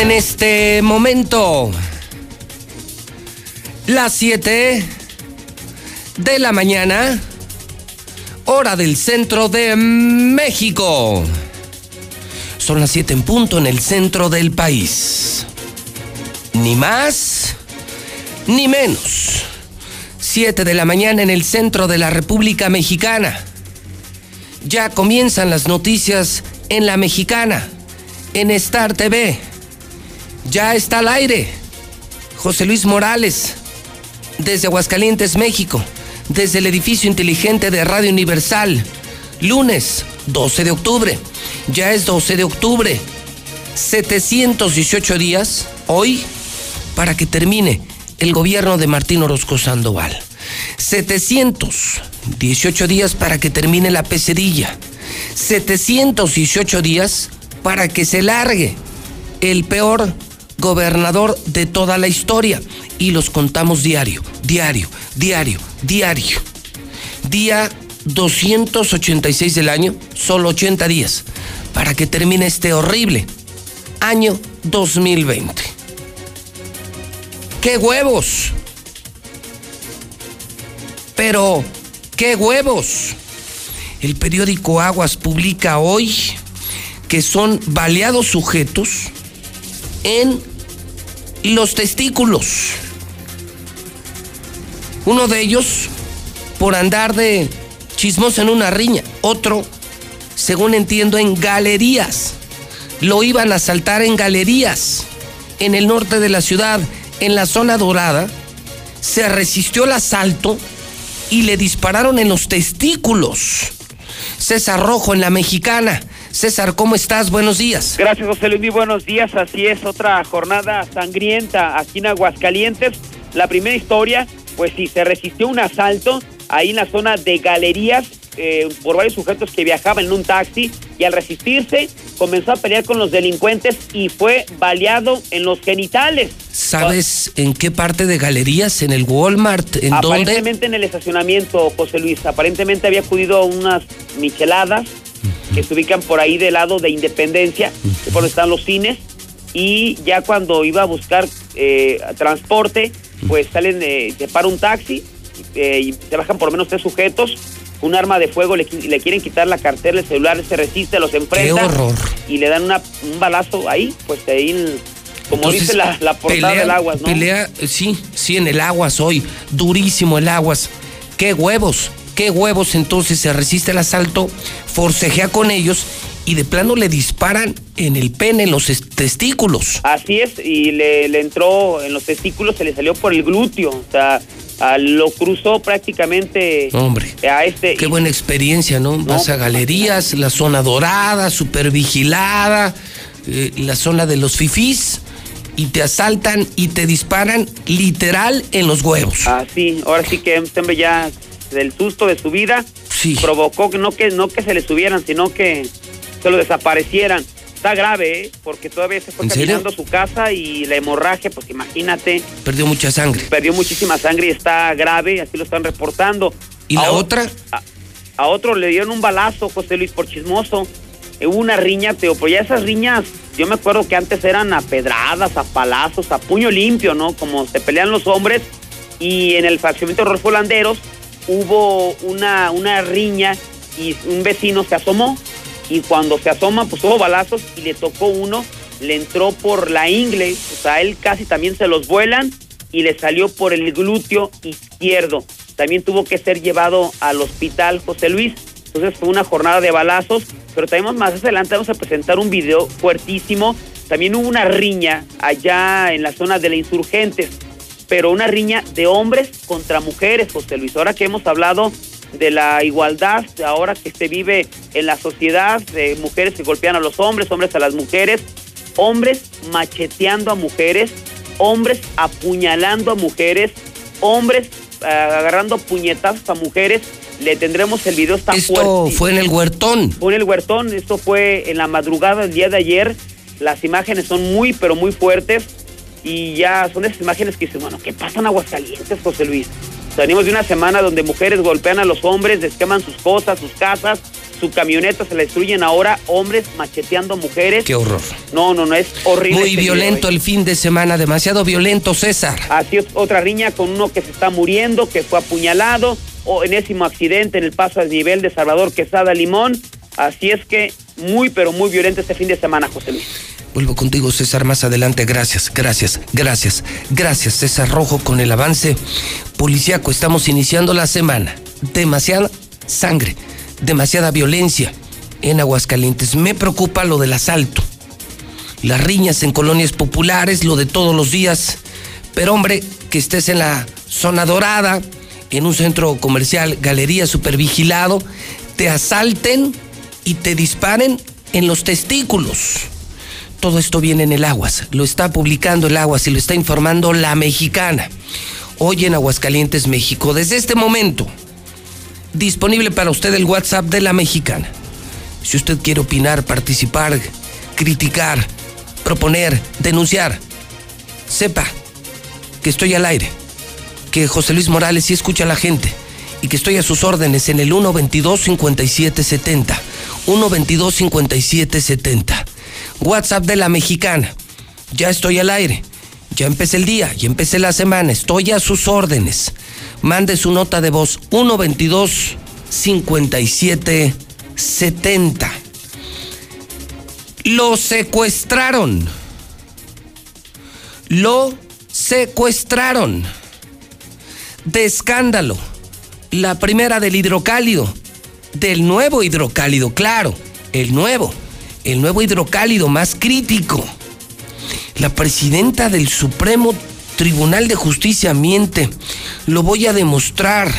En este momento las 7 de la mañana, hora del centro de México. Son las 7 en punto en el centro del país. Ni más, ni menos. 7 de la mañana en el centro de la República Mexicana. Ya comienzan las noticias en la mexicana, en Star TV. Ya está al aire. José Luis Morales, desde Aguascalientes, México, desde el edificio inteligente de Radio Universal. Lunes 12 de octubre. Ya es 12 de octubre. 718 días hoy para que termine el gobierno de Martín Orozco Sandoval. 718 días para que termine la pesadilla. 718 días para que se largue el peor gobernador de toda la historia. Y los contamos diario, diario, diario, diario. Día 286 del año, solo 80 días, para que termine este horrible año 2020. ¡Qué huevos! Pero, ¡qué huevos! El periódico Aguas publica hoy que son baleados sujetos en los testículos. Uno de ellos por andar de chismoso en una riña, otro, según entiendo, en galerías. Lo iban a asaltar en galerías en el norte de la ciudad, en la zona dorada. Se resistió el asalto y le dispararon en los testículos. César Rojo en la mexicana. César, ¿cómo estás? Buenos días. Gracias, José Luis. Muy buenos días. Así es, otra jornada sangrienta aquí en Aguascalientes. La primera historia, pues sí, se resistió un asalto ahí en la zona de galerías eh, por varios sujetos que viajaban en un taxi y al resistirse comenzó a pelear con los delincuentes y fue baleado en los genitales. ¿Sabes en qué parte de galerías? ¿En el Walmart? ¿En Aparentemente en el estacionamiento, José Luis. Aparentemente había acudido a unas micheladas que se ubican por ahí del lado de Independencia, que por donde están los cines, y ya cuando iba a buscar eh, transporte, pues salen, de se para un taxi, eh, y se bajan por lo menos tres sujetos, un arma de fuego, le, le, quieren quitar la cartera, el celular, se resiste, los enfrenta. ¡Qué horror! Y le dan una, un balazo ahí, pues ahí, como Entonces, dice la, la portada pelea, del Aguas, ¿no? Pelea, sí, sí, en el Aguas hoy, durísimo el Aguas. ¡Qué huevos! ¡Qué huevos! Entonces se resiste el asalto, forcejea con ellos y de plano le disparan en el pene, en los testículos. Así es, y le, le entró en los testículos, se le salió por el glúteo, o sea lo cruzó prácticamente Hombre, a este. Qué buena experiencia, ¿no? no Vas a galerías, la zona dorada, super vigilada, eh, la zona de los fifís, y te asaltan y te disparan literal en los huevos. Ah, sí, ahora sí que hombre ya del susto de su vida sí. provocó que no que no que se le subieran, sino que se lo desaparecieran está grave, ¿eh? porque todavía se fue caminando a su casa y la hemorragia, pues imagínate. Perdió mucha sangre. Perdió muchísima sangre y está grave, así lo están reportando. ¿Y a la otra? A, a, otro le dieron un balazo, José Luis, por chismoso. Hubo una riña, pero pues ya esas riñas, yo me acuerdo que antes eran a pedradas, a palazos, a puño limpio, ¿no? Como se pelean los hombres. Y en el fraccionamiento de Rolfo Landeros hubo una, una riña y un vecino se asomó y cuando se asoma, pues hubo balazos y le tocó uno, le entró por la ingle, o sea, él casi también se los vuelan y le salió por el glúteo izquierdo. También tuvo que ser llevado al hospital José Luis. Entonces fue una jornada de balazos, pero también más adelante vamos a presentar un video fuertísimo. También hubo una riña allá en la zona de la Insurgentes, pero una riña de hombres contra mujeres, José Luis. Ahora que hemos hablado de la igualdad ahora que se vive en la sociedad, de mujeres que golpean a los hombres, hombres a las mujeres, hombres macheteando a mujeres, hombres apuñalando a mujeres, hombres uh, agarrando puñetazos a mujeres. Le tendremos el video tan Esto fuerte. fue en el huertón. Fue en el huertón, esto fue en la madrugada del día de ayer. Las imágenes son muy, pero muy fuertes. Y ya son esas imágenes que dicen, bueno, ¿qué pasa en Aguascalientes, José Luis? Venimos de una semana donde mujeres golpean a los hombres, les queman sus cosas, sus casas, su camioneta se la destruyen ahora hombres macheteando mujeres. Qué horror. No, no, no, es horrible. Muy este violento video, el fin de semana, demasiado violento, César. Así es, otra riña con uno que se está muriendo, que fue apuñalado, o enésimo accidente en el paso a nivel de Salvador Quesada Limón. Así es que muy, pero muy violento este fin de semana, José Luis. Vuelvo contigo, César, más adelante. Gracias, gracias, gracias, gracias, César Rojo, con el avance policiaco. Estamos iniciando la semana. Demasiada sangre, demasiada violencia en Aguascalientes. Me preocupa lo del asalto, las riñas en colonias populares, lo de todos los días. Pero hombre, que estés en la zona dorada, en un centro comercial, galería supervigilado, te asalten y te disparen en los testículos. Todo esto viene en el Aguas, lo está publicando el Aguas y lo está informando la mexicana. Hoy en Aguascalientes, México. Desde este momento, disponible para usted el WhatsApp de la mexicana. Si usted quiere opinar, participar, criticar, proponer, denunciar, sepa que estoy al aire, que José Luis Morales sí escucha a la gente y que estoy a sus órdenes en el 122-5770. 122-5770. WhatsApp de la mexicana. Ya estoy al aire. Ya empecé el día, ya empecé la semana. Estoy a sus órdenes. Mande su nota de voz 122 5770. Lo secuestraron. Lo secuestraron. De escándalo. La primera del hidrocálido. Del nuevo hidrocálido, claro. El nuevo. El nuevo hidrocálido más crítico. La presidenta del Supremo Tribunal de Justicia miente. Lo voy a demostrar.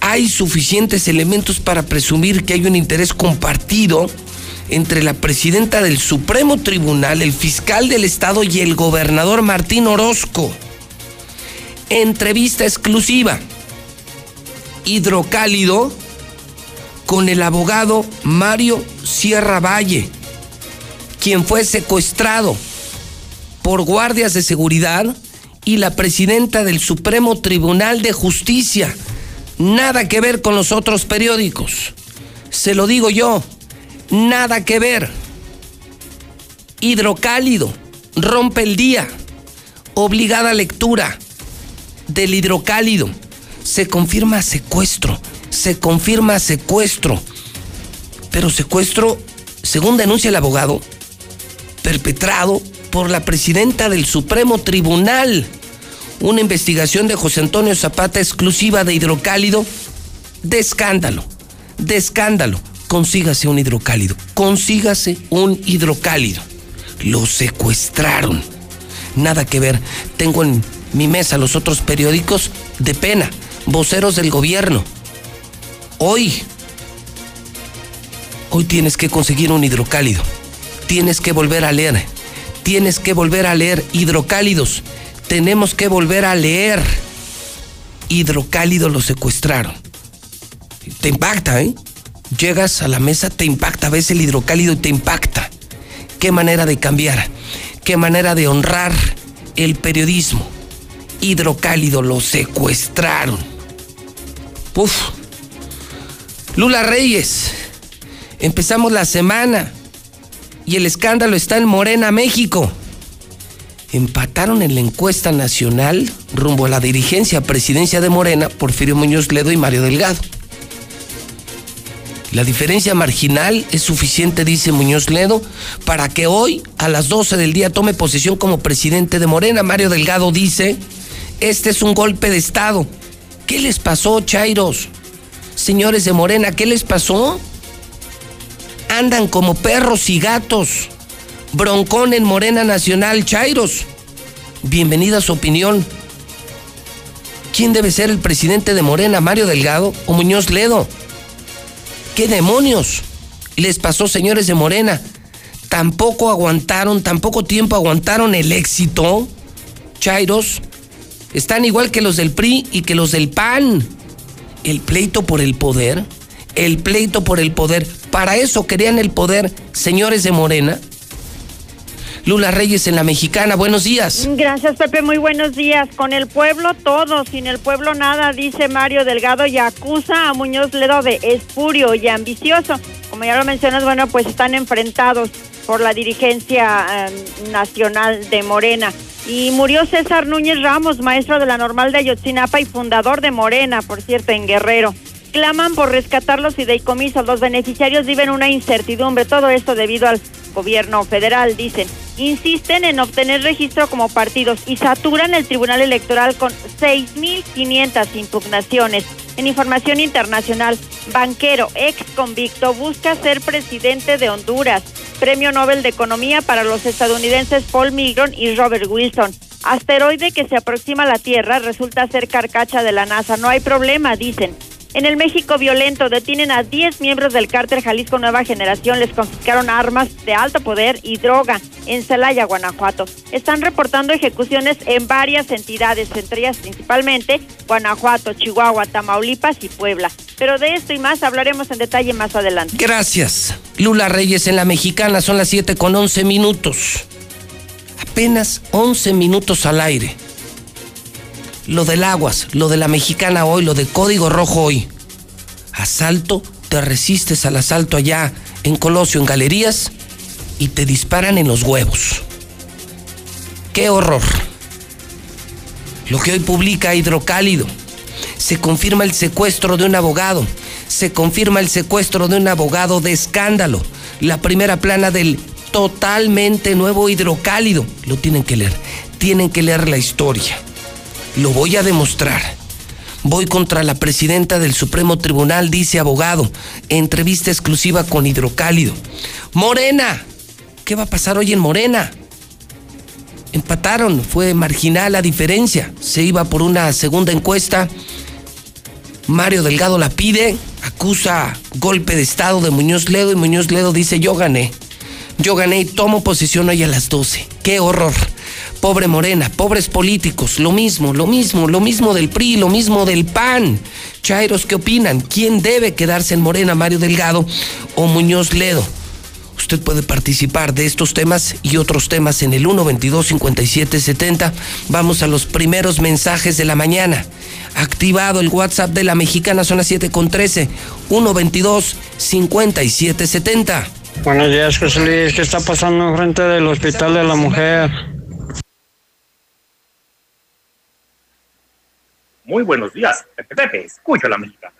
Hay suficientes elementos para presumir que hay un interés compartido entre la presidenta del Supremo Tribunal, el fiscal del Estado y el gobernador Martín Orozco. Entrevista exclusiva. Hidrocálido con el abogado Mario Sierra Valle, quien fue secuestrado por guardias de seguridad y la presidenta del Supremo Tribunal de Justicia. Nada que ver con los otros periódicos. Se lo digo yo, nada que ver. Hidrocálido, rompe el día. Obligada lectura del hidrocálido. Se confirma secuestro, se confirma secuestro. Pero secuestro, según denuncia el abogado, perpetrado por la presidenta del Supremo Tribunal. Una investigación de José Antonio Zapata exclusiva de hidrocálido. De escándalo, de escándalo. Consígase un hidrocálido, consígase un hidrocálido. Lo secuestraron. Nada que ver. Tengo en mi mesa los otros periódicos de pena, voceros del gobierno. Hoy, hoy tienes que conseguir un hidrocálido. Tienes que volver a leer. Tienes que volver a leer hidrocálidos. Tenemos que volver a leer. Hidrocálido lo secuestraron. Te impacta, ¿eh? Llegas a la mesa, te impacta, ves el hidrocálido y te impacta. Qué manera de cambiar, qué manera de honrar el periodismo. Hidrocálido lo secuestraron. Uf. Lula Reyes, empezamos la semana y el escándalo está en Morena, México. Empataron en la encuesta nacional rumbo a la dirigencia presidencia de Morena Porfirio Muñoz Ledo y Mario Delgado. La diferencia marginal es suficiente, dice Muñoz Ledo, para que hoy a las 12 del día tome posesión como presidente de Morena. Mario Delgado dice, este es un golpe de Estado. ¿Qué les pasó, Chairos? Señores de Morena, ¿qué les pasó? Andan como perros y gatos. Broncón en Morena Nacional, Chairos. Bienvenida a su opinión. ¿Quién debe ser el presidente de Morena, Mario Delgado o Muñoz Ledo? ¿Qué demonios les pasó, señores de Morena? Tampoco aguantaron, tampoco tiempo aguantaron el éxito. Chairos están igual que los del PRI y que los del PAN. El pleito por el poder, el pleito por el poder. Para eso querían el poder, señores de Morena. Lula Reyes en la Mexicana, buenos días. Gracias, Pepe, muy buenos días. Con el pueblo todo, sin el pueblo nada, dice Mario Delgado y acusa a Muñoz Ledo de espurio y ambicioso. Como ya lo mencionas, bueno, pues están enfrentados por la dirigencia em, nacional de Morena. Y murió César Núñez Ramos, maestro de la normal de Ayotzinapa y fundador de Morena, por cierto, en Guerrero claman por rescatar los fideicomisos. Los beneficiarios viven una incertidumbre. Todo esto debido al gobierno federal, dicen. Insisten en obtener registro como partidos y saturan el Tribunal Electoral con 6.500 impugnaciones. En información internacional, banquero ex convicto busca ser presidente de Honduras. Premio Nobel de Economía para los estadounidenses Paul Migron y Robert Wilson. Asteroide que se aproxima a la Tierra resulta ser carcacha de la NASA. No hay problema, dicen. En el México violento detienen a 10 miembros del cártel Jalisco Nueva Generación, les confiscaron armas de alto poder y droga en Celaya, Guanajuato. Están reportando ejecuciones en varias entidades, entre ellas principalmente Guanajuato, Chihuahua, Tamaulipas y Puebla. Pero de esto y más hablaremos en detalle más adelante. Gracias. Lula Reyes en la Mexicana, son las 7 con 11 minutos. Apenas 11 minutos al aire lo del Aguas, lo de la Mexicana hoy, lo de Código Rojo hoy. Asalto, te resistes al asalto allá en Colosio, en Galerías, y te disparan en los huevos. ¡Qué horror! Lo que hoy publica Hidrocálido. Se confirma el secuestro de un abogado. Se confirma el secuestro de un abogado de escándalo. La primera plana del totalmente nuevo Hidrocálido. Lo tienen que leer. Tienen que leer la historia. Lo voy a demostrar. Voy contra la presidenta del Supremo Tribunal, dice abogado. Entrevista exclusiva con Hidrocálido. Morena. ¿Qué va a pasar hoy en Morena? Empataron, fue marginal la diferencia. Se iba por una segunda encuesta. Mario Delgado la pide, acusa golpe de Estado de Muñoz Ledo y Muñoz Ledo dice yo gané. Yo gané y tomo posición hoy a las 12. ¡Qué horror! Pobre Morena, pobres políticos, lo mismo, lo mismo, lo mismo del PRI, lo mismo del PAN. Chairos, ¿qué opinan? ¿Quién debe quedarse en Morena, Mario Delgado o Muñoz Ledo? Usted puede participar de estos temas y otros temas en el 122-5770. Vamos a los primeros mensajes de la mañana. Activado el WhatsApp de la mexicana zona 7 con 13, 122-5770. Buenos días, José Luis. ¿Qué está pasando frente del Hospital de la Mujer? Muy buenos días, Pepe Pepe, escucho a la mexicana.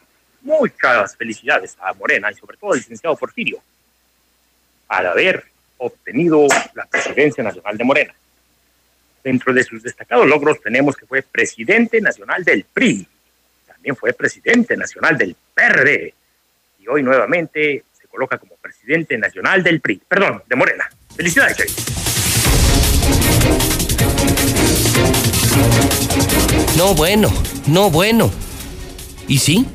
Muchas felicidades a Morena y sobre todo al licenciado Porfirio al haber obtenido la presidencia nacional de Morena. Dentro de sus destacados logros tenemos que fue presidente nacional del PRI, también fue presidente nacional del PRD y hoy nuevamente se coloca como presidente nacional del PRI, perdón, de Morena. Felicidades, No, bueno, no, bueno. ¿Y sí?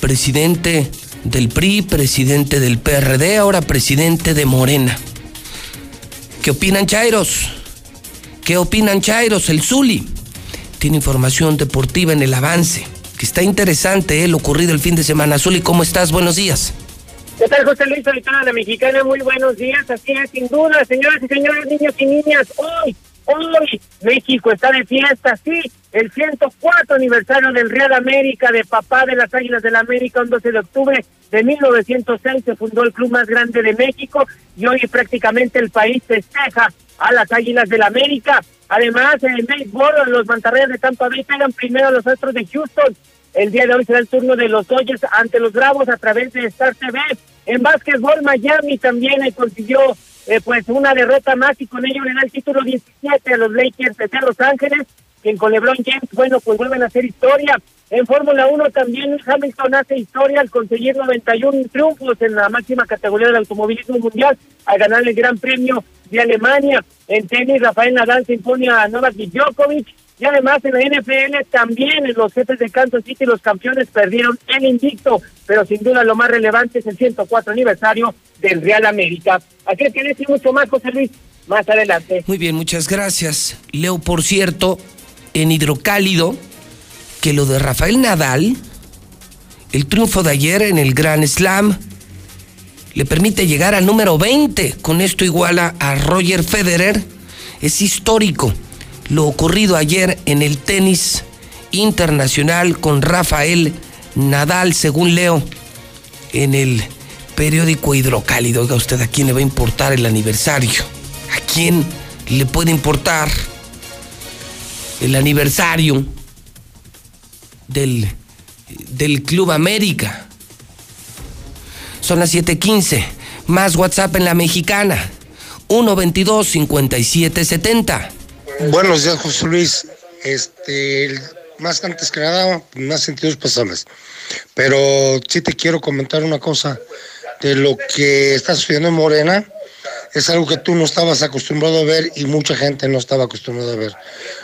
Presidente del PRI, presidente del PRD, ahora presidente de Morena. ¿Qué opinan Chairos? ¿Qué opinan Chairos? El Zuli tiene información deportiva en el avance, que está interesante ¿eh? lo ocurrido el fin de semana. Zuli, ¿cómo estás? Buenos días. ¿Qué tal, José Luis Solitano de Mexicana? Muy buenos días. Así es, sin duda, señoras y señores, niños y niñas, hoy Hoy México está de fiesta, sí, el 104 aniversario del Real América, de papá de las Águilas del la América, un 12 de octubre de 1906 se fundó el club más grande de México y hoy prácticamente el país festeja a las Águilas del la América. Además, en el béisbol, los mantarrayas de Tampa Bay pegan primero a los Astros de Houston. El día de hoy será el turno de los Dodgers ante los Bravos a través de Star TV. En básquetbol, Miami también consiguió eh, pues una derrota más y con ello le da el título 17 a los Lakers de Los Ángeles, quien con LeBron James, bueno, pues vuelven a hacer historia. En Fórmula 1 también Hamilton hace historia al conseguir 91 triunfos en la máxima categoría del automovilismo mundial, al ganar el Gran Premio de Alemania. En tenis, Rafael Nadal se impone a Novak Djokovic. Y además en la NFL también los jefes de Kansas City los campeones perdieron el invicto, pero sin duda lo más relevante es el 104 aniversario del Real América. Aquí que decir mucho más, José Luis, más adelante. Muy bien, muchas gracias. Leo, por cierto, en Hidrocálido, que lo de Rafael Nadal, el triunfo de ayer en el Grand Slam, le permite llegar al número 20. Con esto iguala a Roger Federer. Es histórico lo ocurrido ayer en el tenis internacional con Rafael Nadal, según leo en el periódico Hidrocálido. Oiga usted, ¿a quién le va a importar el aniversario? ¿A quién le puede importar el aniversario del, del Club América? Son las 7:15. Más WhatsApp en la mexicana. 122-5770. Buenos días, José Luis. Este, más antes que nada, más sentidos pasables. Pero sí te quiero comentar una cosa de lo que está sucediendo en Morena. Es algo que tú no estabas acostumbrado a ver y mucha gente no estaba acostumbrada a ver.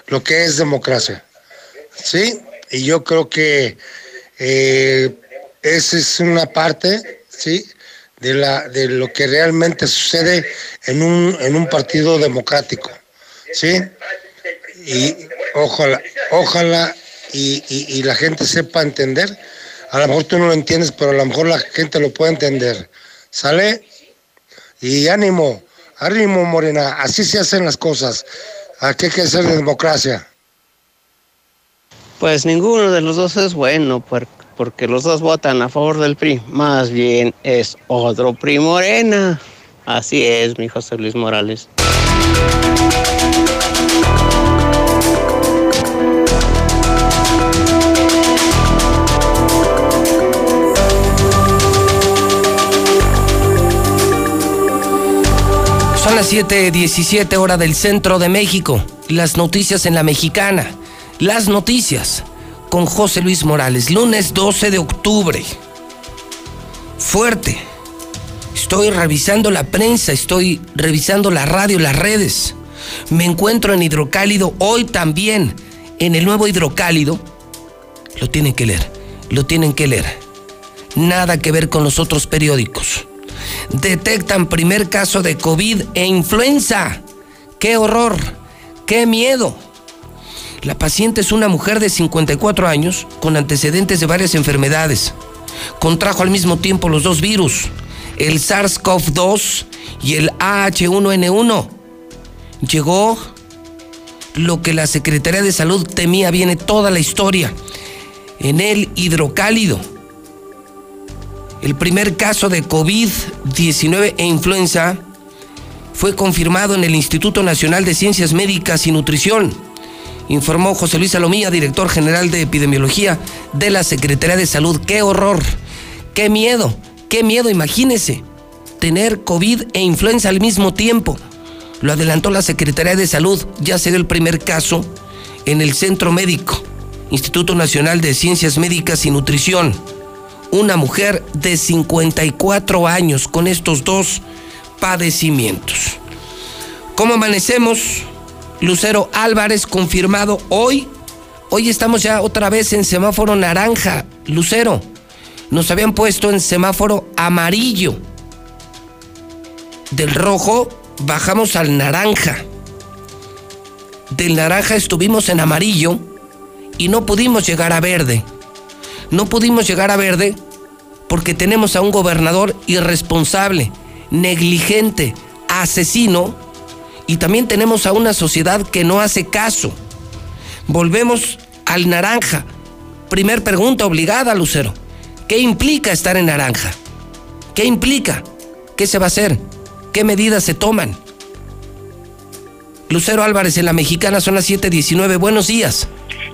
Lo que es democracia. ¿Sí? Y yo creo que eh, esa es una parte ¿sí? De, la, de lo que realmente sucede en un, en un partido democrático, ¿sí? Y ojalá, ojalá y, y, la gente sepa entender. A lo mejor tú no lo entiendes, pero a lo mejor la gente lo puede entender. ¿Sale? Y ánimo, ánimo, Morena. Así se hacen las cosas. Aquí hay que hacer de democracia. Pues ninguno de los dos es bueno, porque los dos votan a favor del PRI. Más bien es otro PRI Morena. Así es, mi José Luis Morales. Son las 7:17 hora del centro de México. Las noticias en la mexicana. Las noticias con José Luis Morales, lunes 12 de octubre. Fuerte. Estoy revisando la prensa, estoy revisando la radio, las redes. Me encuentro en Hidrocálido hoy también. En el nuevo Hidrocálido. Lo tienen que leer, lo tienen que leer. Nada que ver con los otros periódicos. Detectan primer caso de COVID e influenza. ¡Qué horror! ¡Qué miedo! La paciente es una mujer de 54 años con antecedentes de varias enfermedades. Contrajo al mismo tiempo los dos virus, el SARS-CoV-2 y el AH1N1. Llegó lo que la Secretaría de Salud temía, viene toda la historia. En el hidrocálido. El primer caso de COVID-19 e influenza fue confirmado en el Instituto Nacional de Ciencias Médicas y Nutrición informó José Luis Salomía, director general de epidemiología de la Secretaría de Salud. ¡Qué horror! ¡Qué miedo! ¡Qué miedo! Imagínese tener COVID e influenza al mismo tiempo. Lo adelantó la Secretaría de Salud. Ya se dio el primer caso en el Centro Médico, Instituto Nacional de Ciencias Médicas y Nutrición. Una mujer de 54 años con estos dos padecimientos. ¿Cómo amanecemos? Lucero Álvarez confirmado hoy. Hoy estamos ya otra vez en semáforo naranja. Lucero, nos habían puesto en semáforo amarillo. Del rojo bajamos al naranja. Del naranja estuvimos en amarillo y no pudimos llegar a verde. No pudimos llegar a verde porque tenemos a un gobernador irresponsable, negligente, asesino, y también tenemos a una sociedad que no hace caso. Volvemos al naranja. Primer pregunta obligada, Lucero. ¿Qué implica estar en naranja? ¿Qué implica? ¿Qué se va a hacer? ¿Qué medidas se toman? Lucero Álvarez en la Mexicana son las 7:19. Buenos días.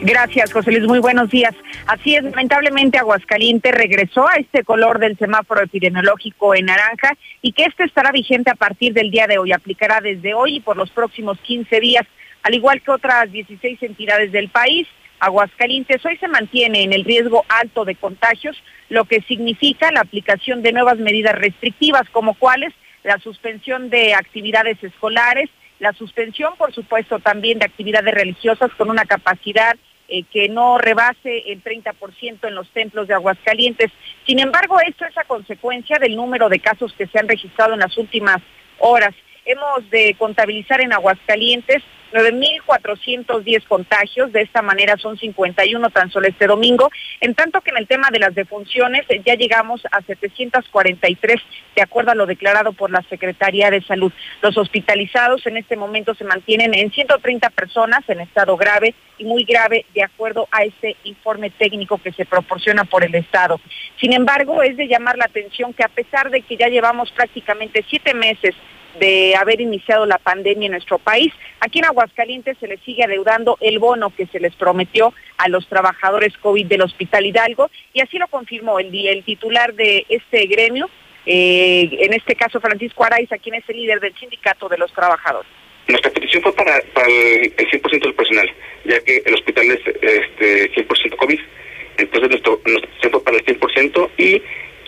Gracias, José Luis. Muy buenos días. Así es, lamentablemente Aguascalientes regresó a este color del semáforo epidemiológico en naranja y que este estará vigente a partir del día de hoy. Aplicará desde hoy y por los próximos 15 días, al igual que otras 16 entidades del país. Aguascalientes hoy se mantiene en el riesgo alto de contagios, lo que significa la aplicación de nuevas medidas restrictivas, como cuáles la suspensión de actividades escolares, la suspensión, por supuesto, también de actividades religiosas con una capacidad eh, que no rebase el 30% en los templos de Aguascalientes. Sin embargo, esto es a consecuencia del número de casos que se han registrado en las últimas horas. hemos de contabilizar en Aguascalientes 9.410 contagios, de esta manera son 51 tan solo este domingo, en tanto que en el tema de las defunciones eh, ya llegamos a 743, de acuerdo a lo declarado por la Secretaría de Salud. Los hospitalizados en este momento se mantienen en 130 personas en estado grave y muy grave, de acuerdo a este informe técnico que se proporciona por el Estado. Sin embargo, es de llamar la atención que a pesar de que ya llevamos prácticamente siete meses de haber iniciado la pandemia en nuestro país. Aquí en Aguascalientes se les sigue adeudando el bono que se les prometió a los trabajadores COVID del Hospital Hidalgo y así lo confirmó el, titular de este gremio, eh, en este caso Francisco Araiza, quien es el líder del sindicato de los trabajadores. Nuestra petición fue para, el, 100% del personal, ya que el hospital es este, 100% COVID. Entonces nuestro, nuestra petición fue para el 100% y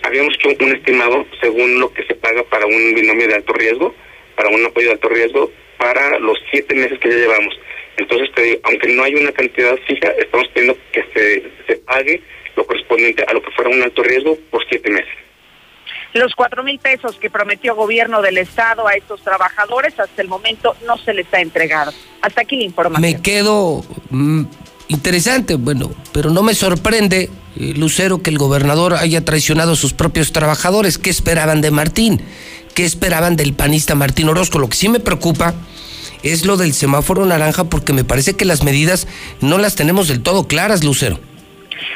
habíamos hecho un estimado según lo que se paga para un binomio de alto riesgo, para un apoyo de alto riesgo, para los siete meses que ya llevamos. Entonces, aunque no hay una cantidad fija, estamos pidiendo que se, se pague lo correspondiente a lo que fuera un alto riesgo por siete meses. Los cuatro mil pesos que prometió gobierno del estado a estos trabajadores hasta el momento no se les ha entregado. Hasta aquí la información. Me quedo mm, interesante, bueno, pero no me sorprende Lucero, que el gobernador haya traicionado a sus propios trabajadores. ¿Qué esperaban de Martín? ¿Qué esperaban del panista Martín Orozco? Lo que sí me preocupa es lo del semáforo naranja porque me parece que las medidas no las tenemos del todo claras, Lucero.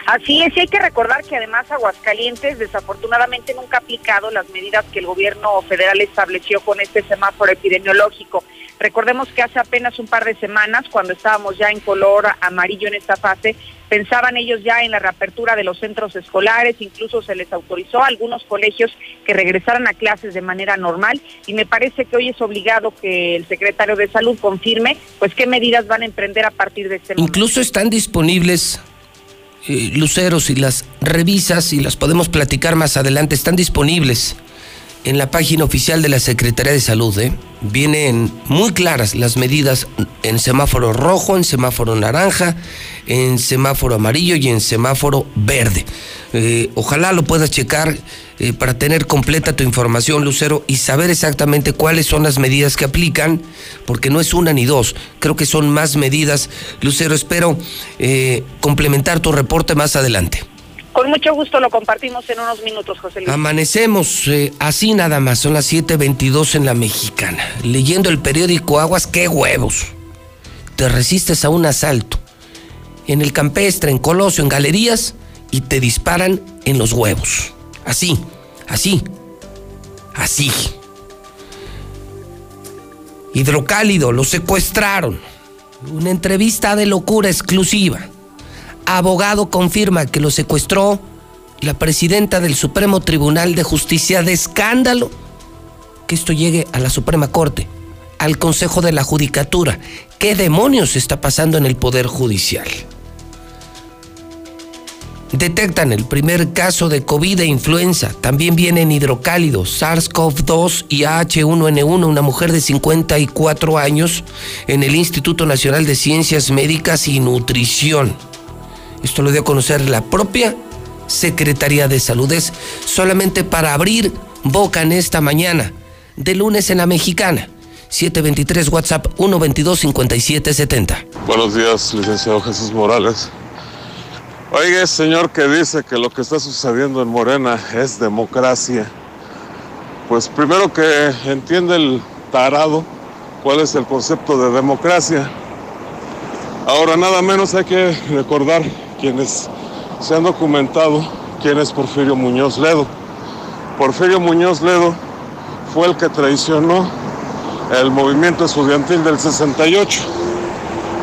Así es, y hay que recordar que además Aguascalientes desafortunadamente nunca ha aplicado las medidas que el gobierno federal estableció con este semáforo epidemiológico. Recordemos que hace apenas un par de semanas, cuando estábamos ya en color amarillo en esta fase, pensaban ellos ya en la reapertura de los centros escolares, incluso se les autorizó a algunos colegios que regresaran a clases de manera normal y me parece que hoy es obligado que el secretario de Salud confirme pues qué medidas van a emprender a partir de este momento. Incluso están disponibles eh, luceros y las revisas y las podemos platicar más adelante, están disponibles en la página oficial de la Secretaría de Salud. ¿eh? Vienen muy claras las medidas en semáforo rojo, en semáforo naranja, en semáforo amarillo y en semáforo verde. Eh, ojalá lo puedas checar eh, para tener completa tu información, Lucero, y saber exactamente cuáles son las medidas que aplican, porque no es una ni dos, creo que son más medidas. Lucero, espero complementar tu reporte más adelante. Con mucho gusto lo compartimos en unos minutos, José Luis. Amanecemos eh, así nada más, son las 7.22 en la mexicana. Leyendo el periódico Aguas, qué huevos. Te resistes a un asalto. En el campestre, en Colosio, en galerías, y te disparan en los huevos. Así, así, así. Hidrocálido, lo secuestraron. Una entrevista de locura exclusiva abogado confirma que lo secuestró la presidenta del Supremo Tribunal de Justicia de escándalo. Que esto llegue a la Suprema Corte, al Consejo de la Judicatura. ¿Qué demonios está pasando en el Poder Judicial? Detectan el primer caso de COVID e influenza. También vienen hidrocálidos, SARS-CoV-2 y H1N1, una mujer de 54 años en el Instituto Nacional de Ciencias Médicas y Nutrición. Esto lo dio a conocer la propia Secretaría de Salud. Es solamente para abrir boca en esta mañana, de lunes en la mexicana. 723 WhatsApp 122 5770. Buenos días, licenciado Jesús Morales. Oiga, señor que dice que lo que está sucediendo en Morena es democracia. Pues primero que entiende el tarado cuál es el concepto de democracia. Ahora nada menos hay que recordar quienes se han documentado quién es Porfirio Muñoz Ledo. Porfirio Muñoz Ledo fue el que traicionó el movimiento estudiantil del 68.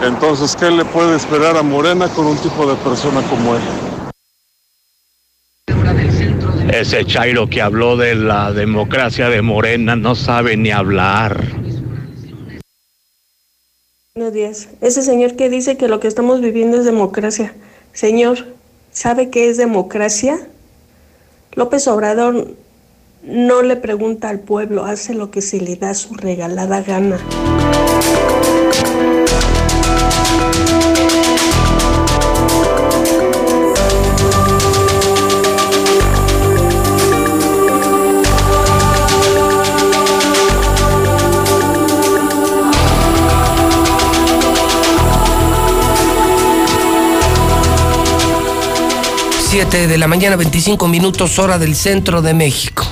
Entonces, ¿qué le puede esperar a Morena con un tipo de persona como él? Ese Chairo que habló de la democracia de Morena no sabe ni hablar. Buenos días. Ese señor que dice que lo que estamos viviendo es democracia. Señor, ¿sabe qué es democracia? López Obrador no le pregunta al pueblo, hace lo que se le da su regalada gana. 7 de la mañana, 25 minutos, hora del centro de México.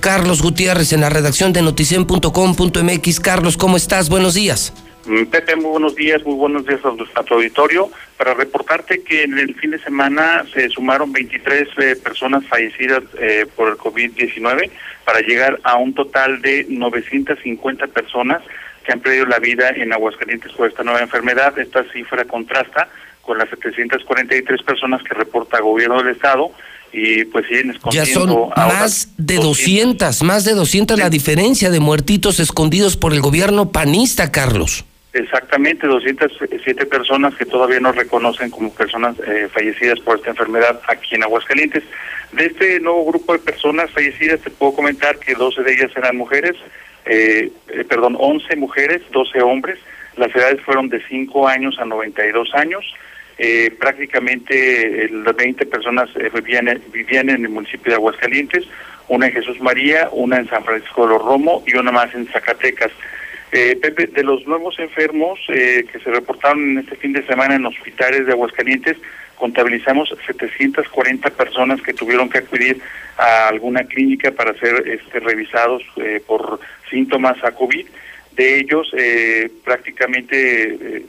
Carlos Gutiérrez en la redacción de noticien.com.mx. Carlos, ¿cómo estás? Buenos días. Mm, Pepe, muy buenos días, muy buenos días a tu, auditorio. Para reportarte que en el fin de semana se sumaron 23 eh, personas fallecidas eh, por el COVID-19 para llegar a un total de 950 personas que han perdido la vida en Aguascalientes por esta nueva enfermedad. Esta cifra contrasta con las 743 personas que reporta el gobierno del estado y pues siguen escondiendo ya son más de 200, más de 200 la diferencia de muertitos escondidos por el gobierno panista, Carlos. Exactamente, 207 personas que todavía no reconocen como personas eh, fallecidas por esta enfermedad aquí en Aguascalientes. De este nuevo grupo de personas fallecidas te puedo comentar que 12 de ellas eran mujeres, eh, eh, perdón, 11 mujeres, 12 hombres. Las edades fueron de 5 años a 92 años. Eh, prácticamente las 20 personas vivían, vivían en el municipio de Aguascalientes, una en Jesús María, una en San Francisco de los Romo y una más en Zacatecas. Pepe, de los nuevos enfermos que se reportaron en este fin de semana en hospitales de Aguascalientes, contabilizamos 740 personas que tuvieron que acudir a alguna clínica para ser este, revisados por síntomas a COVID. De ellos, eh, prácticamente eh,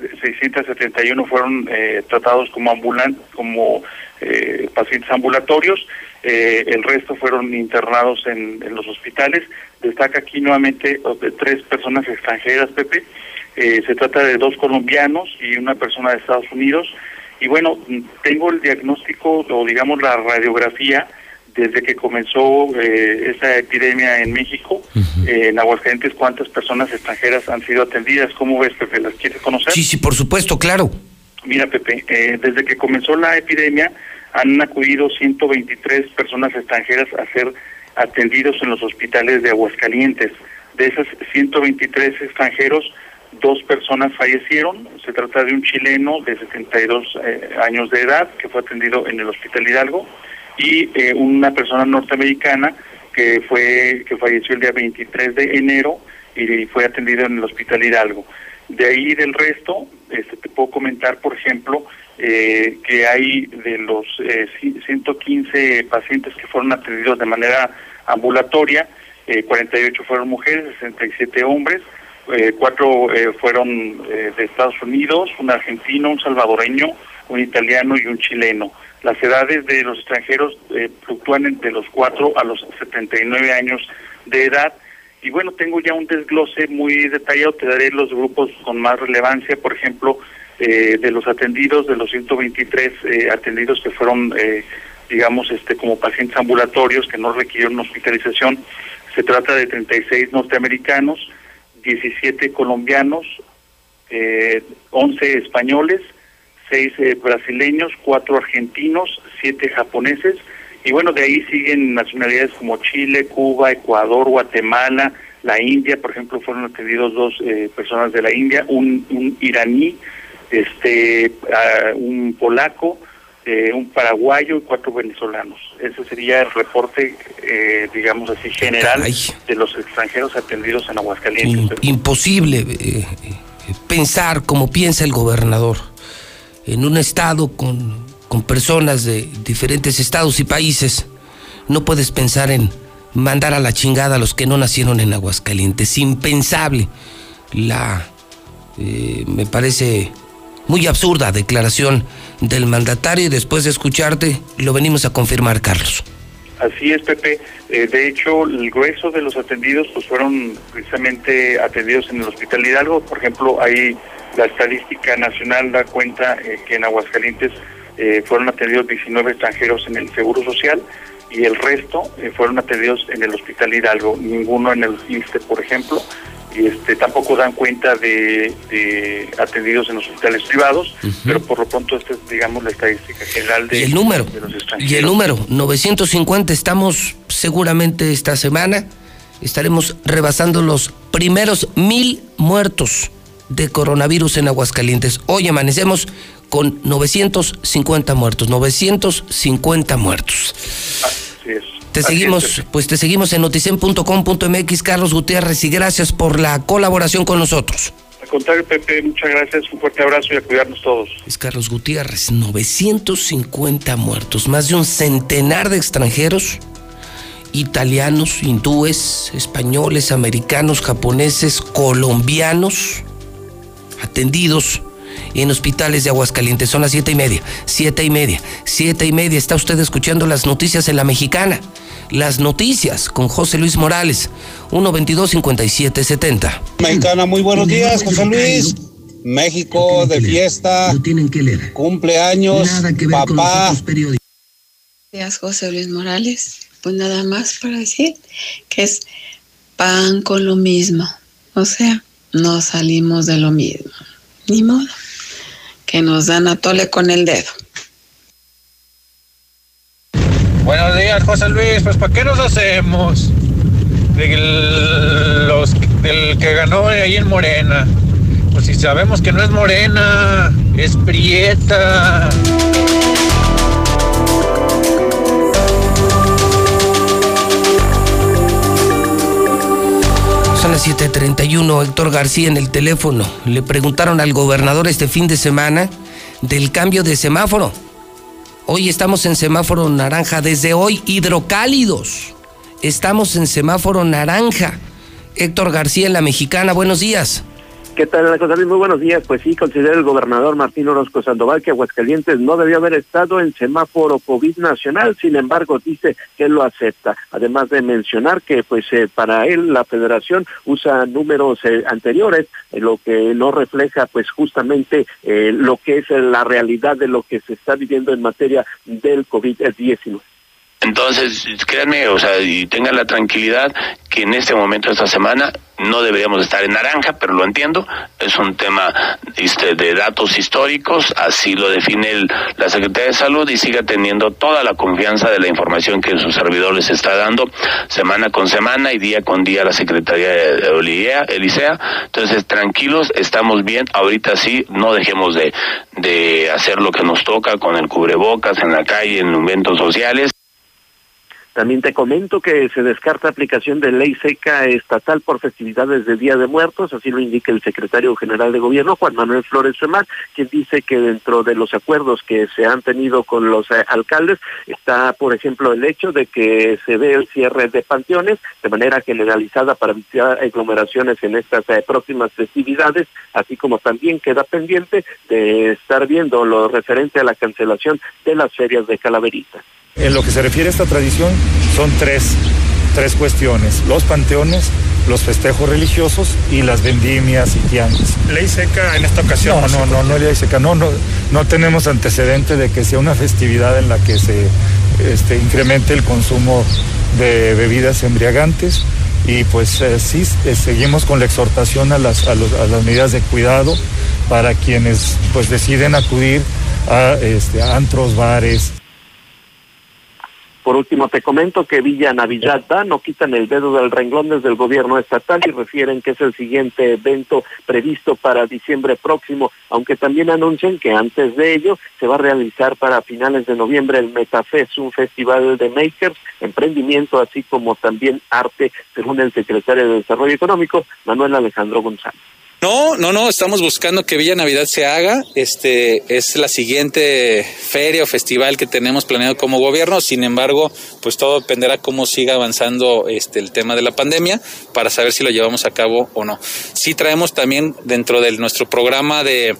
671 fueron eh, tratados como ambulan como eh, pacientes ambulatorios. Eh, el resto fueron internados en, los hospitales. Destaca aquí nuevamente de tres personas extranjeras, Pepe. se trata de dos colombianos y una persona de Estados Unidos. Y bueno, tengo el diagnóstico o digamos la radiografía desde que comenzó eh, esa epidemia en México, eh, en Aguascalientes, ¿cuántas personas extranjeras han sido atendidas? ¿Cómo ves, Pepe? ¿Las quieres conocer? Sí, sí, por supuesto, claro. Mira, Pepe, eh, desde que comenzó la epidemia han acudido 123 personas extranjeras a ser atendidos en los hospitales de Aguascalientes. De esas 123 extranjeros, dos personas fallecieron. Se trata de un chileno de 72 años de edad que fue atendido en el Hospital Hidalgo y eh, una persona norteamericana que fue que falleció el día 23 de enero y fue atendido en el Hospital Hidalgo. De ahí del resto, este, te puedo comentar, por ejemplo, eh, que hay de los 115 eh, pacientes que fueron atendidos de manera ambulatoria, 48 fueron mujeres, 67 hombres, cuatro fueron de Estados Unidos, un argentino, un salvadoreño, un italiano y un chileno. Las edades de los extranjeros eh, fluctúan entre los 4 a los 79 años de edad. Y bueno, tengo ya un desglose muy detallado, te daré los grupos con más relevancia, por ejemplo, eh, de los atendidos, de los 123 eh, atendidos que fueron, digamos, este como pacientes ambulatorios que no requirieron hospitalización, se trata de 36 norteamericanos, 17 colombianos, 11 españoles, seis eh, brasileños, cuatro argentinos, siete japoneses, y bueno, de ahí siguen nacionalidades como Chile, Cuba, Ecuador, Guatemala, la India, por ejemplo, fueron atendidos dos eh, personas de la India, un, un iraní, este, ah, un polaco, eh, un paraguayo y cuatro venezolanos. Ese sería el reporte, digamos así, general de los extranjeros atendidos en Aguascalientes. Imposible pensar como piensa el gobernador en un estado con, personas de diferentes estados y países, no puedes pensar en mandar a la chingada a los que no nacieron en Aguascalientes. Impensable. La, eh, me parece muy absurda declaración del mandatario y después de escucharte lo venimos a confirmar, Carlos. Así es, Pepe. Eh, de hecho, el grueso de los atendidos pues fueron precisamente atendidos en el Hospital Hidalgo. Por ejemplo, hay la estadística nacional da cuenta eh, que en Aguascalientes eh, fueron atendidos 19 extranjeros en el Seguro Social y el resto eh, fueron atendidos en el Hospital Hidalgo, ninguno en el ISTE, por ejemplo, y este tampoco dan cuenta de, atendidos en los hospitales privados, pero por lo pronto esta es, digamos, la estadística general de, el número, de los extranjeros. Y el número, 950, estamos seguramente esta semana, estaremos rebasando los primeros mil muertos de coronavirus en Aguascalientes. Hoy amanecemos con 950 muertos, 950 muertos. Te seguimos, pues te seguimos en noticen.com.mx, Carlos Gutiérrez, y gracias por la colaboración con nosotros. contrario, Pepe, muchas gracias, un fuerte abrazo y a cuidarnos todos. Es Carlos Gutiérrez, 950 muertos, más de un centenar de extranjeros, italianos, hindúes, españoles, americanos, japoneses, colombianos, atendidos en hospitales de Aguascalientes. Son las siete y media, siete y media, siete y media. Está usted escuchando las noticias en la mexicana. Las noticias con José Luis Morales, 122-5770. Mexicana, muy buenos días, José Luis. México de fiesta. tienen que leer. Cumpleaños, papá. Gracias, José Luis Morales. Pues nada más para decir que es pan con lo mismo. O sea, no salimos de lo mismo. Ni modo. Que nos dan a tole con el dedo. Buenos días, José Luis. Pues, ¿para qué nos hacemos? Del, del que ganó ahí en Morena. Pues si sabemos que no es Morena, es Prieta. 7:31, Héctor García en el teléfono. Le preguntaron al gobernador este fin de semana del cambio de semáforo. Hoy estamos en semáforo naranja, desde hoy hidrocálidos. Estamos en semáforo naranja. Héctor García en la Mexicana, buenos días. ¿Qué tal, José? Muy buenos días. Pues sí, considera el gobernador Martín Orozco Sandoval que Aguascalientes no debió haber estado en semáforo COVID nacional, sin embargo, dice que lo acepta. Además de mencionar que, pues, eh, para él la federación usa números eh, anteriores, eh, lo que no refleja, pues, justamente lo que es la realidad de lo que se está viviendo en materia del COVID-19. Entonces, créanme, o sea, y tengan la tranquilidad que en este momento, esta semana, no deberíamos estar en naranja, pero lo entiendo, es un tema este, de datos históricos, así lo define la Secretaría de Salud y siga teniendo toda la confianza de la información que su servidor les está dando semana con semana y día con día la Secretaría de Olivea, Elisea. Entonces, tranquilos, estamos bien, ahorita sí, no dejemos de, de hacer lo que nos toca con el cubrebocas en la calle, en eventos sociales. También te comento que se descarta aplicación de ley seca estatal por festividades de Día de Muertos, así lo indica el secretario general de Gobierno, Juan Manuel Flores Femar, quien dice que dentro de los acuerdos que se han tenido con los eh, alcaldes está, por ejemplo, el hecho de que se ve el cierre de panteones de manera generalizada para evitar aglomeraciones en estas eh, próximas festividades, así como también queda pendiente de estar viendo lo referente a la cancelación de las ferias de Calaverita. En lo que se refiere a esta tradición son tres, tres cuestiones, los panteones, los festejos religiosos y las vendimias y tianguis. ¿Ley seca en esta ocasión? No, no, no, no, ley seca. No, no, no tenemos antecedente de que sea una festividad en la que se este, incremente el consumo de bebidas embriagantes y pues eh, sí eh, seguimos con la exhortación a las, a, a las medidas de cuidado para quienes pues deciden acudir a, este, a antros, bares, por último, te comento que Villa Navidad no quitan el dedo del renglón desde el gobierno estatal y refieren que es el siguiente evento previsto para diciembre próximo, aunque también anuncian que antes de ello se va a realizar para finales de noviembre el Metafest, un festival de makers, emprendimiento, así como también arte, según el secretario de Desarrollo Económico, Manuel Alejandro González. No, no, no, estamos buscando que Villa Navidad se haga. Este es la siguiente feria o festival que tenemos planeado como gobierno. Sin embargo, pues todo dependerá cómo siga avanzando este el tema de la pandemia para saber si lo llevamos a cabo o no. Sí traemos también dentro de nuestro programa de,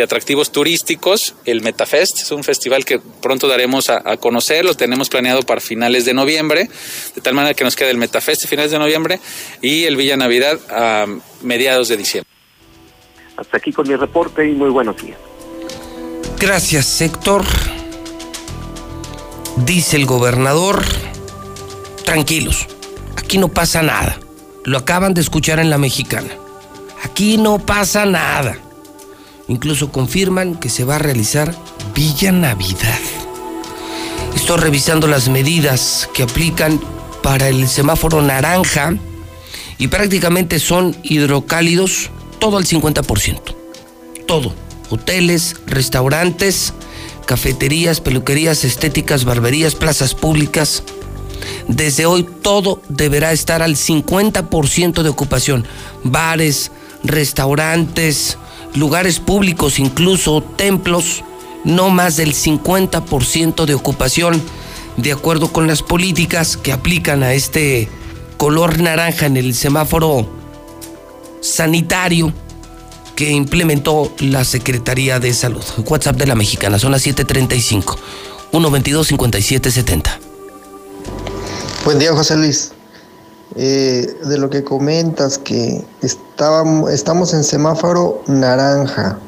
atractivos turísticos el Metafest. Es un festival que pronto daremos a, conocer. Lo tenemos planeado para finales de noviembre, de tal manera que nos queda el Metafest a finales de noviembre y el Villa Navidad a mediados de diciembre. Hasta aquí con mi reporte y muy buenos días. Gracias, Héctor. Dice el gobernador, tranquilos, aquí no pasa nada. Lo acaban de escuchar en la mexicana. Aquí no pasa nada. Incluso confirman que se va a realizar Villa Navidad. Estoy revisando las medidas que aplican para el semáforo naranja y prácticamente son hidrocálidos todo al 50%. Todo. Hoteles, restaurantes, cafeterías, peluquerías, estéticas, barberías, plazas públicas. Desde hoy todo deberá estar al 50% de ocupación. Bares, restaurantes, lugares públicos, incluso templos, no más del 50% de ocupación, de acuerdo con las políticas que aplican a este color naranja en el semáforo sanitario que implementó la Secretaría de Salud. WhatsApp de la Mexicana, son las 735 122 5770. Buen día, José Luis. Eh, de lo que comentas, que estábamos, estamos en semáforo naranja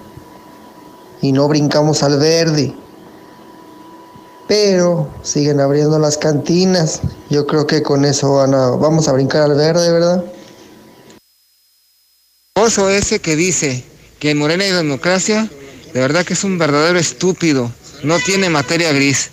y no brincamos al verde, pero siguen abriendo las cantinas. Yo creo que con eso van a, vamos a brincar al verde, ¿verdad? Oso ese que dice que en Morena hay democracia, de verdad que es un verdadero estúpido, no tiene materia gris.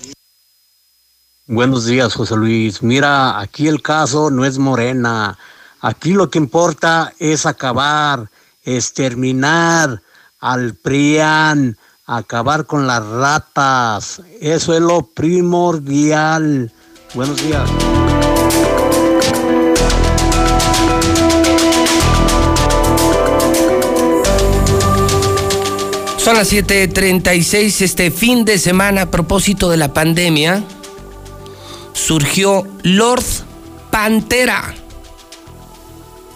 Buenos días, José Luis. Mira, aquí el caso no es Morena. Aquí lo que importa es acabar, exterminar al PRIAN, acabar con las ratas. Eso es lo primordial. Buenos días. Son las 7:36 este fin de semana a propósito de la pandemia surgió Lord Pantera.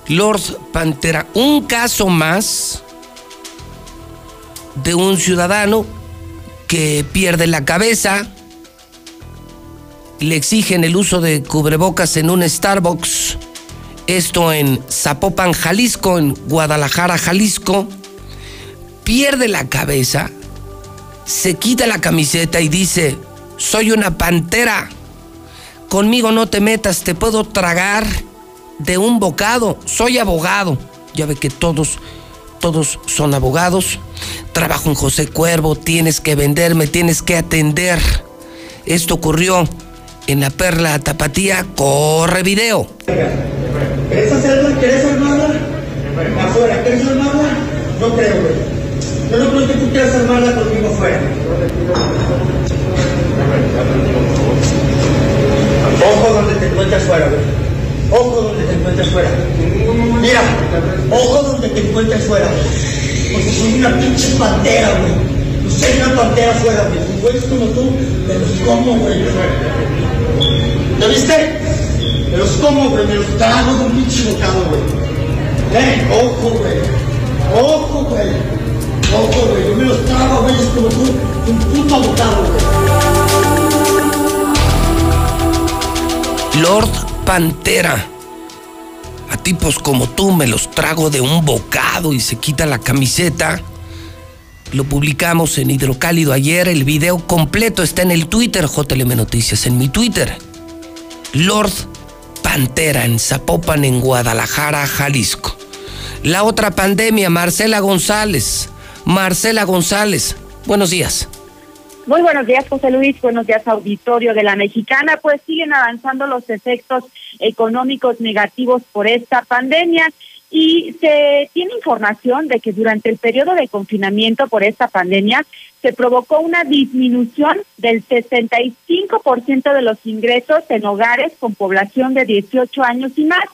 Lord Pantera, un caso más de un ciudadano que pierde la cabeza, le exigen el uso de cubrebocas en un Starbucks, esto en Zapopan, Jalisco, en Guadalajara, Jalisco, pierde la cabeza, se quita la camiseta y dice, soy una pantera conmigo no te metas, te puedo tragar de un bocado, soy abogado. Ya ve que todos, todos son abogados. Trabajo en José Cuervo, tienes que venderme, tienes que atender. Esto ocurrió en la Perla Tapatía, corre video. ¿Querés hacerla? ¿Querés armarla? ¿querés armarla? No creo, güey. Yo no creo que tú quieras armarla conmigo afuera. Ojo donde te encuentras fuera. Ojo donde te encuentras fuera. Mira, ojo donde te encuentras fuera, Porque soy una pinche pantera, güey. No soy una pantera fuera, güey. Si fueres como tú, me los como, güey. ¿Te viste? Me los como, güey. Me los trago de un pinche bocado, güey. Eh, ojo, güey. Ojo, güey. Yo me los como un puto. Lord Pantera. A tipos como tú me los trago de un bocado y se quita la camiseta. Lo publicamos en Hidrocálido ayer. El video completo está en el Twitter, JLM Noticias, en mi Twitter. Lord Pantera en Zapopan, en Guadalajara, Jalisco. La otra pandemia, Marcela González. Marcela González, buenos días. Muy buenos días, José Luis. Buenos días, auditorio de la Mexicana. Pues siguen avanzando los efectos económicos negativos por esta pandemia y se tiene información de que durante el periodo de confinamiento por esta pandemia se provocó una disminución del 65% de los ingresos en hogares con población de 18 años y más,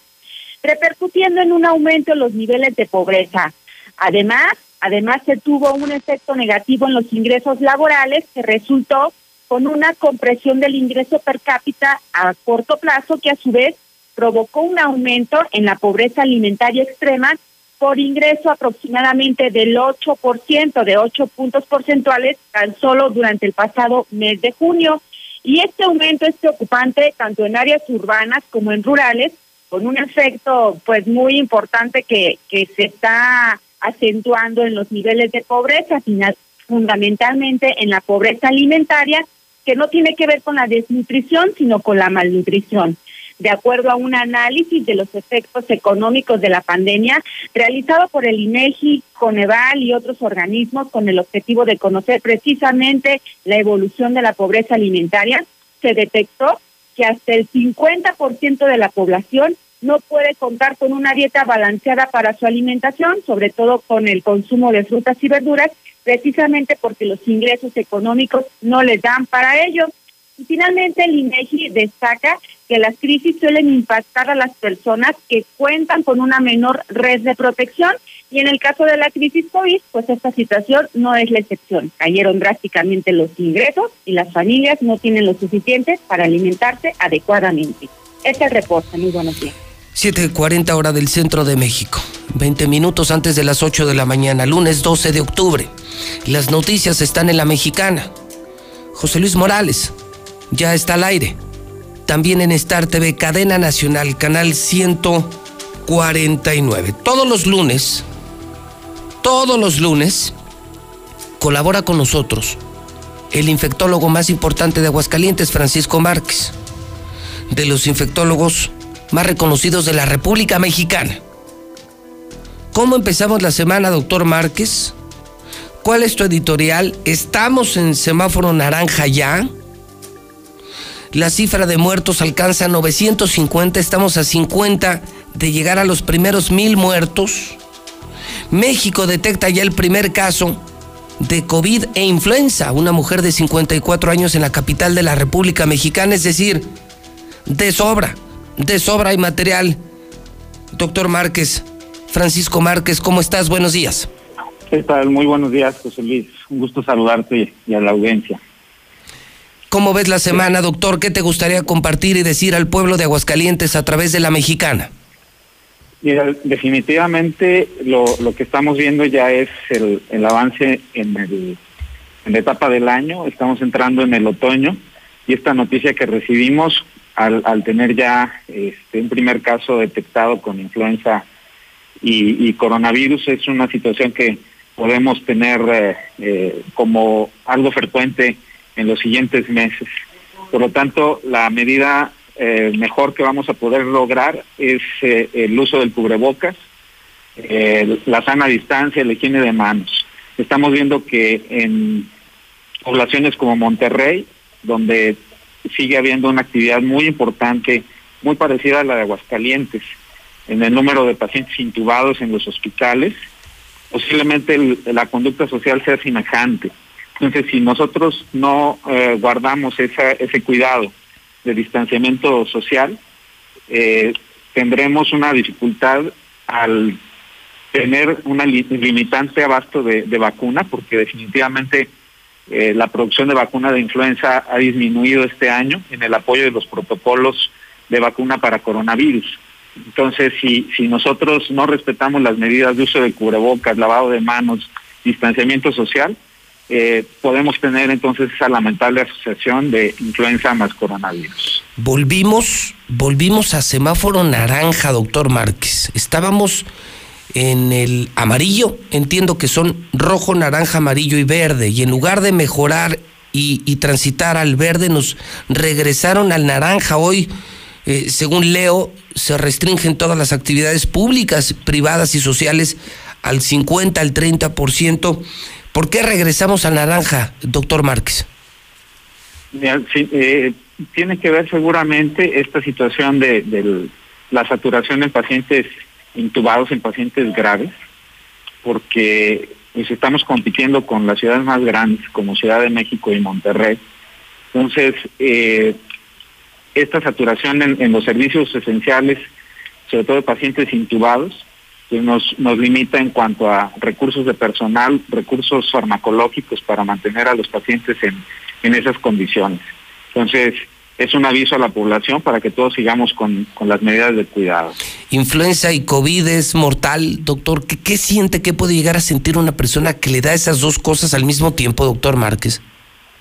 repercutiendo en un aumento en los niveles de pobreza. Además, Además, se tuvo un efecto negativo en los ingresos laborales que resultó con una compresión del ingreso per cápita a corto plazo que a su vez provocó un aumento en la pobreza alimentaria extrema por ingreso aproximadamente del 8%, de 8 puntos porcentuales tan solo durante el pasado mes de junio. Y este aumento es preocupante tanto en áreas urbanas como en rurales, con un efecto pues muy importante que, que se está acentuando en los niveles de pobreza, fundamentalmente en la pobreza alimentaria, que no tiene que ver con la desnutrición, sino con la malnutrición. De acuerdo a un análisis de los efectos económicos de la pandemia realizado por el INEGI, Coneval y otros organismos con el objetivo de conocer precisamente la evolución de la pobreza alimentaria, se detectó que hasta el 50% de la población no puede contar con una dieta balanceada para su alimentación, sobre todo con el consumo de frutas y verduras, precisamente porque los ingresos económicos no les dan para ello. Y finalmente el INEGI destaca que las crisis suelen impactar a las personas que cuentan con una menor red de protección y en el caso de la crisis COVID, pues esta situación no es la excepción. Cayeron drásticamente los ingresos y las familias no tienen lo suficiente para alimentarse adecuadamente. Este es el reporte. Muy buenos días. 7.40 hora del centro de México. 20 minutos antes de las 8 de la mañana, lunes 12 de octubre. Las noticias están en la mexicana. José Luis Morales ya está al aire. También en Star TV, cadena nacional, canal 149. Todos los lunes, todos los lunes, colabora con nosotros el infectólogo más importante de Aguascalientes, Francisco Márquez. De los infectólogos más reconocidos de la República Mexicana. ¿Cómo empezamos la semana, doctor Márquez? ¿Cuál es tu editorial? ¿Estamos en semáforo naranja ya? La cifra de muertos alcanza 950, estamos a 50 de llegar a los primeros mil muertos. México detecta ya el primer caso de COVID e influenza, una mujer de 54 años en la capital de la República Mexicana, es decir, de sobra de sobra y material. Doctor Márquez, Francisco Márquez, ¿cómo estás? Buenos días. ¿Qué tal? Muy buenos días, José Luis. Un gusto saludarte y a la audiencia. ¿Cómo ves la semana, doctor? ¿Qué te gustaría compartir y decir al pueblo de Aguascalientes a través de la mexicana? Mira, definitivamente lo, lo que estamos viendo ya es el, el avance en, el, en la etapa del año. Estamos entrando en el otoño y esta noticia que recibimos al, al tener ya este, un primer caso detectado con influenza y, coronavirus es una situación que podemos tener eh, eh, como algo frecuente en los siguientes meses. Por lo tanto, la medida eh, mejor que vamos a poder lograr es el uso del cubrebocas, la sana distancia, la higiene de manos. Estamos viendo que en poblaciones como Monterrey, donde sigue habiendo una actividad muy importante, muy parecida a la de Aguascalientes, en el número de pacientes intubados en los hospitales. Posiblemente la conducta social sea semejante. Entonces, si nosotros no eh, guardamos esa, ese cuidado de distanciamiento social, eh, tendremos una dificultad al tener una limitante abasto de vacuna, porque definitivamente eh, la producción de vacuna de influenza ha disminuido este año en el apoyo de los protocolos de vacuna para coronavirus. Entonces, si, si nosotros no respetamos las medidas de uso de cubrebocas, lavado de manos, distanciamiento social, eh, podemos tener entonces esa lamentable asociación de influenza más coronavirus. Volvimos, volvimos a semáforo naranja, doctor Márquez. Estábamos en el amarillo, entiendo que son rojo, naranja, amarillo y verde, y en lugar de mejorar y, transitar al verde, nos regresaron al naranja. Hoy, eh, según leo, se restringen todas las actividades públicas, privadas y sociales al 50, al 30%. ¿Por qué regresamos al naranja, doctor Márquez? Eh, tiene que ver seguramente esta situación de, de la saturación en pacientes intubados en pacientes graves, porque pues, estamos compitiendo con las ciudades más grandes como Ciudad de México y Monterrey. Entonces, eh, esta saturación en, los servicios esenciales, sobre todo de pacientes intubados, pues nos, nos limita en cuanto a recursos de personal, recursos farmacológicos para mantener a los pacientes en, en esas condiciones. Entonces, es un aviso a la población para que todos sigamos con, las medidas de cuidado. Influenza y COVID es mortal, doctor. ¿Qué, ¿Qué, siente, qué puede llegar a sentir una persona que le da esas dos cosas al mismo tiempo, doctor Márquez?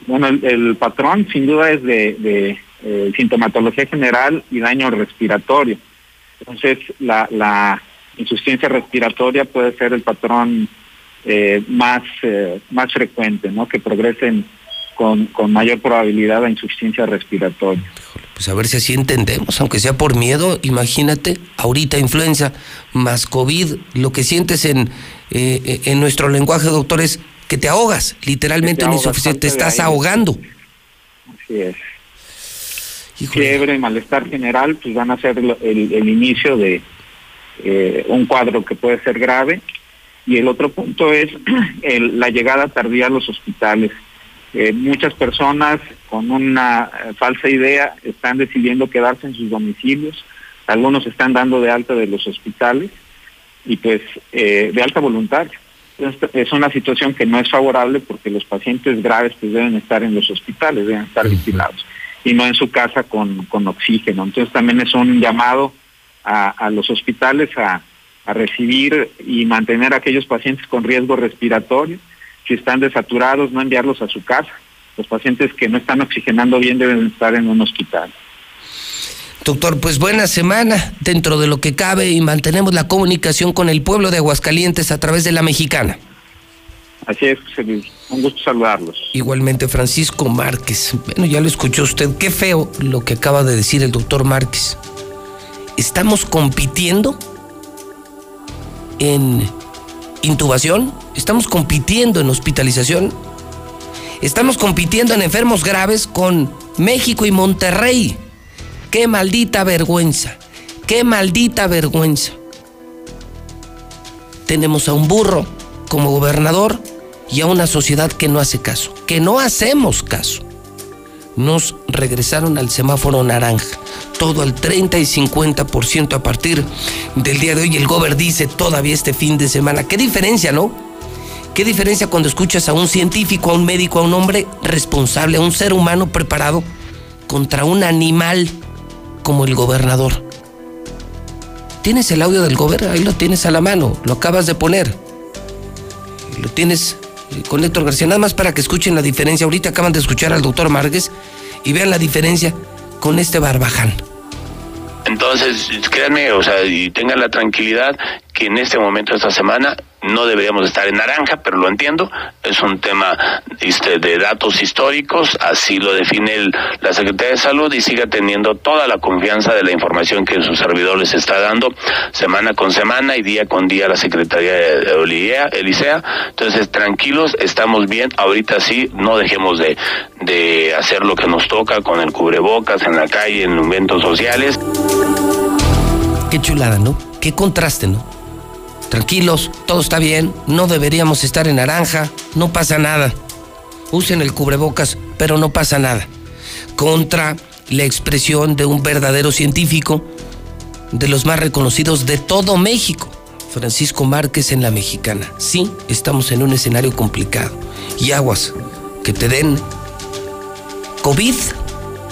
Bueno, el, patrón sin duda es de, eh, sintomatología general y daño respiratorio. Entonces, la, insuficiencia respiratoria puede ser el patrón eh, más, eh, más frecuente, ¿no? Que progresen con, con mayor probabilidad de insuficiencia respiratoria. Pues a ver si así entendemos, aunque sea por miedo, imagínate, ahorita influenza más COVID, lo que sientes en, eh, en nuestro lenguaje, doctor, es que te ahogas, literalmente en insuficiencia, te estás ahogando. Así es. Fiebre, malestar general, pues van a ser el, el, inicio de eh, un cuadro que puede ser grave. Y el otro punto es el, la llegada tardía a los hospitales Eh, muchas personas con una eh, falsa idea están decidiendo quedarse en sus domicilios, algunos están dando de alta de los hospitales y pues eh, de alta voluntad. es una situación que no es favorable porque los pacientes graves pues deben estar en los hospitales, deben estar vigilados y no en su casa con, con oxígeno. Entonces también es un llamado a, a los hospitales a, a recibir y mantener a aquellos pacientes con riesgo respiratorio. Si están desaturados, no enviarlos a su casa. Los pacientes que no están oxigenando bien deben estar en un hospital. Doctor, pues buena semana dentro de lo que cabe y mantenemos la comunicación con el pueblo de Aguascalientes a través de la mexicana. Así es, Un gusto saludarlos. Igualmente, Francisco Márquez. Bueno, ya lo escuchó usted. Qué feo lo que acaba de decir el doctor Márquez. Estamos compitiendo en intubación, estamos compitiendo en hospitalización, estamos compitiendo en enfermos graves con México y Monterrey. Qué maldita vergüenza, qué maldita vergüenza. Tenemos a un burro como gobernador y a una sociedad que no hace caso, que no hacemos caso. Nos regresaron al semáforo naranja, todo al 30 y 50% a partir del día de hoy. El gober dice todavía este fin de semana. ¿Qué diferencia, no? ¿Qué diferencia cuando escuchas a un científico, a un médico, a un hombre responsable, a un ser humano preparado contra un animal como el gobernador? ¿Tienes el audio del gober? Ahí lo tienes a la mano, lo acabas de poner. Lo tienes con Héctor García, nada más para que escuchen la diferencia. Ahorita acaban de escuchar al doctor Márquez y vean la diferencia con este barbaján. Entonces, créanme, o sea, y tengan la tranquilidad que en este momento, esta semana, no deberíamos estar en naranja, pero lo entiendo, es un tema este, de datos históricos, así lo define la Secretaría de Salud y siga teniendo toda la confianza de la información que su servidor les está dando semana con semana y día con día la Secretaría de Olivea, Elisea. Entonces, tranquilos, estamos bien, ahorita sí, no dejemos de, de hacer lo que nos toca con el cubrebocas en la calle, en eventos sociales. Qué chulada, ¿no? Qué contraste, ¿no? Tranquilos, todo está bien, no deberíamos estar en naranja, no pasa nada. Usen el cubrebocas, pero no pasa nada. Contra la expresión de un verdadero científico, de los más reconocidos de todo México, Francisco Márquez en la mexicana. Sí, estamos en un escenario complicado. Y aguas, que te den COVID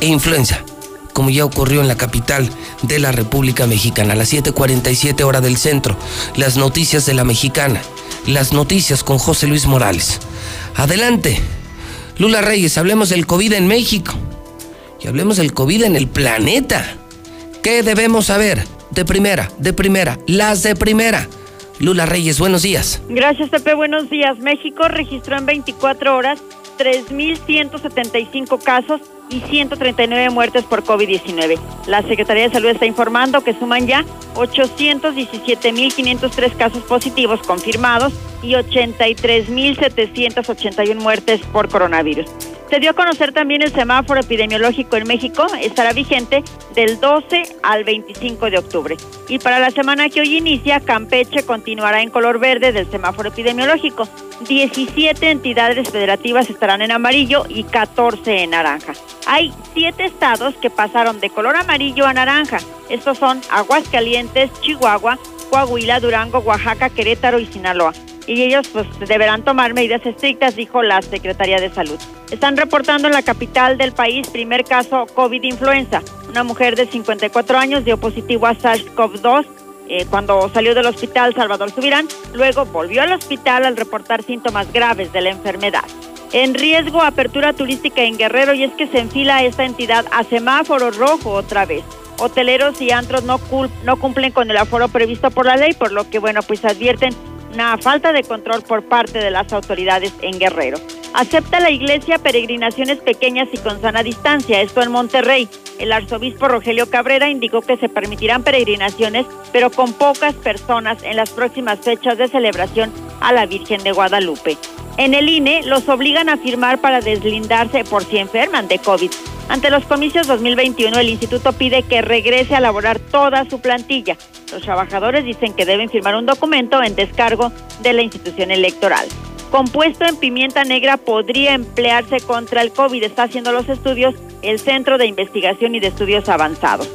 e influenza como ya ocurrió en la capital de la República Mexicana, a las 7:47 hora del centro. Las noticias de la Mexicana, las noticias con José Luis Morales. Adelante. Lula Reyes, hablemos del COVID en México y hablemos del COVID en el planeta. ¿Qué debemos saber? De primera, de primera, las de primera. Lula Reyes, buenos días. Gracias, Pepe. Buenos días. México registró en 24 horas 3.175 casos y 139 muertes por COVID-19. La Secretaría de Salud está informando que suman ya 817.503 casos positivos confirmados y 83.781 muertes por coronavirus. Se dio a conocer también el semáforo epidemiológico en México, estará vigente del 12 al 25 de octubre. Y para la semana que hoy inicia, Campeche continuará en color verde del semáforo epidemiológico. 17 entidades federativas estarán en amarillo y 14 en naranja. Hay 7 estados que pasaron de color amarillo a naranja. Estos son Aguascalientes, Chihuahua, Coahuila, Durango, Oaxaca, Querétaro y Sinaloa y ellos pues deberán tomar medidas estrictas, dijo la Secretaría de Salud. Están reportando en la capital del país primer caso COVID influenza. Una mujer de 54 años dio positivo a SARS-CoV-2 eh, cuando salió del hospital Salvador Subirán, luego volvió al hospital al reportar síntomas graves de la enfermedad. En riesgo apertura turística en Guerrero y es que se enfila esta entidad a semáforo rojo otra vez. Hoteleros y antros no, no cumplen con el aforo previsto por la ley, por lo que bueno, pues advierten una falta de control por parte de las autoridades en Guerrero. Acepta la iglesia peregrinaciones pequeñas y con sana distancia, esto en Monterrey. El arzobispo Rogelio Cabrera indicó que se permitirán peregrinaciones, pero con pocas personas en las próximas fechas de celebración a la Virgen de Guadalupe. En el INE los obligan a firmar para deslindarse por si enferman de COVID. Ante los comicios 2021, el instituto pide que regrese a elaborar toda su plantilla. Los trabajadores dicen que deben firmar un documento en descargo de la institución electoral. compuesto en pimienta negra podría emplearse contra el COVID. Está haciendo los estudios el Centro de Investigación y de Estudios Avanzados.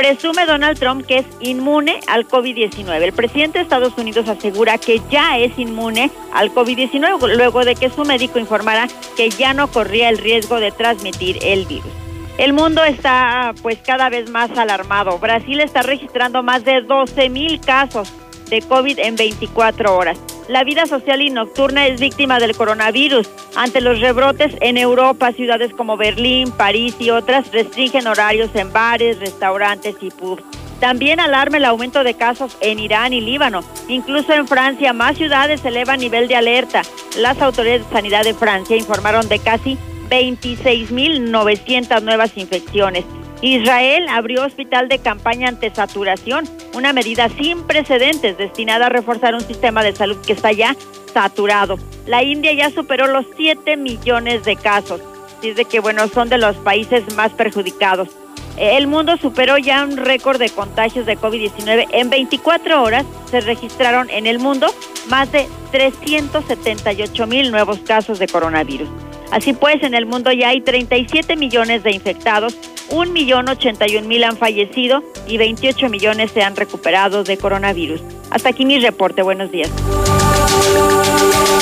Presume Donald Trump que es inmune al COVID-19. El presidente de Estados Unidos asegura que ya es inmune al COVID-19 luego de que su médico informara que ya no corría el riesgo de transmitir el virus. El mundo está pues cada vez más alarmado. Brasil está registrando más de 12 mil casos de COVID en 24 horas. La vida social y nocturna es víctima del coronavirus. Ante los rebrotes en Europa, ciudades como Berlín, París y otras restringen horarios en bares, restaurantes y pubs. También alarma el aumento de casos en Irán y Líbano. Incluso en Francia, más ciudades elevan nivel de alerta. Las autoridades de sanidad de Francia informaron de casi 26.900 nuevas infecciones. Israel abrió hospital de campaña ante saturación, una medida sin precedentes destinada a reforzar un sistema de salud que está ya saturado. La India ya superó los 7 millones de casos, de que bueno, son de los países más perjudicados. El mundo superó ya un récord de contagios de COVID-19. En 24 horas se registraron en el mundo más de 378 mil nuevos casos de coronavirus. Así pues, en el mundo ya hay 37 millones de infectados, 1.081.000 han fallecido y 28 millones se han recuperado de coronavirus. Hasta aquí mi reporte. Buenos días.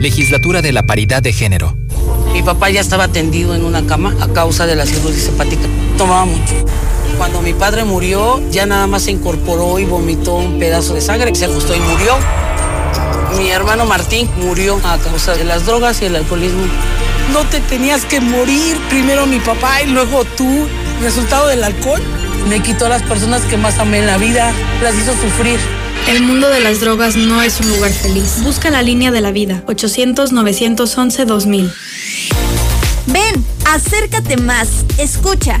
Legislatura de la Paridad de Género. Mi papá ya estaba tendido en una cama a causa de la cirrosis hepática. Tomaba mucho. Cuando mi padre murió, ya nada más se incorporó y vomitó un pedazo de sangre, se ajustó y murió. Mi hermano Martín murió a causa de las drogas y el alcoholismo. No te tenías que morir, primero mi papá y luego tú. Resultado del alcohol me quitó a las personas que más amé en la vida, las hizo sufrir. El mundo de las drogas no es un lugar feliz. Busca la línea de la vida, 800-911-2000. Ven, acércate más, escucha.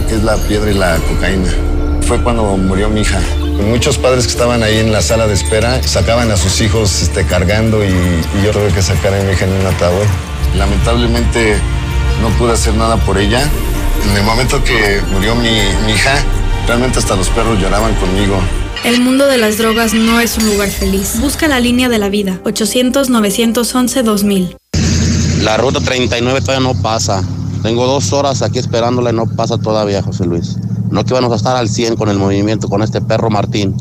lo que es la piedra y la cocaína. Fue cuando murió mi hija. Muchos padres que estaban ahí en la sala de espera sacaban a sus hijos este, cargando y, y yo tuve que sacar a mi hija en un ataúd. Lamentablemente no pude hacer nada por ella. En el momento que murió mi, mi hija, realmente hasta los perros lloraban conmigo. El mundo de las drogas no es un lugar feliz. Busca la línea de la vida, 800-911-2000. La ruta 39 todavía no pasa. Tengo dos horas aquí esperándola y no pasa todavía, José Luis. No que vamos a estar al 100 con el movimiento, con este perro Martín.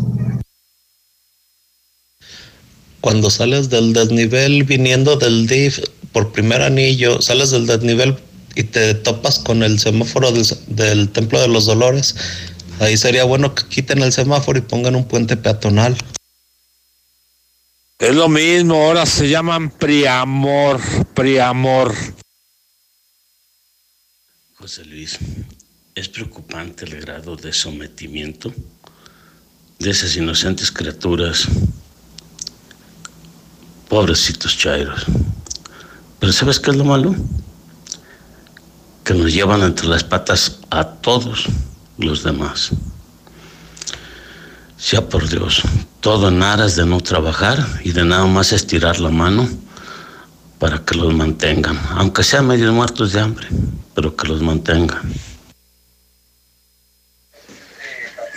Cuando sales del desnivel viniendo del DIF por primer anillo, sales del desnivel y te topas con el semáforo del, del Templo de los Dolores, ahí sería bueno que quiten el semáforo y pongan un puente peatonal. Es lo mismo, ahora se llaman priamor, priamor. José Luis, es preocupante el grado de sometimiento de esas inocentes criaturas, pobrecitos chairos. Pero ¿sabes qué es lo malo? Que nos llevan entre las patas a todos los demás. Ya por Dios, todo en aras de no trabajar y de nada más estirar la mano para que los mantengan, aunque sean medio muertos de hambre, pero que los mantengan.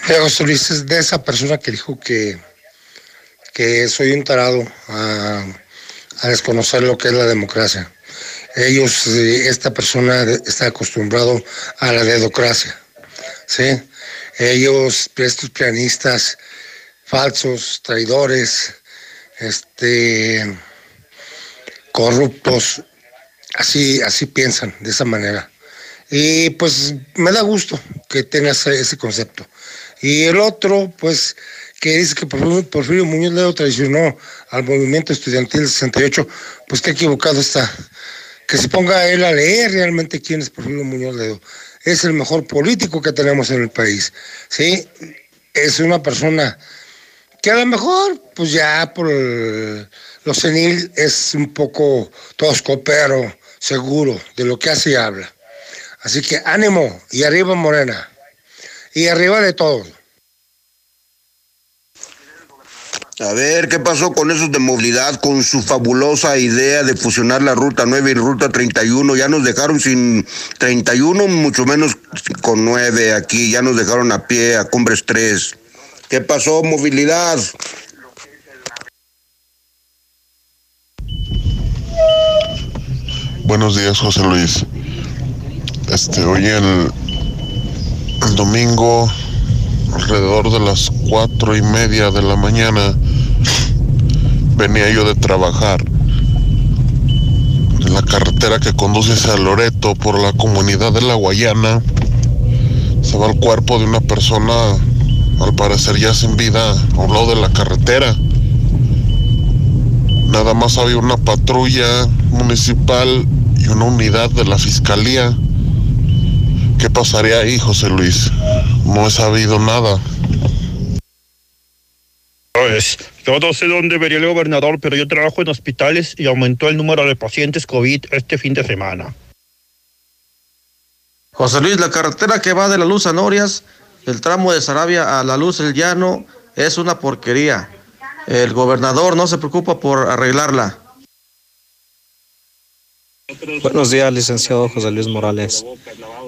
José Luis es de esa persona que dijo que, que soy un tarado a, a desconocer lo que es la democracia. Ellos, eh, esta persona está acostumbrado a la dedocracia, ¿sí? Ellos, estos pianistas falsos, traidores, este, corruptos, así, así piensan, de esa manera. Y pues me da gusto que tengas ese concepto. Y el otro, pues, que dice que Porfirio Muñoz Ledo traicionó al movimiento estudiantil del 68, pues qué equivocado está. Que se ponga él a leer realmente quién es Porfirio Muñoz Ledo. Es el mejor político que tenemos en el país. ¿sí? Es una persona que a lo mejor, pues ya por lo senil es un poco tosco, pero seguro de lo que hace y habla. Así que ánimo y arriba Morena. Y arriba de todo. A ver, ¿qué pasó con esos de movilidad, con su fabulosa idea de fusionar la Ruta 9 y Ruta 31? Ya nos dejaron sin 31, mucho menos con 9 aquí, ya nos dejaron a pie a Cumbres 3. ¿Qué pasó, movilidad? Buenos días, José Luis. Este, hoy el, el domingo, alrededor de las cuatro y media de la mañana, venía yo de trabajar en la carretera que conduce hacia Loreto por la comunidad de La Guayana. Se va el cuerpo de una persona al parecer ya sin vida a un lado de la carretera. Nada más había una patrulla municipal y una unidad de la fiscalía. ¿Qué pasaría ahí, José Luis? No he sabido nada. Pues, yo no sé dónde vería el gobernador, pero yo trabajo en hospitales y aumentó el número de pacientes COVID este fin de semana. José Luis, la carretera que va de la Luz a Norias el tramo de Sarabia a la Luz del Llano es una porquería. El gobernador no se preocupa por arreglarla. Buenos días, licenciado José Luis Morales.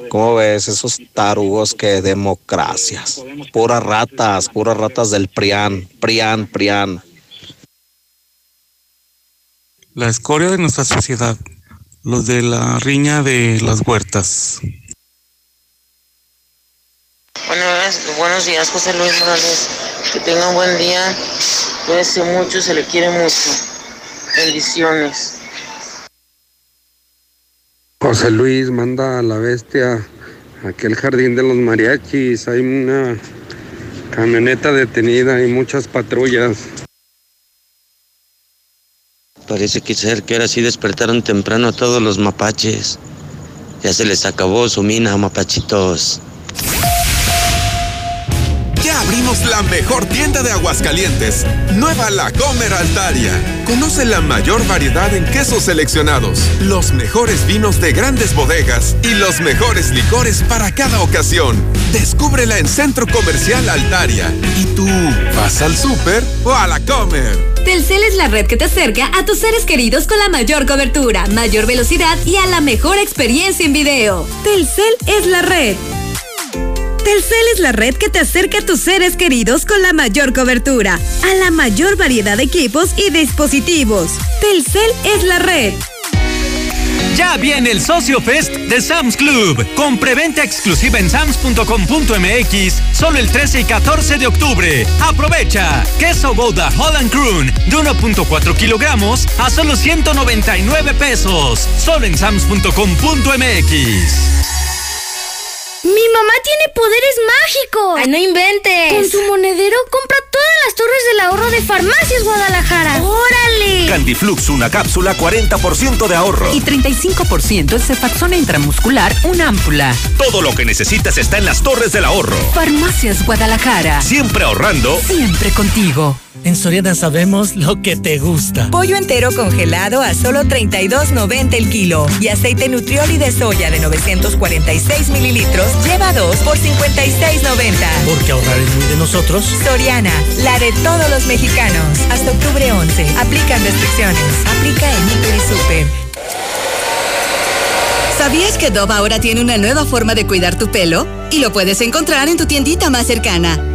¿Cómo ves esos tarugos que democracias? Puras ratas, puras ratas del PRIAN, PRIAN, PRIAN. La escoria de nuestra sociedad, los de la riña de las huertas. Buenos, buenos días, José Luis Morales. Que tenga un buen día. Cuídese mucho, se le quiere mucho. Bendiciones. José Luis manda a la bestia a aquel jardín de los mariachis. Hay una camioneta detenida y muchas patrullas. Parece que ser que ahora sí despertaron temprano a todos los mapaches. Ya se les acabó su mina, mapachitos. La mejor tienda de Aguascalientes, Nueva La Comer Altaria. Conoce la mayor variedad en quesos seleccionados, los mejores vinos de grandes bodegas y los mejores licores para cada ocasión. Descúbrela en Centro Comercial Altaria. ¿Y tú vas al súper o a la Comer? Telcel es la red que te acerca a tus seres queridos con la mayor cobertura, mayor velocidad y a la mejor experiencia en video. Telcel es la red. Telcel es la red que te acerca a tus seres queridos con la mayor cobertura, a la mayor variedad de equipos y dispositivos. Telcel es la red. Ya viene el Socio Fest de Sam's Club, con preventa exclusiva en sams.com.mx, solo el 13 y 14 de octubre. Aprovecha, queso Gouda Holland Croon de 1.4 kilogramos a solo 199 pesos, solo en sams.com.mx. ¡Mi mamá tiene poderes mágicos! ¡Ay, no inventes! Con su monedero compra todas las torres del ahorro de Farmacias Guadalajara. ¡Órale! Candiflux, una cápsula, 40% de ahorro. Y 35% en cefaxona intramuscular, una ámpula. Todo lo que necesitas está en las torres del ahorro. Farmacias Guadalajara. Siempre ahorrando. Siempre contigo. En Soriana sabemos lo que te gusta. Pollo entero congelado a solo 32.90 el kilo. Y aceite nutrioli de soya de 946 mililitros lleva dos por 56.90. Porque ahorrar es muy de nosotros. Soriana, la de todos los mexicanos. Hasta octubre 11. Aplican restricciones. Aplica en Hiper y Super. ¿Sabías que Dove ahora tiene una nueva forma de cuidar tu pelo? Y lo puedes encontrar en tu tiendita más cercana.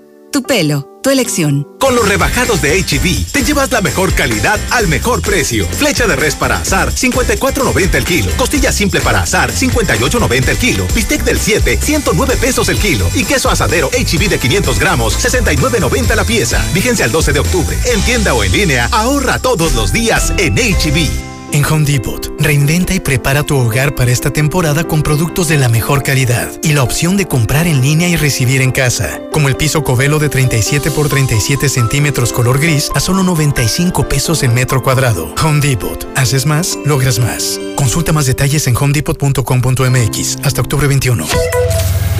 tu pelo, tu elección. Con los rebajados de HB, te llevas la mejor calidad al mejor precio. Flecha de res para asar, 54.90 el kilo. Costilla simple para asar, 58.90 el kilo. Bistec del 7, 109 pesos el kilo. Y queso asadero HB de 500 gramos, 69.90 la pieza. Vigencia al 12 de octubre. En tienda o en línea, ahorra todos los días en HB. En Home Depot, reinventa y prepara tu hogar para esta temporada con productos de la mejor calidad y la opción de comprar en línea y recibir en casa, como el piso Covelo de 37 por 37 centímetros color gris a solo 95 pesos el metro cuadrado. Home Depot, haces más, logras más. Consulta más detalles en homedepot.com.mx hasta octubre 21.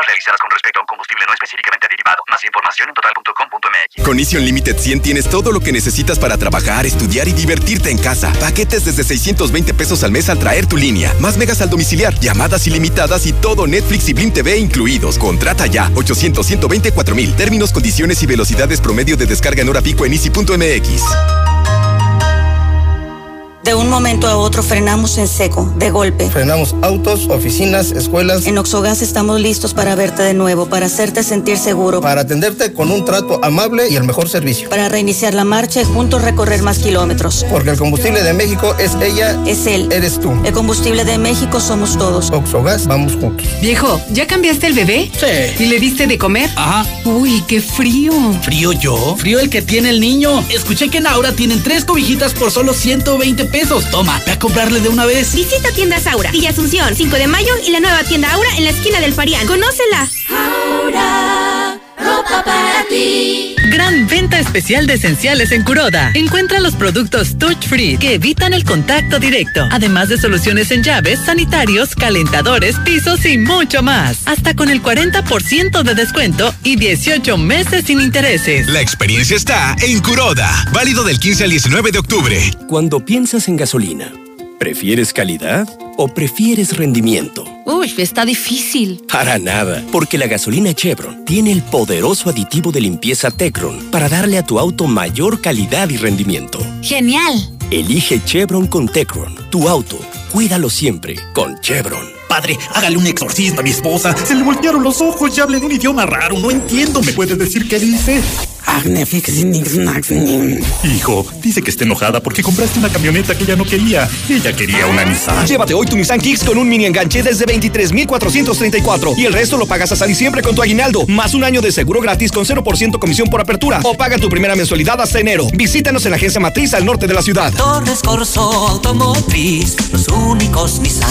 Pruebas realizadas con respecto a un combustible no específicamente derivado. Más información en total.com.mx. Con Easy Unlimited 100 tienes todo lo que necesitas para trabajar, estudiar y divertirte en casa. Paquetes desde 620 pesos al mes al traer tu línea. Más megas al domiciliar, llamadas ilimitadas y todo Netflix y Blim TV incluidos. Contrata ya. 800 124 mil. Términos, condiciones y velocidades promedio de descarga en hora pico en easy.mx. De un momento a otro frenamos en seco, de golpe. Frenamos autos, oficinas, escuelas. En Oxogas estamos listos para verte de nuevo, para hacerte sentir seguro. Para atenderte con un trato amable y el mejor servicio. Para reiniciar la marcha y juntos recorrer más kilómetros. Porque el combustible de México es ella. Es él. Eres tú. El combustible de México somos todos. Oxogas, vamos juntos. Viejo, ¿ya cambiaste el bebé? Sí. ¿Y le diste de comer? Ajá. Uy, qué frío. ¿Frío yo? Frío el que tiene el niño. Escuché que en Aura tienen tres cobijitas por solo 120 pesos. Toma, ve a comprarle de una vez. Visita tiendas Aura, Villa Asunción, 5 de mayo y la nueva tienda Aura en la esquina del Farián. Conócela. Aura, ropa para ti. Gran venta especial de esenciales en Curoda. Encuentra los productos Touch Free que evitan el contacto directo, además de soluciones en llaves, sanitarios, calentadores, pisos y mucho más. Hasta con el 40% de descuento y 18 meses sin intereses. La experiencia está en Curoda. Válido del 15 al 19 de octubre. Cuando piensas en gasolina, ¿prefieres calidad o prefieres rendimiento? Uy, está difícil. Para nada, porque la gasolina Chevron tiene el poderoso aditivo de limpieza Tecron para darle a tu auto mayor calidad y rendimiento. Genial. Elige Chevron con Tecron. Tu auto, cuídalo siempre con Chevron. Padre, hágale un exorcismo a mi esposa. Se le voltearon los ojos y habla en un idioma raro. No entiendo. ¿Me puedes decir qué dice? Hijo, dice que está enojada porque compraste una camioneta que ella no quería. Ella quería una Nissan. Llévate hoy tu Nissan Kicks con un mini enganche desde 23,434 y el resto lo pagas hasta diciembre con tu aguinaldo, más un año de seguro gratis con 0% comisión por apertura o paga tu primera mensualidad hasta enero. Visítanos en la agencia matriz al norte de la ciudad. Torres Corso Automotriz, los únicos Nissan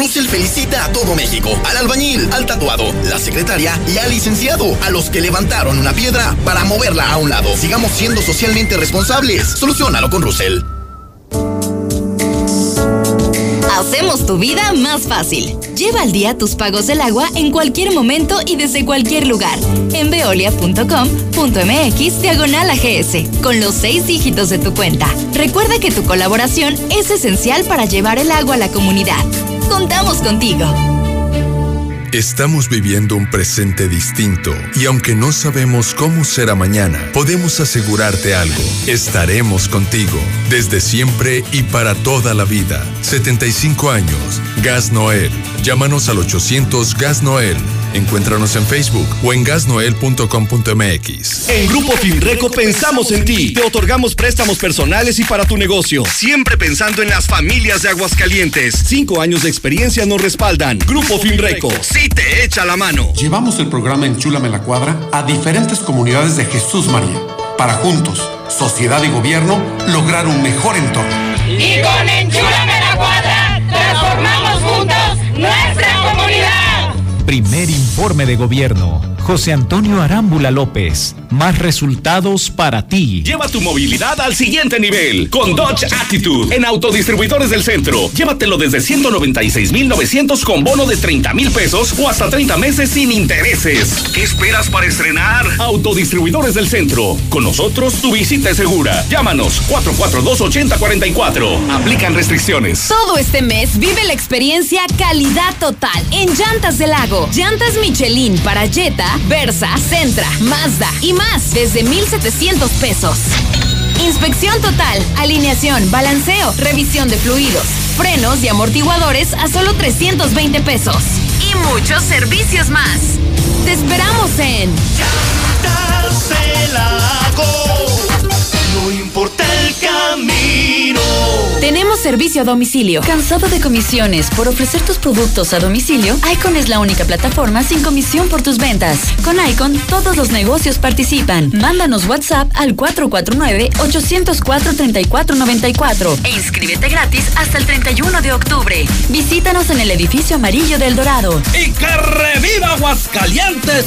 Russell felicita a todo México, al albañil, al tatuado, la secretaria y al licenciado, a los que levantaron una piedra para moverla a un lado. Sigamos siendo socialmente responsables. Solucionalo con Russell. Hacemos tu vida más fácil. Lleva al día tus pagos del agua en cualquier momento y desde cualquier lugar. En veolia.com.mx diagonal con los seis dígitos de tu cuenta. Recuerda que tu colaboración es esencial para llevar el agua a la comunidad. Contamos contigo. Estamos viviendo un presente distinto y aunque no sabemos cómo será mañana, podemos asegurarte algo. Estaremos contigo desde siempre y para toda la vida. 75 años. Gas Noel. Llámanos al 800 Gas Noel. Encuéntranos en Facebook o en gasnoel.com.mx. En Grupo Finreco pensamos en ti. Te otorgamos préstamos personales y para tu negocio. Siempre pensando en las familias de Aguascalientes. Cinco años de experiencia nos respaldan. Grupo Finreco. Sí te echa la mano. Llevamos el programa Enchúlame la Cuadra a diferentes comunidades de Jesús María para juntos, sociedad y gobierno, lograr un mejor entorno. Y con Enchúlame la Cuadra, transformamos juntos nuestra comunidad. Primer informe de gobierno. José Antonio Arámbula López. Más resultados para ti. Lleva tu movilidad al siguiente nivel con Dodge Attitude en Autodistribuidores del Centro. Llévatelo desde 196,900 con bono de 30 mil pesos o hasta 30 meses sin intereses. ¿Qué esperas para estrenar? Autodistribuidores del Centro. Con nosotros tu visita es segura. Llámanos 442-8044. Aplican restricciones. Todo este mes vive la experiencia calidad total en Llantas del Lago. Llantas Michelin para Jetta, Versa, Centra, Mazda y más desde 1,700 pesos. Inspección total, alineación, balanceo, revisión de fluidos, frenos y amortiguadores a solo 320 pesos. Y muchos servicios más. Te esperamos en el camino. Tenemos servicio a domicilio. ¿Cansado de comisiones por ofrecer tus productos a domicilio? Icon es la única plataforma sin comisión por tus ventas. Con Icon, todos los negocios participan. Mándanos WhatsApp al 449-804-3494 e inscríbete gratis hasta el 31 de octubre. Visítanos en el edificio amarillo del Dorado. ¡Y que reviva Aguascalientes!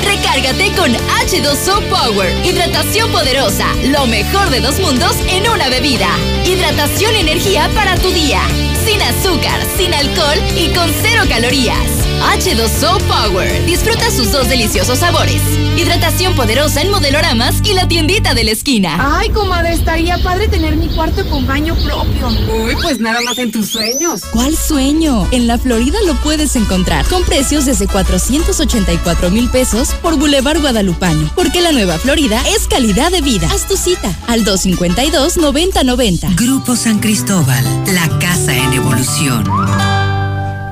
Recárgate con H2O Power. Hidratación poderosa. Lo mejor de dos mundos en una bebida. Hidratación y energía para tu día. Sin azúcar, sin alcohol y con cero calorías. H2O Power. Disfruta sus dos deliciosos sabores. Hidratación poderosa en modeloramas y la tiendita de la esquina. Ay, comadre, estaría padre tener mi cuarto con baño propio. Uy, pues nada más en tus sueños. ¿Cuál sueño? En la Florida lo puedes encontrar con precios desde 484 mil pesos por Boulevard Guadalupano. Porque la nueva Florida es calidad de vida. Haz tu cita al 252-9090. Grupo San Cristóbal, la casa en evolución.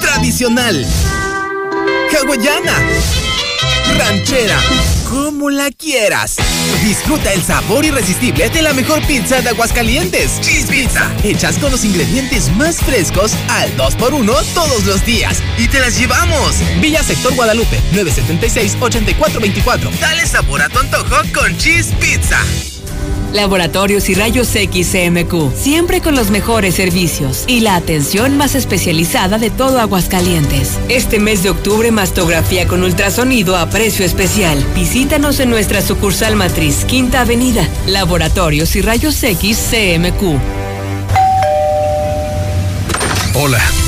Tradicional. Hawaiana. Ranchera. Como la quieras. Disfruta el sabor irresistible de la mejor pizza de Aguascalientes. Cheese Pizza. Hechas con los ingredientes más frescos al 2x1 todos los días. Y te las llevamos. Villa Sector Guadalupe, 976-8424. Dale sabor a tu antojo con Cheese Pizza. Laboratorios y Rayos X CMQ, siempre con los mejores servicios y la atención más especializada de todo Aguascalientes. Este mes de octubre, mastografía con ultrasonido a precio especial. Visítanos en nuestra sucursal matriz, Quinta Avenida. Laboratorios y Rayos X CMQ. Hola,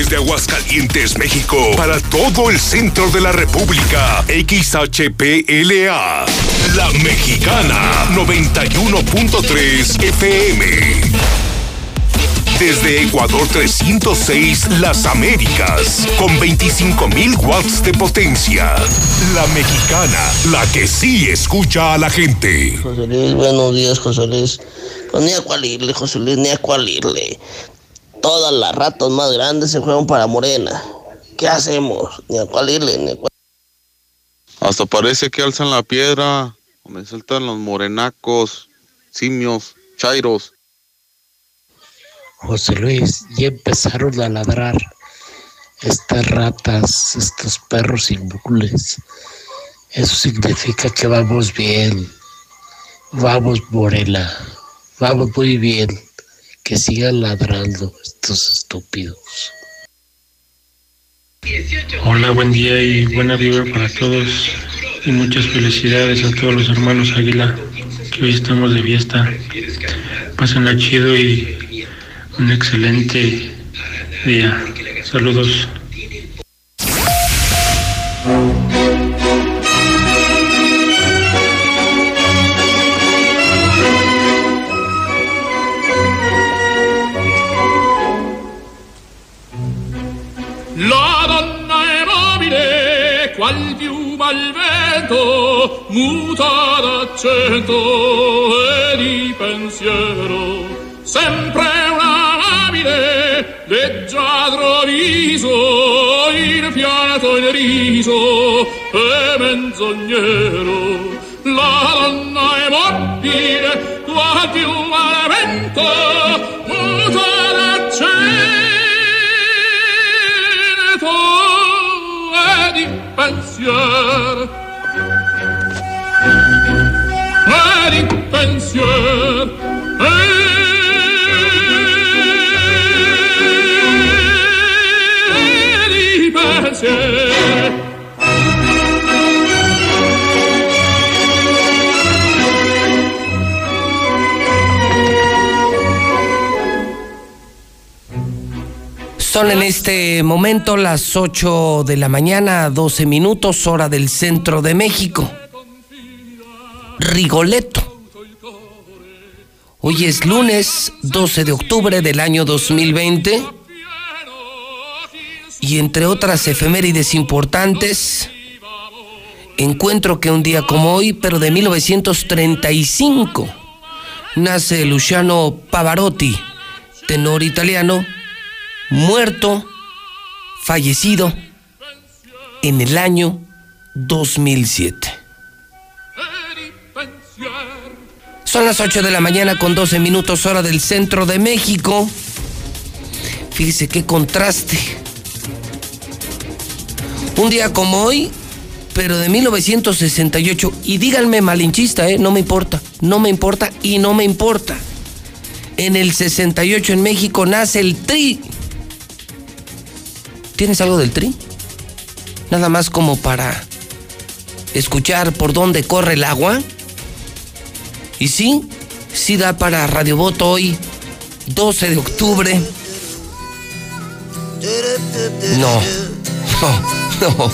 Desde Aguascalientes, México, para todo el centro de la República, XHPLA, La Mexicana, 91.3 FM. Desde Ecuador 306, Las Américas, con 25.000 watts de potencia. La Mexicana, la que sí escucha a la gente. José Luis, buenos días, José Luis. Pues ni a cuál irle, José Luis, ni a cuál irle. Todas las ratas más grandes se fueron para Morena. ¿Qué hacemos? Ni a cuál irle, ni a cuál... Hasta parece que alzan la piedra. Me saltan los morenacos, simios, chairos. José Luis, ya empezaron a ladrar estas ratas, estos perros inmunes. Eso significa que vamos bien. Vamos, Morena. Vamos muy bien. Que sigan ladrando estos estúpidos. Hola, buen día y buena vibra para todos. Y muchas felicidades a todos los hermanos Águila, que hoy estamos de fiesta. Pásenla chido y un excelente día. Saludos. Muta d'accento e di pensiero. Sempre una amabile, leggiadro viso, il fiato il riso e menzognero. La donna è mobile, qual piuma al vento, muta d'accento e di pensier Son en este momento las 8 de la mañana, 12 minutos, hora del centro de México. Rigoletto. Hoy es lunes 12 de octubre del año 2020 y entre otras efemérides importantes, encuentro que un día como hoy, pero de 1935, nace Luciano Pavarotti, tenor italiano, muerto, fallecido en el año 2007. Son las 8 de la mañana con 12 minutos hora del centro de México. Fíjese qué contraste. Un día como hoy, pero de 1968. Y díganme malinchista, ¿eh? No me importa. No me importa y no me importa. En el 68 en México nace el TRI. ¿Tienes algo del TRI? Nada más como para escuchar por dónde corre el agua. Y sí, sí da para Radio Voto hoy, 12 de octubre. No, no, no.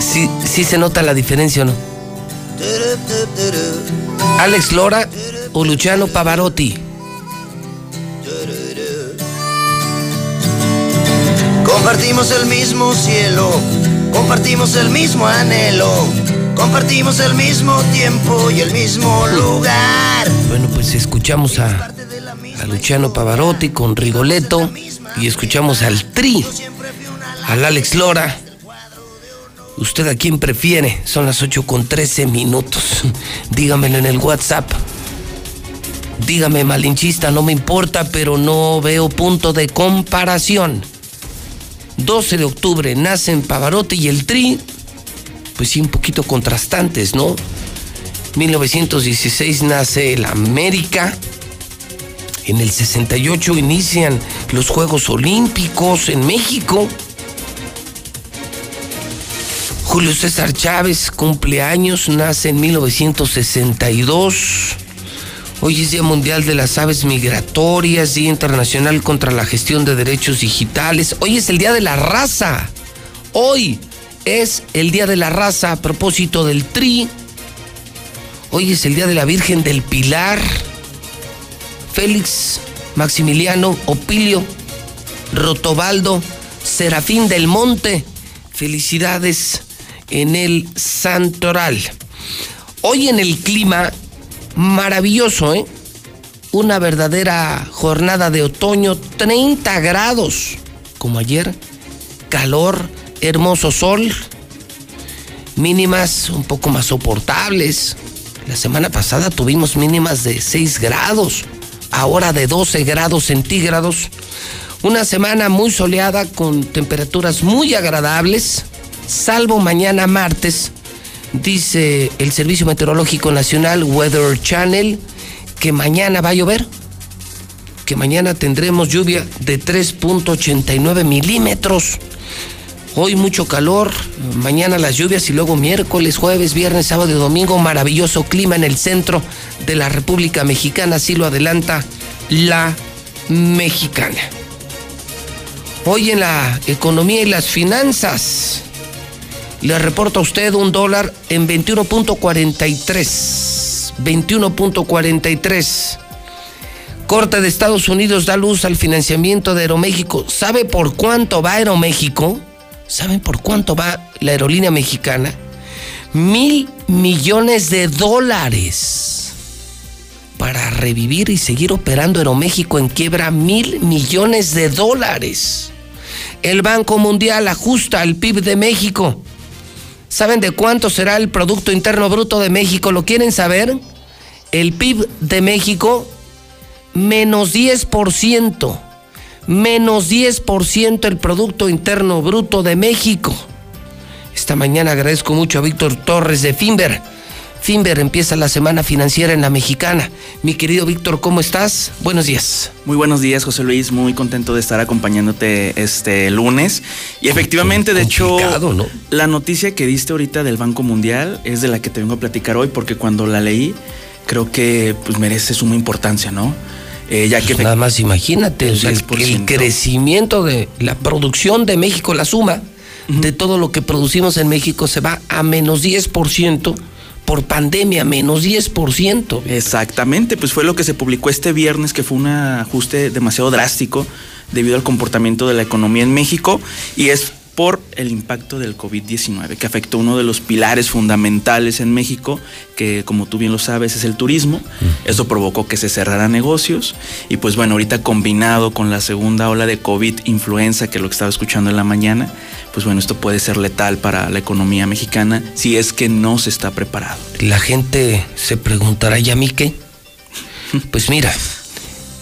Sí, sí se nota la diferencia, ¿o ¿no? Alex Lora o Luciano Pavarotti. Compartimos el mismo cielo, compartimos el mismo anhelo, compartimos el mismo tiempo y el mismo lugar. Bueno, pues escuchamos a, a Luciano Pavarotti con Rigoletto y escuchamos al Tri, al Alex Lora. ¿Usted a quién prefiere? Son las 8 con 13 minutos. Dígamelo en el WhatsApp. Dígame, malinchista, no me importa, pero no veo punto de comparación. 12 de octubre nacen Pavarotti y el Tri, pues sí, un poquito contrastantes, ¿no? 1916 nace el América. En el 68 inician los Juegos Olímpicos en México. Julio César Chávez, cumpleaños, nace en 1962. Hoy es Día Mundial de las Aves Migratorias, Día Internacional contra la Gestión de Derechos Digitales. Hoy es el Día de la Raza. Hoy es el Día de la Raza a propósito del TRI. Hoy es el Día de la Virgen del Pilar. Félix, Maximiliano, Opilio, Rotobaldo, Serafín del Monte. Felicidades en el Santoral. Hoy en el clima maravilloso, ¿eh? Una verdadera jornada de otoño, 30 grados, como ayer, calor, hermoso sol, mínimas un poco más soportables. La semana pasada tuvimos mínimas de 6 grados, ahora de 12 grados centígrados. Una semana muy soleada con temperaturas muy agradables, salvo mañana martes, dice el Servicio Meteorológico Nacional Weather Channel, que mañana va a llover, que mañana tendremos lluvia de 3.89 milímetros. Hoy mucho calor, mañana las lluvias y luego miércoles, jueves, viernes, sábado y domingo, maravilloso clima en el centro de la República Mexicana, así lo adelanta la mexicana. Hoy en la economía y las finanzas, le reporta a usted un dólar en 21.43. 21.43. Corte de Estados Unidos da luz al financiamiento de Aeroméxico. ¿Sabe por cuánto va Aeroméxico? ¿Saben por cuánto va la aerolínea mexicana? Mil millones de dólares para revivir y seguir operando Aeroméxico en quiebra. Mil millones de dólares. El Banco Mundial ajusta al PIB de México. ¿Saben de cuánto será el Producto Interno Bruto de México? ¿Lo quieren saber? El PIB de México, menos 10%. Menos 10% el Producto Interno Bruto de México. Esta mañana agradezco mucho a Víctor Torres de Finver. Finver empieza la semana financiera en la mexicana. Mi querido Víctor, ¿cómo estás? Buenos días. Muy buenos días, José Luis. Muy contento de estar acompañándote este lunes. Y efectivamente, de hecho, ¿no? la noticia que diste ahorita del Banco Mundial es de la que te vengo a platicar hoy, porque cuando la leí, creo que pues, merece suma importancia, ¿no? Eh, ya que nada más imagínate, o sea, el, el, crecimiento de la producción de México, la suma uh -huh. de todo lo que producimos en México se va a menos 10% por pandemia, menos 10%. Exactamente, pues fue lo que se publicó este viernes, que fue un ajuste demasiado drástico debido al comportamiento de la economía en México y es por el impacto del COVID-19, que afectó uno de los pilares fundamentales en México, que como tú bien lo sabes es el turismo. Eso provocó que se cerraran negocios y pues bueno, ahorita combinado con la segunda ola de COVID, influenza, que lo que estaba escuchando en la mañana, pues bueno, esto puede ser letal para la economía mexicana si es que no se está preparado. La gente se preguntará, ¿y a mí qué? Pues mira,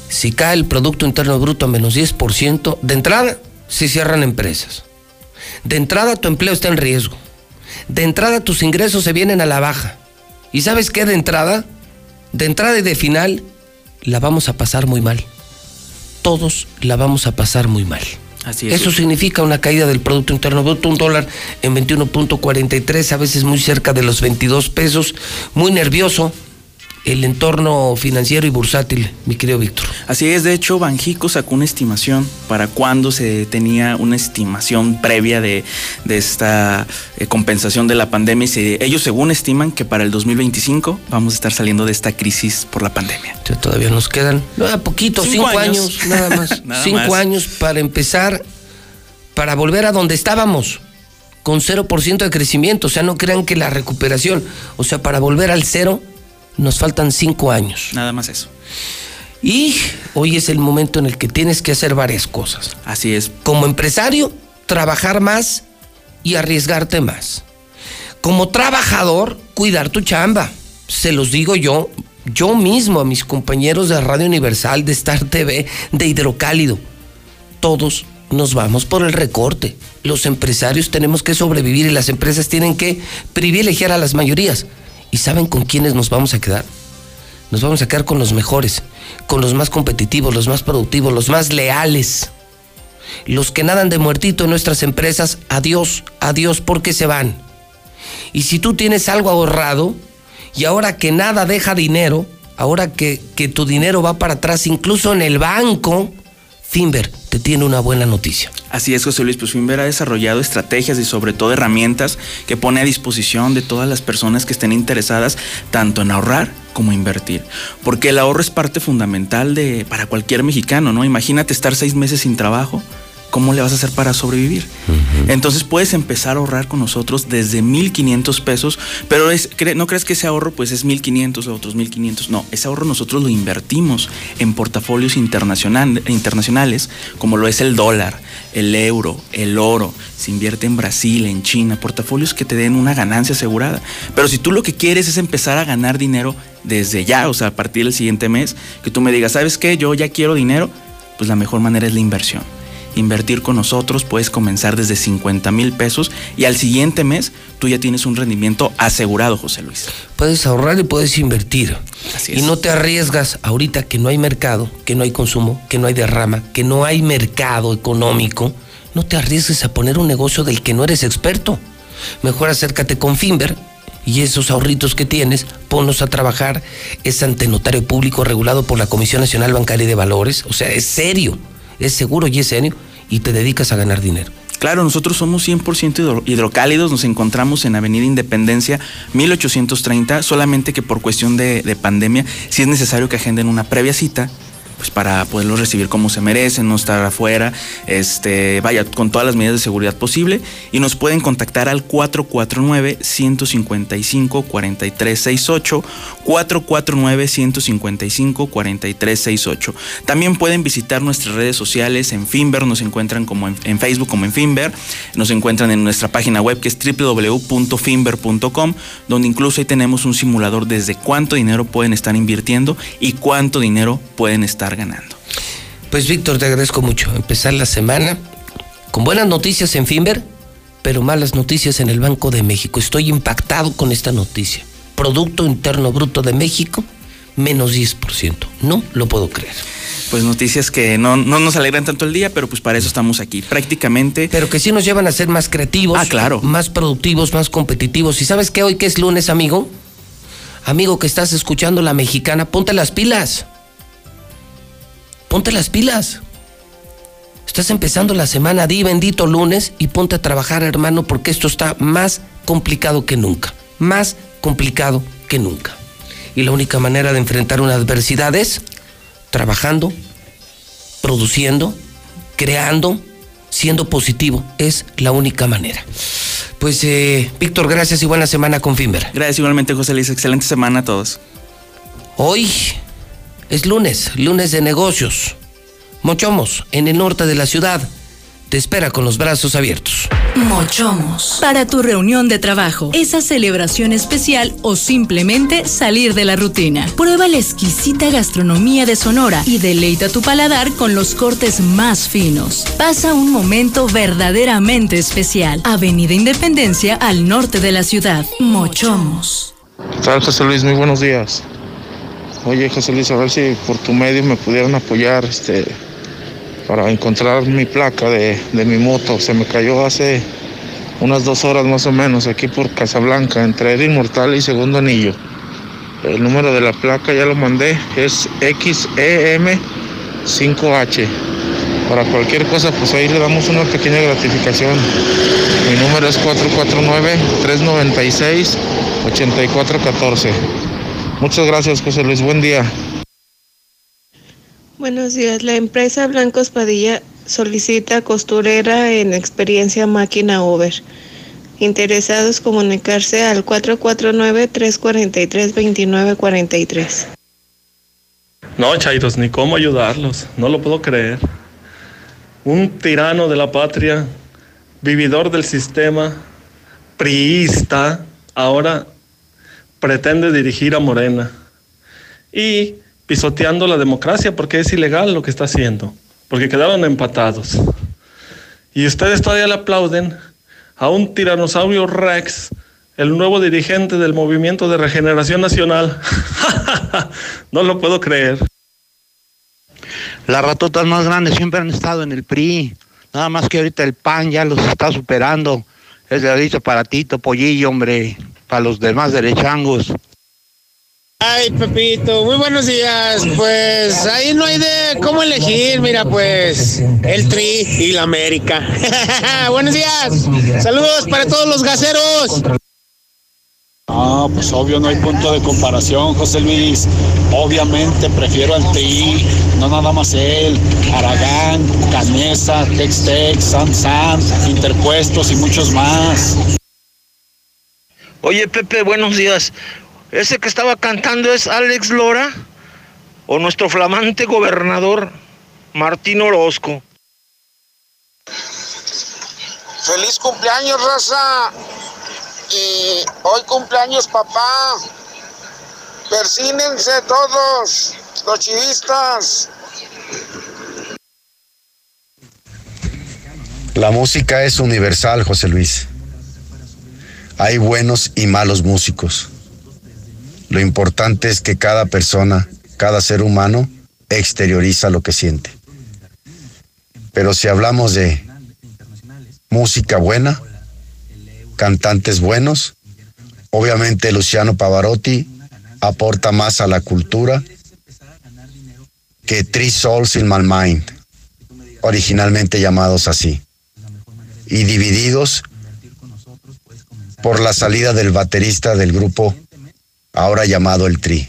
si cae el Producto Interno Bruto a menos 10%, de entrada se cierran empresas. De entrada tu empleo está en riesgo. De entrada tus ingresos se vienen a la baja. ¿Y sabes qué de entrada? De entrada y de final la vamos a pasar muy mal. Todos la vamos a pasar muy mal. Así es. Eso significa una caída del Producto Interno Bruto, un dólar en 21.43, a veces muy cerca de los 22 pesos, muy nervioso el entorno financiero y bursátil, mi querido Víctor. Así es, de hecho, Banjico sacó una estimación para cuando se tenía una estimación previa de, de esta eh, compensación de la pandemia. Y se, ellos, según estiman, que para el 2025 vamos a estar saliendo de esta crisis por la pandemia. Sea, todavía nos quedan no, a poquito, cinco, cinco años. años. nada más. nada cinco más. años para empezar, para volver a donde estábamos con 0% de crecimiento. O sea, no crean que la recuperación, o sea, para volver al cero nos faltan cinco años. Nada más eso. Y hoy es el momento en el que tienes que hacer varias cosas. Así es. Como empresario, trabajar más y arriesgarte más. Como trabajador, cuidar tu chamba. Se los digo yo, yo mismo a mis compañeros de Radio Universal, de Star TV, de Hidrocálido. Todos nos vamos por el recorte. Los empresarios tenemos que sobrevivir y las empresas tienen que privilegiar a las mayorías. ¿Y saben con quiénes nos vamos a quedar? Nos vamos a quedar con los mejores, con los más competitivos, los más productivos, los más leales. Los que nadan de muertito en nuestras empresas, adiós, adiós porque se van. Y si tú tienes algo ahorrado y ahora que nada deja dinero, ahora que, que tu dinero va para atrás, incluso en el banco, Finver tiene una buena noticia. Así es, José Luis, pues Finver ha desarrollado estrategias y sobre todo herramientas que pone a disposición de todas las personas que estén interesadas tanto en ahorrar como invertir. Porque el ahorro es parte fundamental de, para cualquier mexicano, ¿no? Imagínate estar seis meses sin trabajo. ¿Cómo le vas a hacer para sobrevivir? Entonces puedes empezar a ahorrar con nosotros desde 1.500 pesos, pero es, no crees que ese ahorro pues es 1.500 o otros 1.500. No, ese ahorro nosotros lo invertimos en portafolios internacional, internacionales, como lo es el dólar, el euro, el oro. Se invierte en Brasil, en China, portafolios que te den una ganancia asegurada. Pero si tú lo que quieres es empezar a ganar dinero desde ya, o sea, a partir del siguiente mes, que tú me digas, ¿sabes qué? Yo ya quiero dinero, pues la mejor manera es la inversión invertir con nosotros, puedes comenzar desde 50 mil pesos y al siguiente mes tú ya tienes un rendimiento asegurado, José Luis. Puedes ahorrar y puedes invertir. Y no te arriesgas ahorita que no hay mercado, que no hay consumo, que no hay derrama, que no hay mercado económico. No te arriesgues a poner un negocio del que no eres experto. Mejor acércate con Finver y esos ahorritos que tienes, ponlos a trabajar. Es ante notario público regulado por la Comisión Nacional Bancaria y de Valores. O sea, es serio, es seguro y es serio y te dedicas a ganar dinero. Claro, nosotros somos 100% hidrocálidos, nos encontramos en Avenida Independencia 1830, solamente que por cuestión de pandemia, si es necesario que agenden una previa cita, pues para poderlos recibir como se merecen, no estar afuera, este, vaya, con todas las medidas de seguridad posible. Y nos pueden contactar al 449-155-4368, 449-155-4368. También pueden visitar nuestras redes sociales en Finver, nos encuentran como en, en Facebook como en Finver, nos encuentran en nuestra página web que es www.finver.com, donde incluso ahí tenemos un simulador desde cuánto dinero pueden estar invirtiendo y cuánto dinero pueden estar ganando. Pues Víctor, te agradezco mucho. Empezar la semana con buenas noticias en Finver, pero malas noticias en el Banco de México. Estoy impactado con esta noticia. Producto Interno Bruto de México, menos 10%. No lo puedo creer. Pues noticias que no, no nos alegran tanto el día, pero pues para eso estamos aquí. Prácticamente. Pero que sí nos llevan a ser más creativos. Ah, claro. Más productivos, más competitivos. ¿Y sabes qué hoy que es lunes, amigo? Amigo que estás escuchando la mexicana, ponte las pilas. Ponte las pilas. Estás empezando la semana, di bendito lunes y ponte a trabajar, hermano, porque esto está más complicado que nunca. Más complicado que nunca. Y la única manera de enfrentar una adversidad es trabajando, produciendo, creando, siendo positivo. Es la única manera. Pues, eh, Víctor, gracias y buena semana con Finver. Gracias igualmente, José Luis. Excelente semana a todos. Hoy es lunes, lunes de negocios. Mochomos, en el norte de la ciudad, te espera con los brazos abiertos. Mochomos. Para tu reunión de trabajo, esa celebración especial o simplemente salir de la rutina. Prueba la exquisita gastronomía de Sonora y deleita tu paladar con los cortes más finos. Pasa un momento verdaderamente especial. Avenida Independencia al norte de la ciudad. Mochomos. ¿Qué tal, José Luis? Muy buenos días. Oye, José Luis, a ver si por tu medio me pudieran apoyar este, para encontrar mi placa de, de mi moto. Se me cayó hace unas dos horas más o menos aquí por Casablanca, entre el Inmortal y Segundo Anillo. El número de la placa ya lo mandé, es XEM5H. Para cualquier cosa, pues ahí le damos una pequeña gratificación. Mi número es 449-396-8414. Muchas gracias, José Luis. Buen día. Buenos días. La empresa Blancos Padilla solicita costurera en experiencia máquina Uber. Interesados comunicarse al 449-343-2943. No, Chairos, ni cómo ayudarlos. No lo puedo creer. Un tirano de la patria, vividor del sistema, priista, ahora pretende dirigir a Morena. Y pisoteando la democracia porque es ilegal lo que está haciendo, porque quedaron empatados. Y ustedes todavía le aplauden a un tiranosaurio Rex, el nuevo dirigente del Movimiento de Regeneración Nacional. no lo puedo creer. Las ratotas más grandes siempre han estado en el PRI. Nada más que ahorita el PAN ya los está superando. Es de ahorita para Tito, Pollillo, hombre. Para los demás derechangos. Ay, Pepito, muy buenos días. Pues ahí no hay de cómo elegir, mira, pues el Tri y la América. buenos días. Saludos para todos los gaseros. Ah, pues obvio no hay punto de comparación, José Luis. Obviamente prefiero al TRI, no nada más él, Aragán, Canesa, Tex-Tex, San San, Interpuestos y muchos más. Oye, Pepe, buenos días. ¿Ese que estaba cantando es Alex Lora o nuestro flamante gobernador Martín Orozco? Feliz cumpleaños, raza. Y hoy cumpleaños, papá. Persínense todos, los chivistas. La música es universal, José Luis. Hay buenos y malos músicos. Lo importante es que cada persona, cada ser humano, exterioriza lo que siente. Pero si hablamos de música buena, cantantes buenos, obviamente Luciano Pavarotti aporta más a la cultura que Three Souls in My Mind, originalmente llamados así, y divididos por la salida del baterista del grupo ahora llamado el Tri.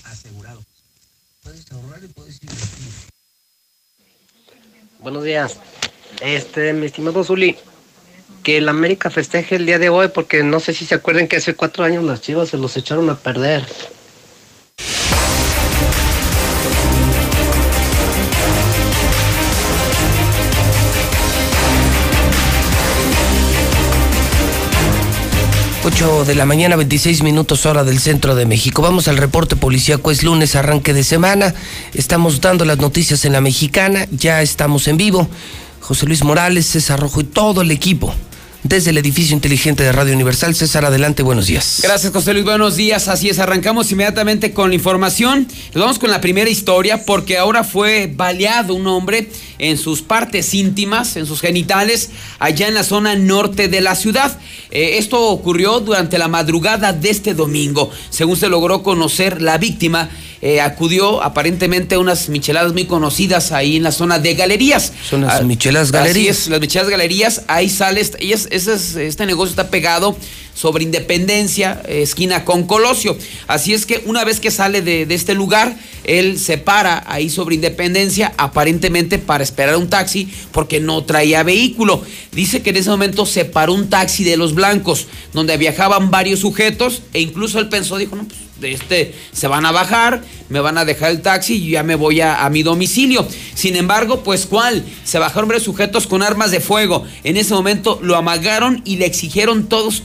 Buenos días. Este, mi estimado Zuli, que el América festeje el día de hoy porque no sé si se acuerdan que hace cuatro años las chivas se los echaron a perder. Ocho de la mañana, 26 minutos hora del centro de México. Vamos al reporte policíaco. Es lunes, arranque de semana. Estamos dando las noticias en la mexicana. Ya estamos en vivo. José Luis Morales, César Rojo y todo el equipo desde el edificio inteligente de Radio Universal. César, adelante, buenos días. Gracias, José Luis, buenos días. Así es, arrancamos inmediatamente con la información. Nos vamos con la primera historia porque ahora fue baleado un hombre en sus partes íntimas, en sus genitales, allá en la zona norte de la ciudad. Eh, esto ocurrió durante la madrugada de este domingo. Según se logró conocer, la víctima eh, acudió aparentemente a unas micheladas muy conocidas ahí en la zona de galerías. Son las Ah, micheladas Así galerías. es, las micheladas galerías, ahí sale, esta- y es- ese es- este negocio está pegado sobre Independencia, esquina con Colosio. Así es que una vez que sale de, este lugar, él se para ahí sobre Independencia, aparentemente para esperar un taxi, porque no traía vehículo. Dice que en ese momento se paró un taxi de los blancos, donde viajaban varios sujetos, e incluso él pensó, dijo, no, pues de este se van a bajar, me van a dejar el taxi y ya me voy a, a mi domicilio. Sin embargo, pues cuál, se bajaron varios sujetos con armas de fuego. En ese momento lo amagaron y le exigieron todas sus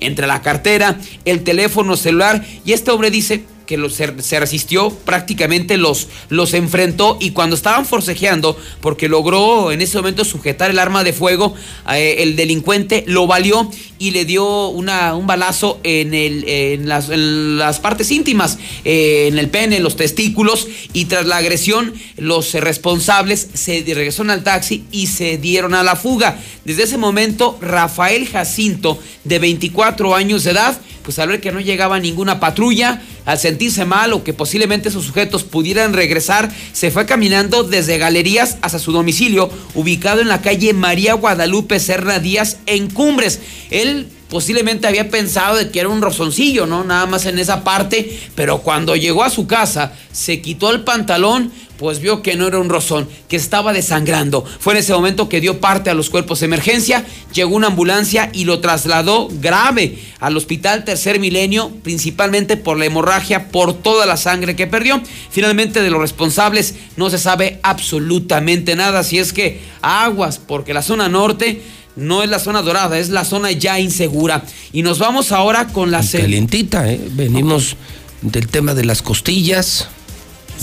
entre la cartera, el teléfono celular y este hombre dice que lo- se, resistió, prácticamente los, los enfrentó y cuando estaban forcejeando, porque logró en ese momento sujetar el arma de fuego, eh, el delincuente lo valió y le dio una, un balazo en, las, las partes íntimas, eh, en el pene, en los testículos y tras la agresión los responsables se regresaron al taxi y se dieron a la fuga. Desde ese momento, Rafael Jacinto, de 24 años de edad, pues al ver que no llegaba ninguna patrulla, al sentirse mal o que posiblemente esos sujetos pudieran regresar, se fue caminando desde Galerías hasta su domicilio, ubicado en la calle María Guadalupe Serra Díaz, en Cumbres. Él posiblemente había pensado de que era un rozoncillo, ¿no? Nada más en esa parte, pero cuando llegó a su casa, se quitó el pantalón, pues vio que no era un rozón, que estaba desangrando. Fue en ese momento que dio parte a los cuerpos de emergencia, llegó una ambulancia y lo trasladó grave al hospital Tercer Milenio, principalmente por la hemorragia, por toda la sangre que perdió. Finalmente de los responsables no se sabe absolutamente nada, si es que aguas, porque la zona norte no es la zona dorada, es la zona ya insegura. Y nos vamos ahora con la Calientita, ¿eh? Venimos del tema de las costillas,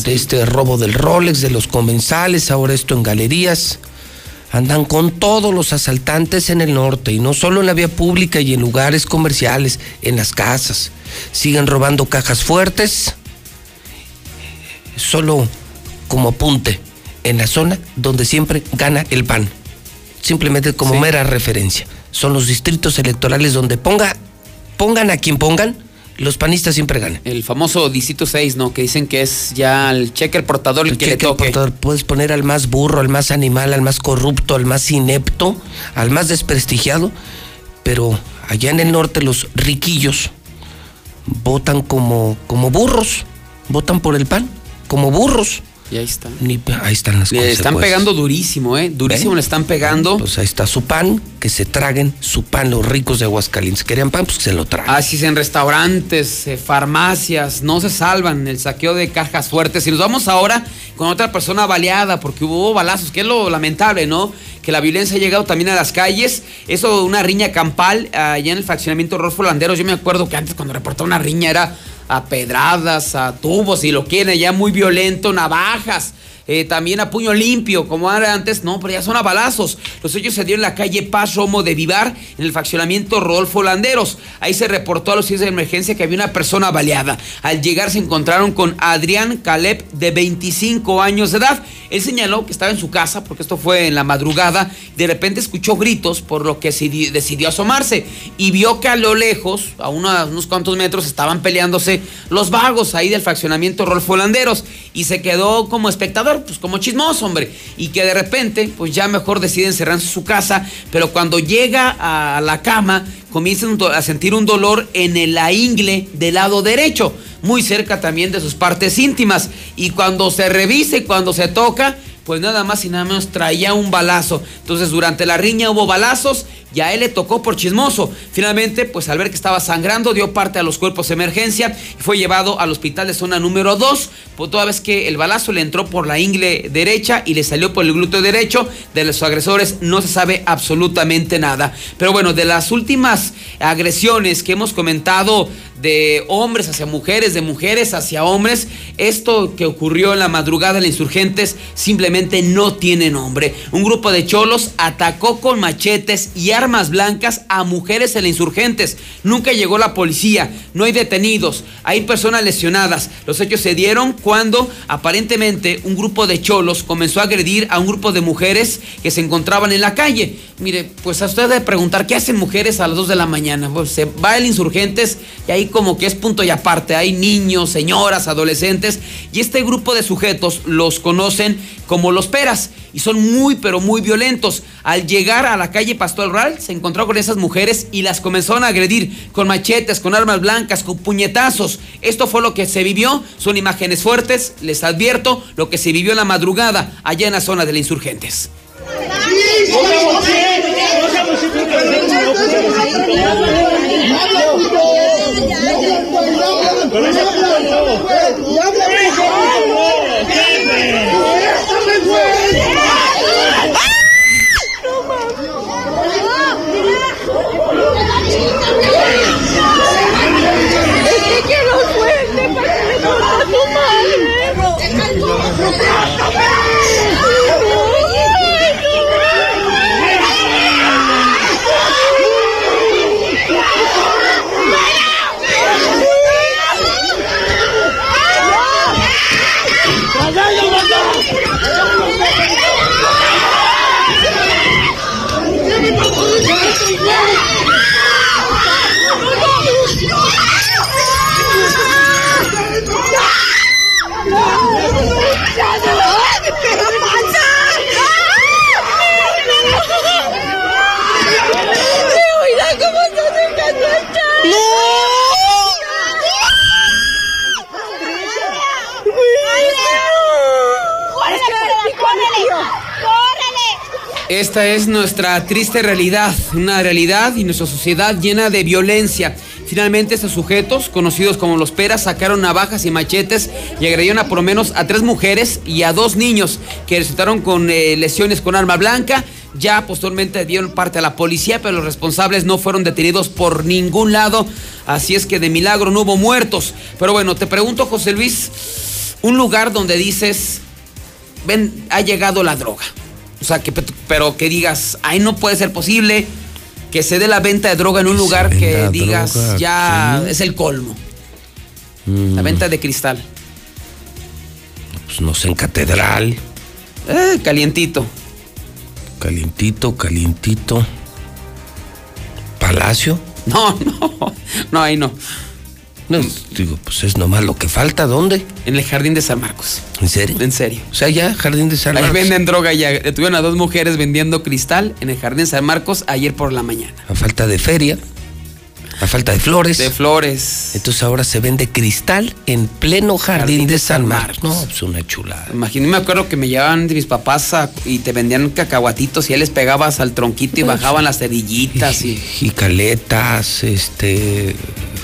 de este robo del Rolex, de los comensales, ahora esto en galerías. Andan con todos los asaltantes en el norte y no solo en la vía pública y en lugares comerciales, en las casas. Siguen robando cajas fuertes, solo como apunte, en la zona donde siempre gana el PAN. Simplemente como mera referencia. Son los distritos electorales donde ponga, pongan a quien pongan, los panistas siempre ganan. El famoso distrito 6, ¿no? Que dicen que es ya el cheque el portador el, que le toque. portador. Puedes poner al más burro, al más animal, al más corrupto, al más inepto, al más desprestigiado, pero allá en el norte los riquillos votan como, como burros, votan por el pan, como burros. Y ahí está. Ahí están las Le están consecuencias. pegando durísimo, ¿eh? Durísimo le están pegando. Pues ahí está su pan, que se traguen su pan los ricos de Aguascalientes. ¿Querían pan? Pues que se lo tragan. Así es, en restaurantes, eh, farmacias, no se salvan el saqueo de cajas fuertes. Y nos vamos ahora con otra persona baleada, porque hubo balazos, que es lo lamentable, ¿no? Que la violencia ha llegado también a las calles. Eso, una riña campal allá en el fraccionamiento Rolfo Landeros. Yo me acuerdo que antes cuando reportaba una riña era a pedradas, a tubos, si lo quieren, ya muy violento, navajas. Eh, también a puño limpio, como era antes, no, pero ya son a balazos. Los hechos se dieron en la calle Paz Romo de Vivar, en el faccionamiento Rodolfo Landeros. Ahí se reportó a los servicios de emergencia que había una persona baleada. Al llegar se encontraron con Adrián Caleb, de 25 años de edad. Él señaló que estaba en su casa, porque esto fue en la madrugada. De repente escuchó gritos, por lo que decidió asomarse. Y vio que a lo lejos, a unos cuantos metros, estaban peleándose los vagos ahí del fraccionamiento Rolfo Landeros. Y se quedó como espectador, pues como chismoso, hombre. Y que de repente, pues ya mejor decide encerrarse en su casa. Pero cuando llega a la cama, comienza a sentir un dolor en el- la ingle del lado derecho, muy cerca también de sus partes íntimas. Y cuando se revisa y cuando se toca, pues nada más y nada menos traía un balazo. Entonces durante la riña hubo balazos y a él le tocó por chismoso. Finalmente, pues al ver que estaba sangrando, dio parte a los cuerpos de emergencia y fue llevado al hospital de zona número 2, pues toda vez que el balazo le entró por la ingle derecha y le salió por el glúteo derecho, de los agresores no se sabe absolutamente nada. Pero bueno, de las últimas agresiones que hemos comentado de hombres hacia mujeres, de mujeres hacia hombres, esto que ocurrió en la madrugada la Insurgentes simplemente no tiene nombre. Un grupo de cholos atacó con machetes y armas blancas a mujeres en Insurgentes. Nunca llegó la policía, no hay detenidos, hay personas lesionadas. Los hechos se dieron cuando aparentemente un grupo de cholos comenzó a agredir a un grupo de mujeres que se encontraban en la calle. Mire, pues a usted de preguntar qué hacen mujeres a las 2 de la mañana. Pues se va el Insurgentes y ahí como que es punto y aparte. Hay niños, señoras, adolescentes y este grupo de sujetos los conocen como los peras y son muy pero muy violentos. Al llegar a la calle Pastor Real se encontró con esas mujeres y las comenzaron a agredir con machetes, con armas blancas, con puñetazos. Esto fue lo que se vivió. Son imágenes fuertes. Les advierto lo que se vivió en la madrugada allá en la zona de la Insurgentes. Es que quiero suerte para que me tome a tu Mira cómo está acercando el Esta es nuestra triste realidad, una realidad y nuestra sociedad llena de violencia. Finalmente estos sujetos, conocidos como los peras, sacaron navajas y machetes y agredieron a por lo menos a tres mujeres y a dos niños que resultaron con eh, lesiones con arma blanca. Ya posteriormente dieron parte a la policía, pero los responsables no fueron detenidos por ningún lado. Así es que de milagro no hubo muertos. Pero bueno, te pregunto, José Luis, un lugar donde dices, ven, ha llegado la droga. O sea, que, pero que digas, ay, no puede ser posible que se dé la venta de droga en un lugar que digas, droga, ya sí. es el colmo. Mm, La venta de cristal. Pues no sé, en catedral. Eh, calientito. Calientito, calientito. Palacio. No, no, no, ahí no. No, digo, pues es nomás lo que falta. ¿Dónde? En el jardín de San Marcos. ¿En serio? En serio. O sea, ya, Jardín de San Ahí Marcos. venden droga ya. Detuvieron a dos mujeres vendiendo cristal en el jardín de San Marcos ayer por la mañana. A falta de feria. A falta de flores. De flores. Entonces ahora se vende cristal en pleno jardín, de San Marcos. No, pues una chulada. Imagino, me acuerdo que me llevaban de mis papás a- y te vendían cacahuatitos y ya les pegabas al tronquito y bajaban las cerillitas y. Jicaletas, este,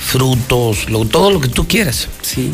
frutos, lo- todo lo que tú quieras. Sí.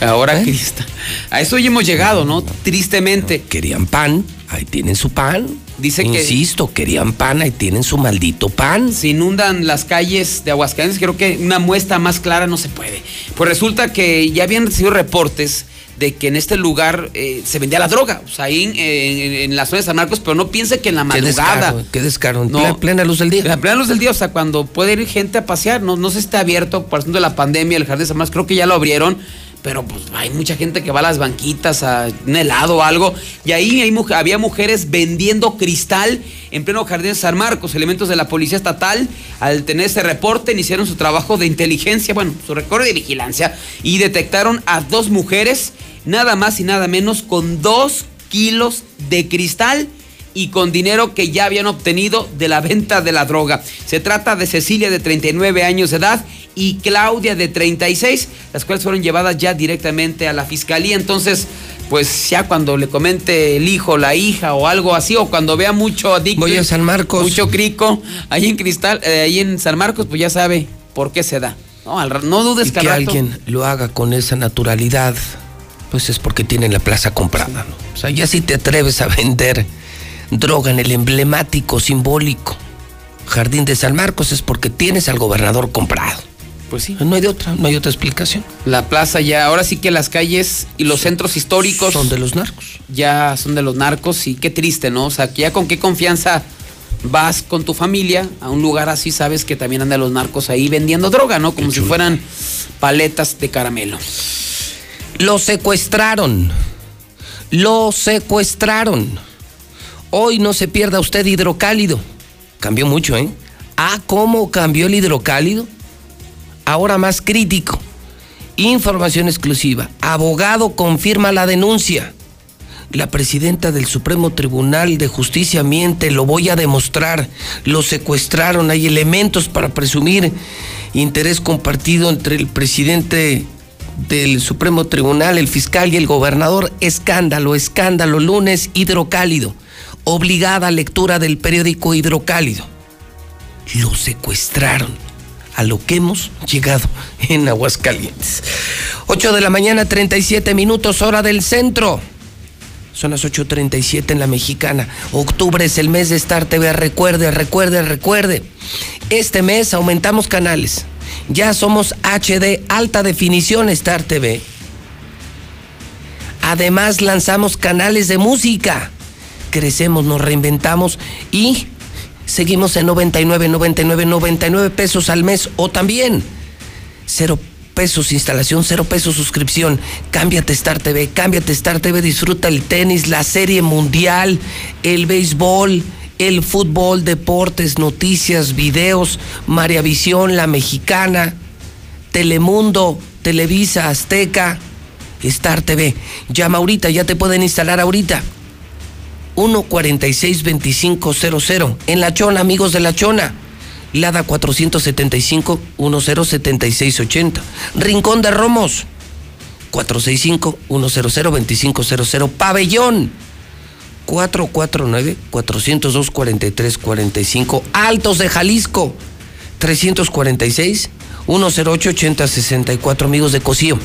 Ahora cristal. A eso hoy hemos llegado, ¿no? Tristemente. Querían pan, ahí tienen su pan. Dice que- Insisto, querían pan, ahí tienen su maldito pan. Se inundan las calles de Aguascalientes, creo que una muestra más clara no se puede. Pues resulta que ya habían recibido reportes de que en este lugar eh, se vendía la droga, o sea, ahí en, en- en la zona de San Marcos, pero no piense que en la Qué madrugada. descaro, qué descaro. No. plena, plena luz del día. En la plena luz del día, o sea, cuando puede ir gente a pasear, no, no si está abierto por asunto de la pandemia, el jardín de San Marcos, creo que ya lo abrieron, pero pues hay mucha gente que va a las banquitas a un helado o algo, y ahí había mujeres vendiendo cristal en pleno jardín de San Marcos. Elementos de la policía estatal, al tener ese reporte, iniciaron su trabajo de inteligencia, bueno, su recorrido de vigilancia, y detectaron a dos mujeres, nada más y nada menos, con dos kilos de cristal y con dinero que ya habían obtenido de la venta de la droga. Se trata de Cecilia de 39 años de edad y Claudia de 36, las cuales fueron llevadas ya directamente a la fiscalía. Entonces, pues ya cuando le comente el hijo, la hija o algo así, o cuando vea mucho adicto, Voy a San Marcos. mucho crico, ahí en Cristal, eh, ahí en San Marcos, pues ya sabe por qué se da. No, al no dudes y que que al rato- alguien lo haga con esa naturalidad, pues es porque tienen la plaza comprada, ¿no? O sea, ya si te atreves a vender droga en el emblemático, simbólico Jardín de San Marcos es porque tienes al gobernador comprado. Pues sí. No hay de otra, no hay otra explicación. La plaza ya, ahora sí que las calles y los centros históricos Son de los narcos. ya son de los narcos y qué triste, ¿no? O sea, que ya con qué confianza vas con tu familia a un lugar así, sabes que también andan los narcos ahí vendiendo droga, ¿no? Como si fueran paletas de caramelo. Lo secuestraron. Lo secuestraron. Hoy no se pierda usted hidrocálido. Cambió mucho, ¿eh? Ah, ¿cómo cambió el hidrocálido? Ahora más crítico. Información exclusiva. Abogado confirma la denuncia. La presidenta del Supremo Tribunal de Justicia miente, lo voy a demostrar. Lo secuestraron, hay elementos para presumir interés compartido entre el presidente del Supremo Tribunal, el fiscal y el gobernador. Escándalo, escándalo, lunes hidrocálido. Obligada lectura del periódico hidrocálido. Lo secuestraron. A lo que hemos llegado en Aguascalientes. 8 de la mañana, 37 minutos, hora del centro. Son las 8.37 en la mexicana. Octubre es el mes de Star TV. Recuerde, recuerde, recuerde. Este mes aumentamos canales. Ya somos HD alta definición Star TV. Además lanzamos canales de música. Crecemos, nos reinventamos y seguimos en 99, 99, 99 pesos al mes o también cero pesos instalación, cero pesos suscripción. Cámbiate Star TV, cámbiate Star TV, disfruta el tenis, la serie mundial, el béisbol, el fútbol, deportes, noticias, videos, María Visión, la mexicana, Telemundo, Televisa, Azteca, Star TV. Llama ahorita, ya te pueden instalar ahorita. 146-2500. En La Chona, amigos de La Chona. Lada 475-107680. Rincón de Romos. 465-100-2500. Pabellón. 449-402-4345. Altos de Jalisco. 346-108-8064. Amigos de Cocío.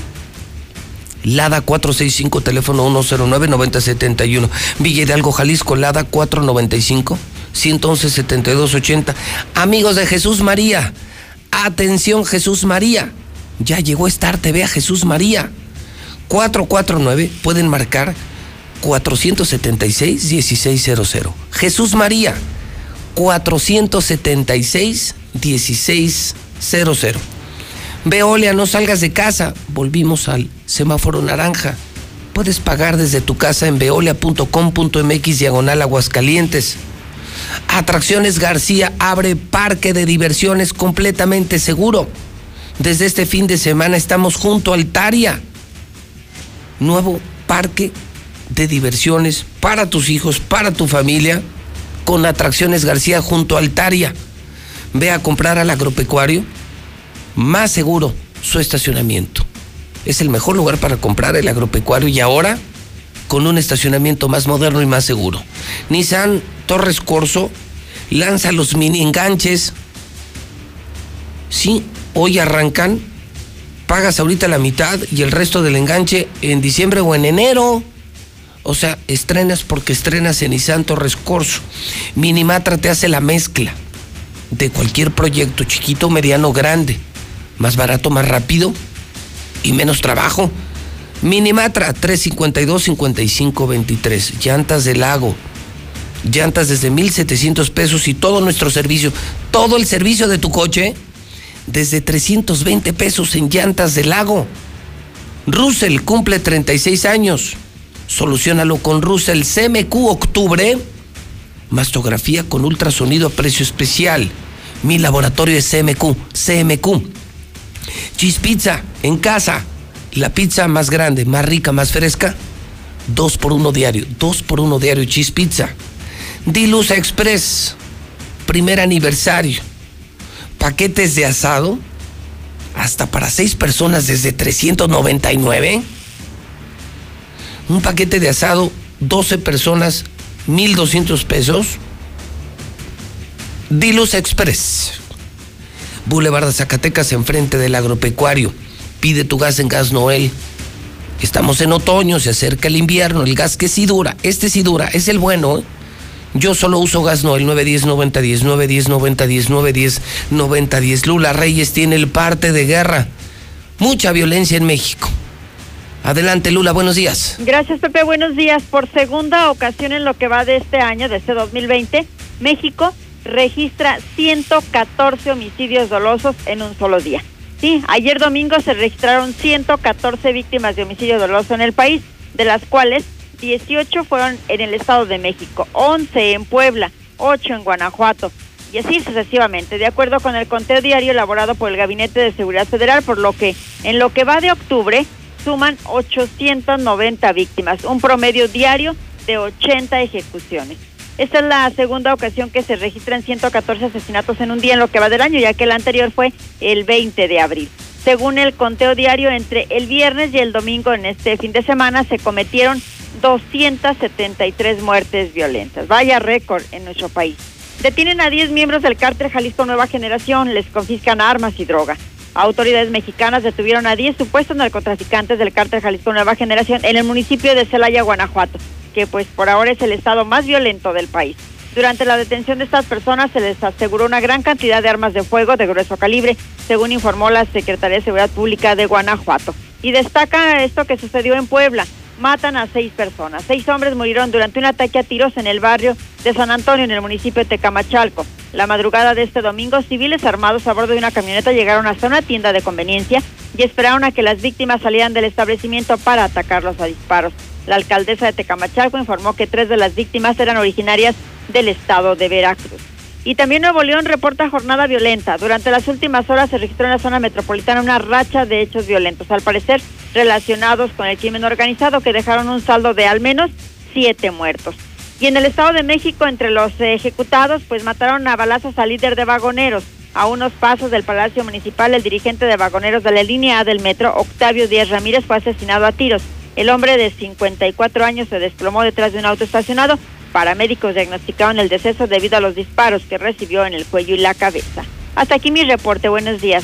Lada 465, teléfono 109-9071. Villa Hidalgo, Jalisco, Lada 495, 111-7280. Amigos de Jesús María, atención Jesús María. Ya llegó Star TV a Jesús María. 449, pueden marcar 476-1600. Jesús María, 476-1600. Veolia, no salgas de casa. Volvimos al semáforo naranja. Puedes pagar desde tu casa en veolia.com.mx diagonal Aguascalientes. Atracciones García abre parque de diversiones completamente seguro. Desde este fin de semana estamos junto a Altaria. Nuevo parque de diversiones para tus hijos, para tu familia, con Atracciones García junto a Altaria. Ve a comprar al agropecuario más seguro su estacionamiento. Es el mejor lugar para comprar el agropecuario y ahora con un estacionamiento más moderno y más seguro. Nissan Torres Corso lanza los mini enganches. Sí, hoy arrancan. Pagas ahorita la mitad y el resto del enganche en diciembre o en enero. O sea, estrenas porque estrenas en Nissan Torres Corso. Minimatra te hace la mezcla de cualquier proyecto, chiquito, mediano, grande. Más barato, más rápido y menos trabajo. Minimatra 352-5523. Llantas del lago. Llantas desde 1,700 pesos y todo nuestro servicio. Todo el servicio de tu coche desde 320 pesos en Llantas del lago. Russell cumple 36 años. Solucionalo con Russell CMQ Octubre. Mastografía con ultrasonido a precio especial. Mi laboratorio es CMQ. CMQ. Cheese Pizza en casa. La pizza más grande, más rica, más fresca. Dos por uno diario. Dos por uno diario Cheese Pizza. Dilusa Express. Primer aniversario. Paquetes de asado. Hasta para seis personas desde 399. Un paquete de asado, 12 personas, 1,200 pesos. Diluz Express. Boulevard de Zacatecas, enfrente del agropecuario. Pide tu gas en Gas Noel. Estamos en otoño, se acerca el invierno, el gas que sí dura, este sí dura, es el bueno. ¿eh? Yo solo uso Gas Noel 910 9010 910 9010 910 9010. Lula Reyes tiene el parte de guerra. Mucha violencia en México. Adelante, Lula, buenos días. Gracias, Pepe. Buenos días. Por segunda ocasión en lo que va de este año, de este 2020, México registra 114 homicidios dolosos en un solo día. Sí, ayer domingo se registraron 114 víctimas de homicidio doloso en el país, de las cuales 18 fueron en el Estado de México, 11 en Puebla, 8 en Guanajuato, y así sucesivamente, de acuerdo con el conteo diario elaborado por el Gabinete de Seguridad Federal, por lo que en lo que va de octubre suman 890 víctimas, un promedio diario de 80 ejecuciones. Esta es la segunda ocasión que se registran 114 asesinatos en un día en lo que va del año, ya que el anterior fue el 20 de abril. Según el conteo diario, entre el viernes y el domingo en este fin de semana se cometieron 273 muertes violentas. Vaya récord en nuestro país. Detienen a 10 miembros del cártel Jalisco Nueva Generación, les confiscan armas y droga. Autoridades mexicanas detuvieron a 10 supuestos narcotraficantes del cártel Jalisco Nueva Generación en el municipio de Celaya, Guanajuato, que pues por ahora es el estado más violento del país. Durante la detención de estas personas se les aseguró una gran cantidad de armas de fuego de grueso calibre, según informó la Secretaría de Seguridad Pública de Guanajuato. Y destaca esto que sucedió en Puebla. Matan a seis personas. Seis hombres murieron durante un ataque a tiros en el barrio de San Antonio, en el municipio de Tecamachalco. La madrugada de este domingo, civiles armados a bordo de una camioneta llegaron hasta una tienda de conveniencia y esperaron a que las víctimas salieran del establecimiento para atacarlos a disparos. La alcaldesa de Tecamachalco informó que tres de las víctimas eran originarias del estado de Veracruz. Y también Nuevo León reporta jornada violenta. Durante las últimas horas se registró en la zona metropolitana una racha de hechos violentos, al parecer relacionados con el crimen organizado, que dejaron un saldo de al menos siete muertos. Y en el Estado de México, entre los ejecutados, pues mataron a balazos al líder de vagoneros. A unos pasos del Palacio Municipal, el dirigente de vagoneros de la línea A del metro, Octavio Díaz Ramírez, fue asesinado a tiros. El hombre de 54 años se desplomó detrás de un auto estacionado. Paramédicos diagnosticaron el deceso debido a los disparos que recibió en el cuello y la cabeza. Hasta aquí mi reporte. Buenos días.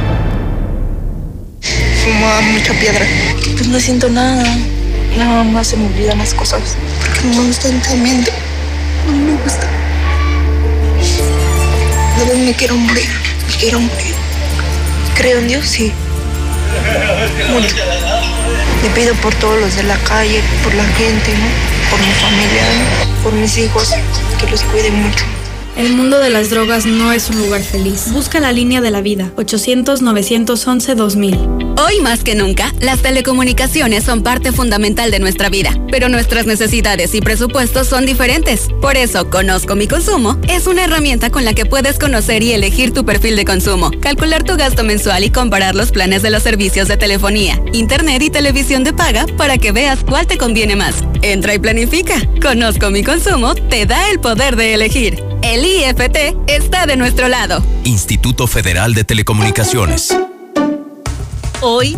Fumaba mucha piedra. Pues no siento nada. Nada más se me olvidan las cosas. Porque no me gusta intensamente. No me gusta. A veces me quiero morir. Me quiero morir. Creo en Dios, sí. Mucho. Le pido por todos los de la calle, por la gente, ¿no? Por mi familia, por mis hijos, que los cuide mucho. El mundo de las drogas no es un lugar feliz. Busca la línea de la vida. 800-911-2000. Hoy más que nunca, las telecomunicaciones son parte fundamental de nuestra vida, pero nuestras necesidades y presupuestos son diferentes. Por eso, Conozco mi consumo es una herramienta con la que puedes conocer y elegir tu perfil de consumo, calcular tu gasto mensual y comparar los planes de los servicios de telefonía, internet y televisión de paga para que veas cuál te conviene más. Entra y planifica. Conozco mi consumo te da el poder de elegir. El IFT está de nuestro lado. Instituto Federal de Telecomunicaciones. Hoy,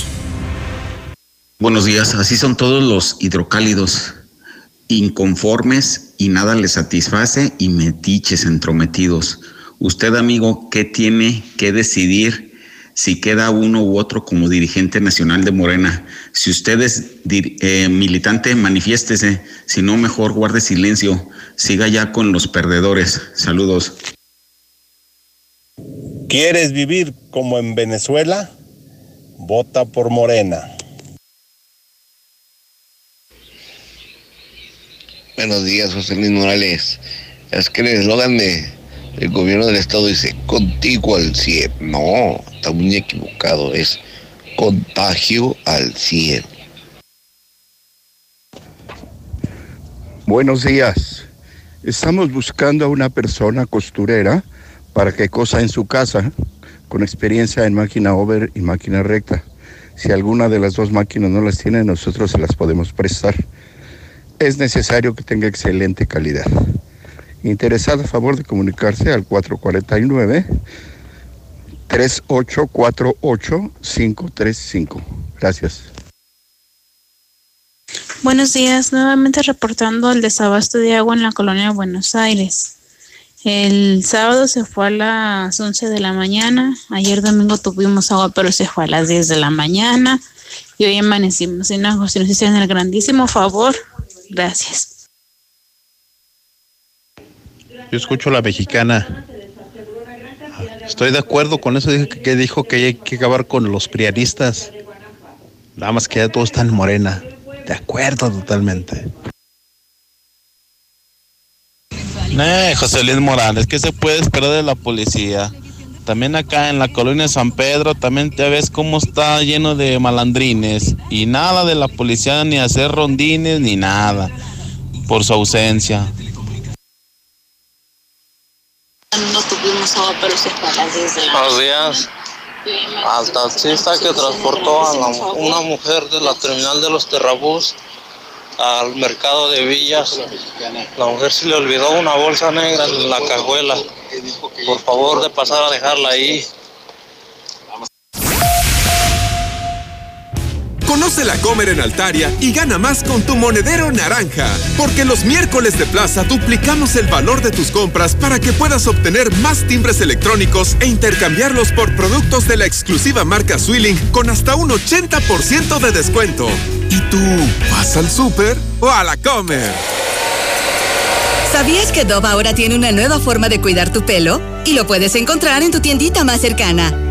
Buenos días, así son todos los hidrocálidos, inconformes y nada les satisface y metiches entrometidos. Usted, amigo, ¿qué tiene que decidir si queda uno u otro como dirigente nacional de Morena? Si usted es eh, militante, manifiéstese, si no, mejor guarde silencio, siga ya con los perdedores. Saludos. ¿Quieres vivir como en Venezuela? Vota por Morena. Buenos días, José Luis Morales. Es que el eslogan de, del gobierno del estado dice contigo al 100. No, está muy equivocado. Es contagio al 100. Buenos días. Estamos buscando a una persona costurera para que cosa en su casa con experiencia en máquina over y máquina recta. Si alguna de las dos máquinas no las tiene, nosotros se las podemos prestar es necesario que tenga excelente calidad. Interesado a favor de comunicarse al 449 3848 535. Gracias. Buenos días, nuevamente reportando el desabasto de agua en la colonia de Buenos Aires. El sábado se fue a las 11 de la mañana, ayer domingo tuvimos agua, pero se fue a las 10 de la mañana y hoy amanecimos en una nos hicieron el grandísimo favor Gracias. Yo escucho a la mexicana. Estoy de acuerdo con eso que dijo que hay que acabar con los priaristas. Nada más que ya todo está en morena. De acuerdo totalmente. Eh, José Luis Morales, ¿qué se puede esperar de la policía? También acá en la colonia San Pedro, también ya ves cómo está lleno de malandrines. Y nada de la policía ni hacer rondines ni nada. Por su ausencia. No tuvimos agua, pero se fue a las 10 de la Buenos días. Al taxista que transportó a la- una mujer de la terminal de los Terrabús al mercado de Villas. La mujer se le olvidó una bolsa negra en la cajuela. Por favor, de pasar a dejarla ahí. Conoce la Comer en Altaria y gana más con tu monedero naranja. Porque los miércoles de plaza duplicamos el valor de tus compras para que puedas obtener más timbres electrónicos e intercambiarlos por productos de la exclusiva marca Swilling con hasta un 80% de descuento. ¿Y tú vas al súper o a la Comer? ¿Sabías que Dove ahora tiene una nueva forma de cuidar tu pelo? Y lo puedes encontrar en tu tiendita más cercana.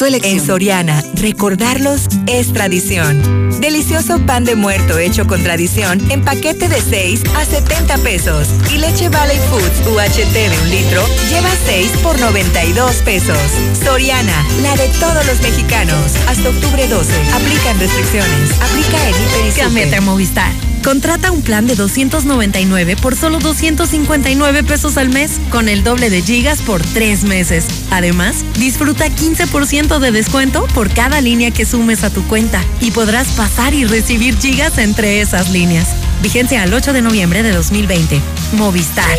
en Soriana, recordarlos es tradición. Delicioso pan de muerto hecho con tradición en paquete de 6 a 70 pesos. Y leche Valley Foods UHT de un litro lleva 6 por 92 pesos. Soriana, la de todos los mexicanos. Hasta octubre 12. Aplican restricciones. Aplica en Hiper y Cámbiate a Movistar. Contrata un plan de 299 por solo 259 pesos al mes, con el doble de gigas por tres meses. Además, disfruta 15% de descuento por cada línea que sumes a tu cuenta y podrás pasar y recibir gigas entre esas líneas. Vigencia al 8 de noviembre de 2020. Movistar.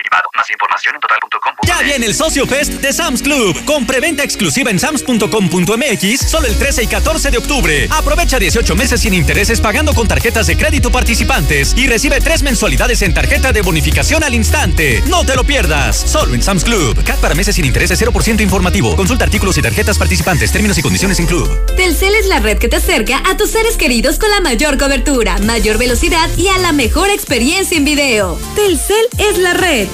Más información en total.com. Ya viene el Socio Fest de Sam's Club, con preventa exclusiva en sams.com.mx solo el 13 y 14 de octubre. Aprovecha 18 meses sin intereses pagando con tarjetas de crédito participantes y recibe tres mensualidades en tarjeta de bonificación al instante. No te lo pierdas, solo en Sam's Club. CAT para meses sin intereses 0% informativo. Consulta artículos y tarjetas participantes, términos y condiciones en Club. Telcel es la red que te acerca a tus seres queridos con la mayor cobertura, mayor velocidad y a la mejor experiencia en video. Telcel es la red.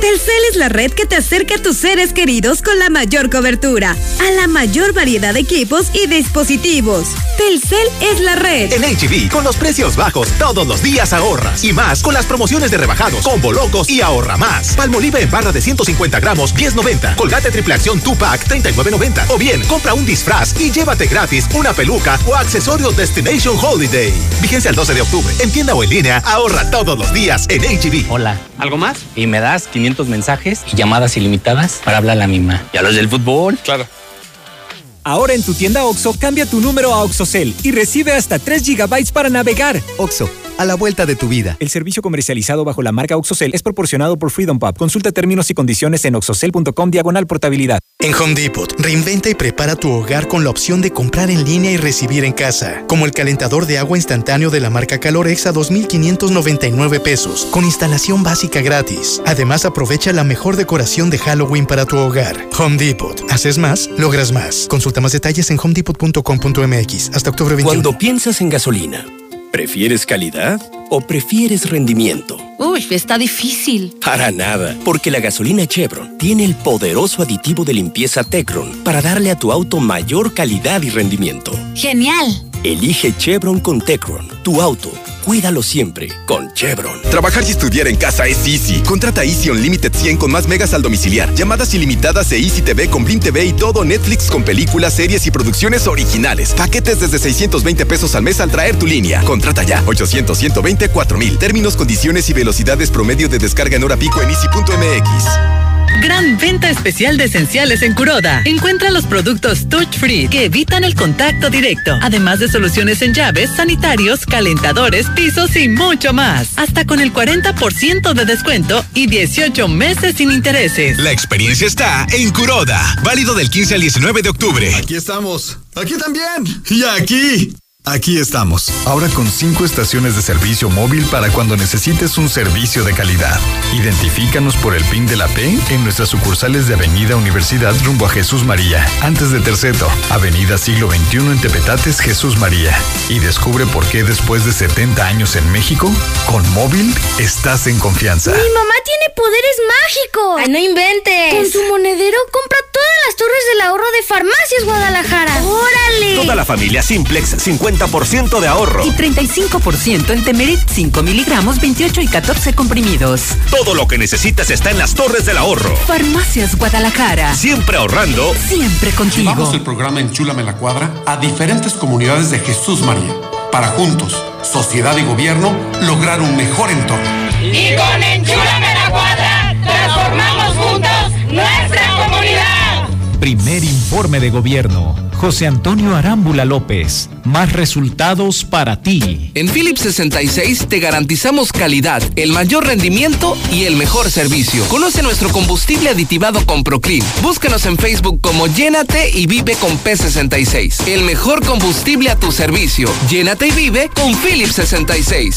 Telcel es la red que te acerca a tus seres queridos con la mayor cobertura, a la mayor variedad de equipos y dispositivos. Telcel es la red. En HB, con los precios bajos, todos los días ahorras. Y más con las promociones de rebajados, combo locos y ahorra más. Palmolive en barra de 150 gramos, 10.90. Colgate triple acción 2-pack, 39.90. O bien, compra un disfraz y llévate gratis una peluca o accesorios Destination Holiday. Vigencia el 12 de octubre. En tienda o en línea, ahorra todos los días en HB. Hola. ¿Algo más? Y me das 500 mensajes y llamadas ilimitadas para hablar a la misma. ¿Y a los del fútbol? Claro. Ahora en tu tienda OXO, cambia tu número a OXOCEL y recibe hasta 3 GB para navegar. OXO, a la vuelta de tu vida. El servicio comercializado bajo la marca OXOCEL es proporcionado por Freedom Pub. Consulta términos y condiciones en oxocel.com diagonal portabilidad. En Home Depot, reinventa y prepara tu hogar con la opción de comprar en línea y recibir en casa. Como el calentador de agua instantáneo de la marca Calorex a 2.599 pesos, con instalación básica gratis. Además, aprovecha la mejor decoración de Halloween para tu hogar. Home Depot. Haces más, logras más. Más detalles en homedepot.com.mx hasta octubre 21. Cuando piensas en gasolina, ¿prefieres calidad o prefieres rendimiento? Uy, está difícil. Para nada, porque la gasolina Chevron tiene el poderoso aditivo de limpieza Tecron para darle a tu auto mayor calidad y rendimiento. Genial. Elige Chevron con Tecron, tu auto. Cuídalo siempre con Chevron. Trabajar y estudiar en casa es easy. Contrata Easy Unlimited 100 con más megas al domiciliar. Llamadas ilimitadas e Easy TV con Blim TV y todo Netflix con películas, series y producciones originales. Paquetes desde 620 pesos al mes al traer tu línea. Contrata ya. 800 120 4000. Términos, condiciones y velocidades promedio de descarga en hora pico en easy.mx. Gran venta especial de esenciales en Curoda. Encuentra los productos touch free que evitan el contacto directo, además de soluciones en llaves, sanitarios, calentadores, pisos y mucho más. Hasta con el 40% de descuento y 18 meses sin intereses. La experiencia está en Curoda. Válido del 15 al 19 de octubre. Aquí estamos. Aquí también. Y aquí. Aquí estamos, ahora con cinco estaciones de servicio móvil para cuando necesites un servicio de calidad. Identifícanos por el PIN de la P en nuestras sucursales de Avenida Universidad rumbo a Jesús María, antes de Terceto, Avenida Siglo XXI en Tepetates, Jesús María. Y descubre por qué después de 70 años en México, con móvil estás en confianza. Mi mamá tiene poderes mágicos. ¡Ay, no inventes! Con su monedero compra todas las torres del ahorro de Farmacias Guadalajara. ¡Órale! Toda la familia Simplex 50 50% de ahorro. Y 35% en Temerit 5 miligramos, 28 y 14 comprimidos. Todo lo que necesitas está en las torres del ahorro. Farmacias Guadalajara. Siempre ahorrando. Siempre contigo. Llevamos el programa Enchúlame la Cuadra a diferentes comunidades de Jesús María. Para juntos, sociedad y gobierno, lograr un mejor entorno. Y con Enchúlame la Cuadra, transformamos juntos informe de gobierno. José Antonio Arámbula López. Más resultados para ti. En Philips 66 te garantizamos calidad, el mayor rendimiento y el mejor servicio. Conoce nuestro combustible aditivado con Proclean. Búscanos en Facebook como Llénate y Vive con P66. El mejor combustible a tu servicio. Llénate y vive con Philips 66.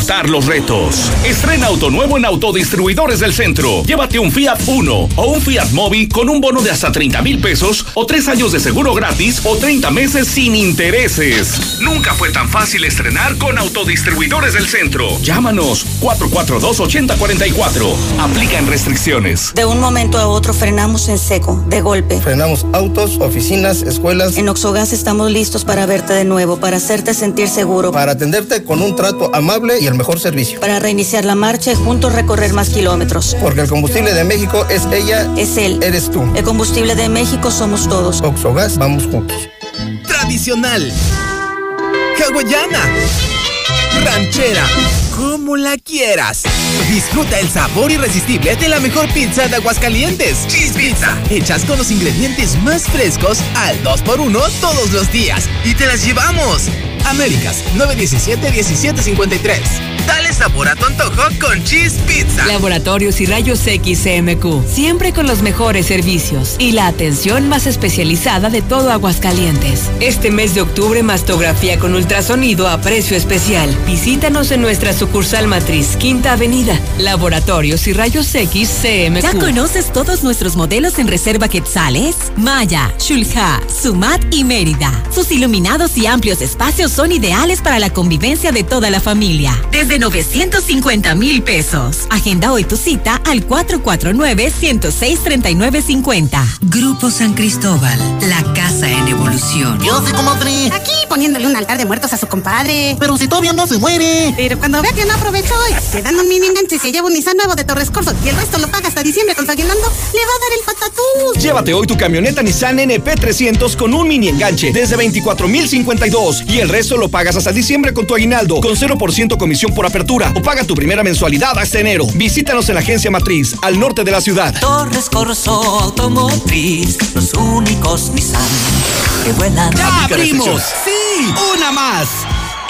los retos. Estrena auto nuevo en Autodistribuidores del Centro. Llévate un Fiat Uno o un Fiat Mobi con un bono de hasta 30 mil pesos o tres años de seguro gratis o 30 meses sin intereses. Nunca fue tan fácil estrenar con Autodistribuidores del Centro. Llámanos 442-8044. Aplican restricciones. De un momento a otro frenamos en seco, de golpe. Frenamos autos, oficinas, escuelas. En Oxogas estamos listos para verte de nuevo, para hacerte sentir seguro. Para atenderte con un trato amable y el mejor servicio. Para reiniciar la marcha y juntos recorrer más kilómetros. Porque el combustible de México es ella. Es él. Eres tú. El combustible de México somos todos. Oxogas, vamos juntos. Tradicional. Hawaiana. Ranchera. Como la quieras. Disfruta el sabor irresistible de la mejor pizza de Aguascalientes. Cheese Pizza. Hechas con los ingredientes más frescos al 2x1 todos los días. Y te las llevamos. Américas 917-1753. Dale sabor a tu antojo con Cheese Pizza. Laboratorios y Rayos X CMQ. Siempre con los mejores servicios y la atención más especializada de todo Aguascalientes. Este mes de octubre, mastografía con ultrasonido a precio especial. Visítanos en nuestra sucursal matriz, Quinta Avenida. Laboratorios y Rayos X CMQ. ¿Ya conoces todos nuestros modelos en reserva Quetzales? Maya, Shulha, Sumat y Mérida. Sus iluminados y amplios espacios son ideales para la convivencia de toda la familia. Desde 950 mil pesos. Agenda hoy tu cita al 449-106-3950. Grupo San Cristóbal, la casa en evolución. Yo soy comadre. Aquí poniéndole un altar de muertos a su compadre. Pero si todavía no se muere. Pero cuando vea que no aprovechó hoy, le dan un mini enganche y se lleva un Nissan nuevo de Torres Corso y el resto lo paga hasta diciembre con su aguinaldo, le va a dar el patatús. Llévate hoy tu camioneta Nissan NP300 con un mini enganche desde 24,052 y el resto lo pagas hasta diciembre con tu aguinaldo con 0% comisión por apertura o paga tu primera mensualidad hasta enero. Visítanos en la agencia matriz al norte de la ciudad. Torres Corso Automotriz, los únicos Nissan que vuelan. ¡Ya abrimos! ¡Sí! ¡Una más!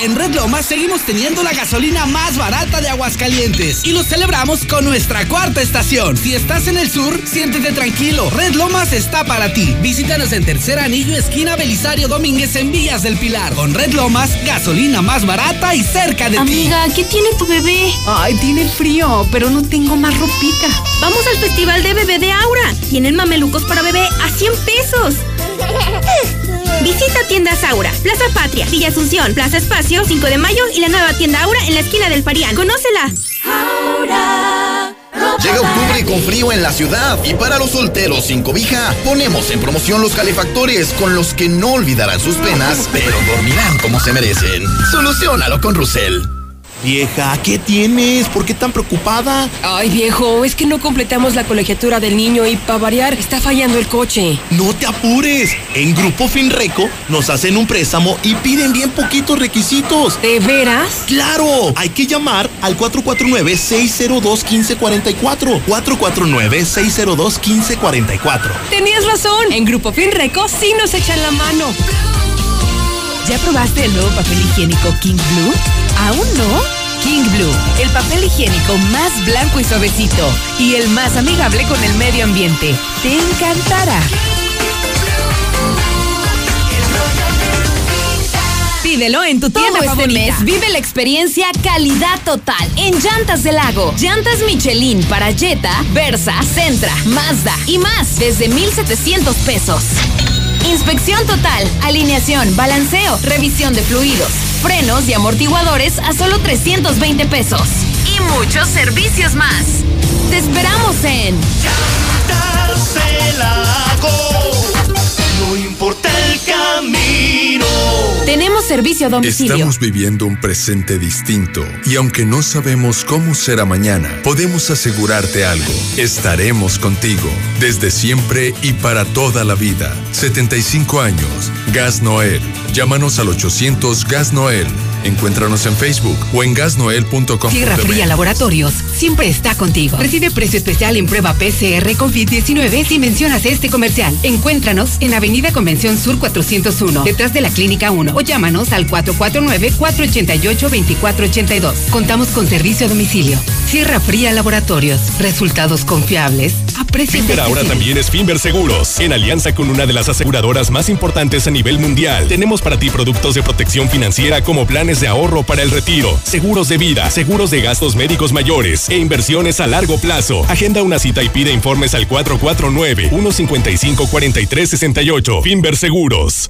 En Red Lomas seguimos teniendo la gasolina más barata de Aguascalientes y lo celebramos con nuestra cuarta estación. Si estás en el sur, siéntete tranquilo. Red Lomas está para ti. Visítanos en Tercer Anillo, esquina Belisario Domínguez en Villas del Pilar. Con Red Lomas, gasolina más barata y cerca de Amiga, ¿qué tiene tu bebé? Ay, tiene frío, pero no tengo más ropita. Vamos al festival de bebé de Aura. Tienen mamelucos para bebé a 100 pesos. Visita tiendas Aura, Plaza Patria, Villa Asunción, Plaza Espacio, 5 de mayo y la nueva tienda Aura en la esquina del Parián. ¡Conócela! Llega octubre con frío en la ciudad y para los solteros sin cobija ponemos en promoción los calefactores con los que no olvidarán sus penas, pero dormirán como se merecen. Solucionalo con Russell. Vieja, ¿qué tienes? ¿Por qué tan preocupada? Ay, viejo, es que no completamos la colegiatura del niño y para variar está fallando el coche. No te apures. En Grupo Finreco nos hacen un préstamo y piden bien poquitos requisitos. ¿De veras? ¡Claro! Hay que llamar al 449-602-1544. 449-602-1544. Tenías razón. En Grupo Finreco sí nos echan la mano. ¿Ya probaste el nuevo papel higiénico King Blue? ¿Aún no? King Blue, el papel higiénico más blanco y suavecito y el más amigable con el medio ambiente. Te encantará. Pídelo en tu tienda Todo este mes vive la experiencia calidad total en Llantas del Lago. Llantas Michelin para Jetta, Versa, Centra, Mazda y más desde 1,700 pesos. Inspección total, alineación, balanceo, revisión de fluidos, frenos y amortiguadores a solo 320 pesos. Y muchos servicios más. Te esperamos en... Llantas lago, no importa el camino servicio a domicilio. Estamos viviendo un presente distinto y aunque no sabemos cómo será mañana, podemos asegurarte algo. Estaremos contigo desde siempre y para toda la vida. 75 años. Gas Noel. Llámanos al 800 Gas Noel. Encuéntranos en Facebook o en gasnoel.com. Tierra Fría Laboratorios siempre está contigo. Recibe precio especial en prueba PCR COVID-19 si mencionas este comercial. Encuéntranos en Avenida Convención Sur 401, detrás de la Clínica 1 o llámanos al 449-488-2482. Contamos con servicio a domicilio. Sierra Fría Laboratorios. Resultados confiables a precios Finver ahora también es Finver Seguros. En alianza con una de las aseguradoras más importantes a nivel mundial, tenemos para ti productos de protección financiera como planes de ahorro para el retiro, seguros de vida, seguros de gastos médicos mayores e inversiones a largo plazo. Agenda una cita y pide informes al 449-155-4368. Finver Seguros,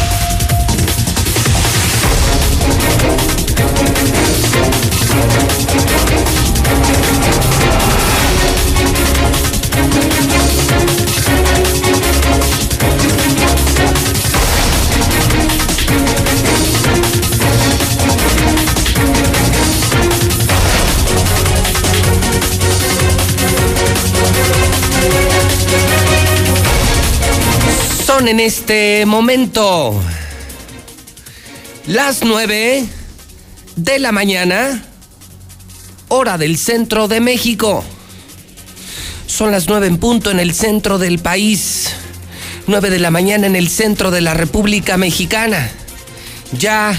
En este momento las nueve de la mañana, hora del centro de México. Son las nueve en punto en el centro del país. Nueve de la mañana en el centro de la República Mexicana. Ya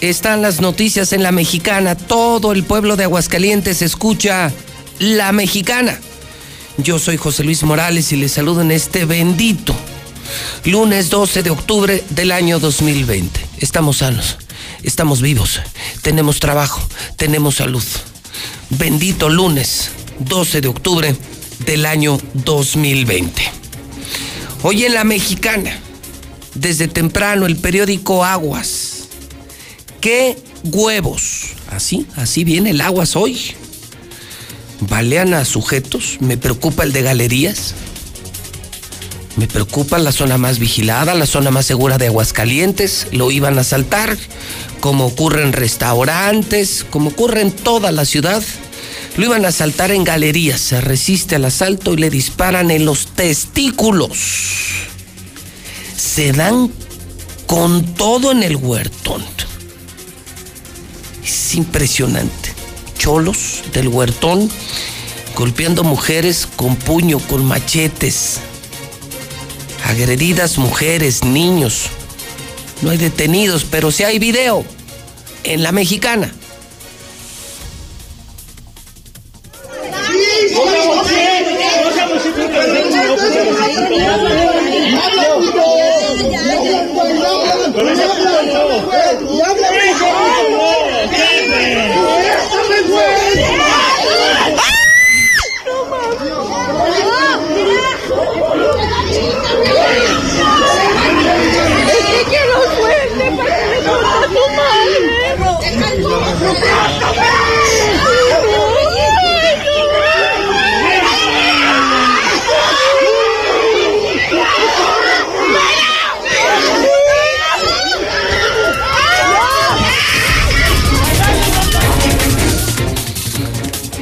están las noticias en la mexicana. Todo el pueblo de Aguascalientes escucha la mexicana. Yo soy José Luis Morales y les saludo en este bendito lunes 12 de octubre del año 2020. Estamos sanos, estamos vivos, tenemos trabajo, tenemos salud. Bendito lunes 12 de octubre del año 2020. Hoy en la mexicana, desde temprano, el periódico Aguas. ¿Qué huevos? Así, así viene el Aguas hoy. Balean a sujetos, me preocupa el de galerías. Me preocupa la zona más vigilada, la zona más segura de Aguascalientes. Lo iban a asaltar, como ocurre en restaurantes, como ocurre en toda la ciudad. Lo iban a asaltar en galerías. Se resiste al asalto y le disparan en los testículos. Se dan con todo en el huertón. Es impresionante. Cholos del huertón golpeando mujeres con puño, con machetes agredidas mujeres, niños. No hay detenidos, pero sí hay video en la mexicana. Es que quiero suerte para que me conozca tu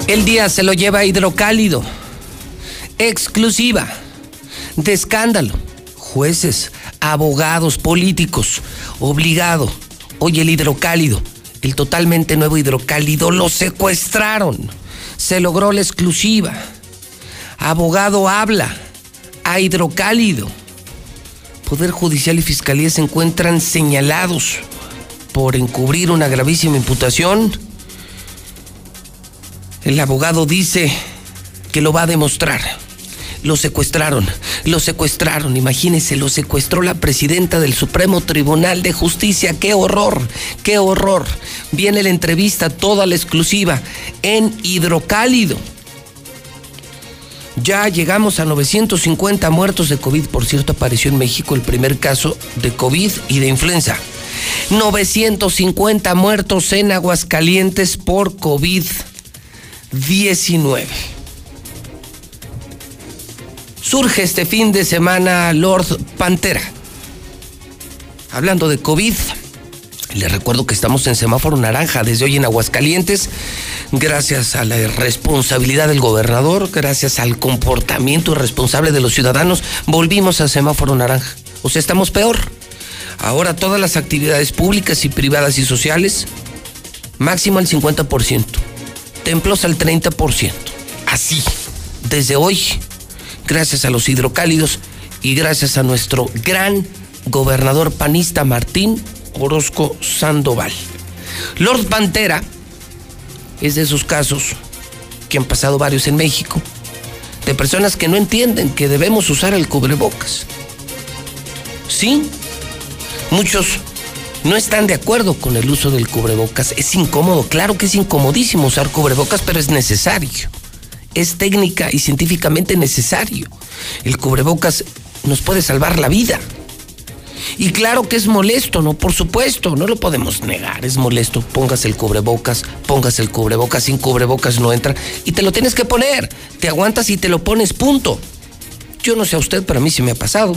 El día se lo lleva hidrocálido. Exclusiva. De escándalo. Jueces, abogados, políticos. Obligado. Oye, el hidrocálido. El totalmente nuevo hidrocálido. Lo secuestraron. Se logró la exclusiva. Abogado habla. A hidrocálido. Poder Judicial y Fiscalía se encuentran señalados por encubrir una gravísima imputación. El abogado dice que lo va a demostrar. Lo secuestraron, lo secuestraron, imagínense, lo secuestró la presidenta del Supremo Tribunal de Justicia. ¡Qué horror! ¡Qué horror! Viene la entrevista, toda la exclusiva, en Hidrocálido. Ya llegamos a 950 muertos de COVID. Por cierto, apareció en México el primer caso de COVID y de influenza. 950 muertos en Aguascalientes por COVID-19. Surge este fin de semana Lord Pantera. Hablando de COVID, les recuerdo que estamos en semáforo naranja desde hoy en Aguascalientes, gracias a la irresponsabilidad del gobernador, gracias al comportamiento irresponsable de los ciudadanos, volvimos a semáforo naranja. O sea, estamos peor. Ahora todas las actividades públicas y privadas y sociales, máximo al 50%, templos al 30%. Así, desde hoy, gracias a los hidrocálidos y gracias a nuestro gran gobernador panista Martín Orozco Sandoval. Lord Pantera es de esos casos que han pasado varios en México, de personas que no entienden que debemos usar el cubrebocas. Sí, muchos no están de acuerdo con el uso del cubrebocas. Es incómodo, claro que es incomodísimo usar cubrebocas, pero es necesario. Es técnica y científicamente necesario. El cubrebocas nos puede salvar la vida. Y claro que es molesto, ¿no? Por supuesto, no lo podemos negar, es molesto. Pongas el cubrebocas, pongas el cubrebocas, sin cubrebocas no entra. Y te lo tienes que poner, te aguantas y te lo pones, punto. Yo no sé a usted, pero a mí sí me ha pasado.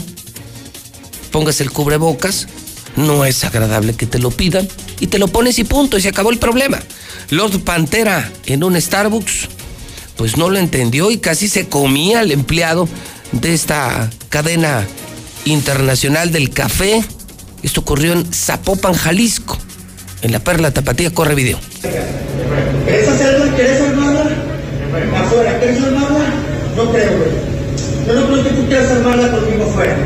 Pongas el cubrebocas, no es agradable que te lo pidan, y te lo pones y punto, y se acabó el problema. Lord Pantera en un Starbucks, pues no lo entendió y casi se comía al empleado de esta cadena internacional del café. Esto ocurrió en Zapopan, Jalisco. En la Perla Tapatía corre video. ¿Querés hacerlo? ¿Querés armarla? Afuera. ¿Querés armarla? No creo, güey. Yo no creo que tú quieras armarla conmigo afuera.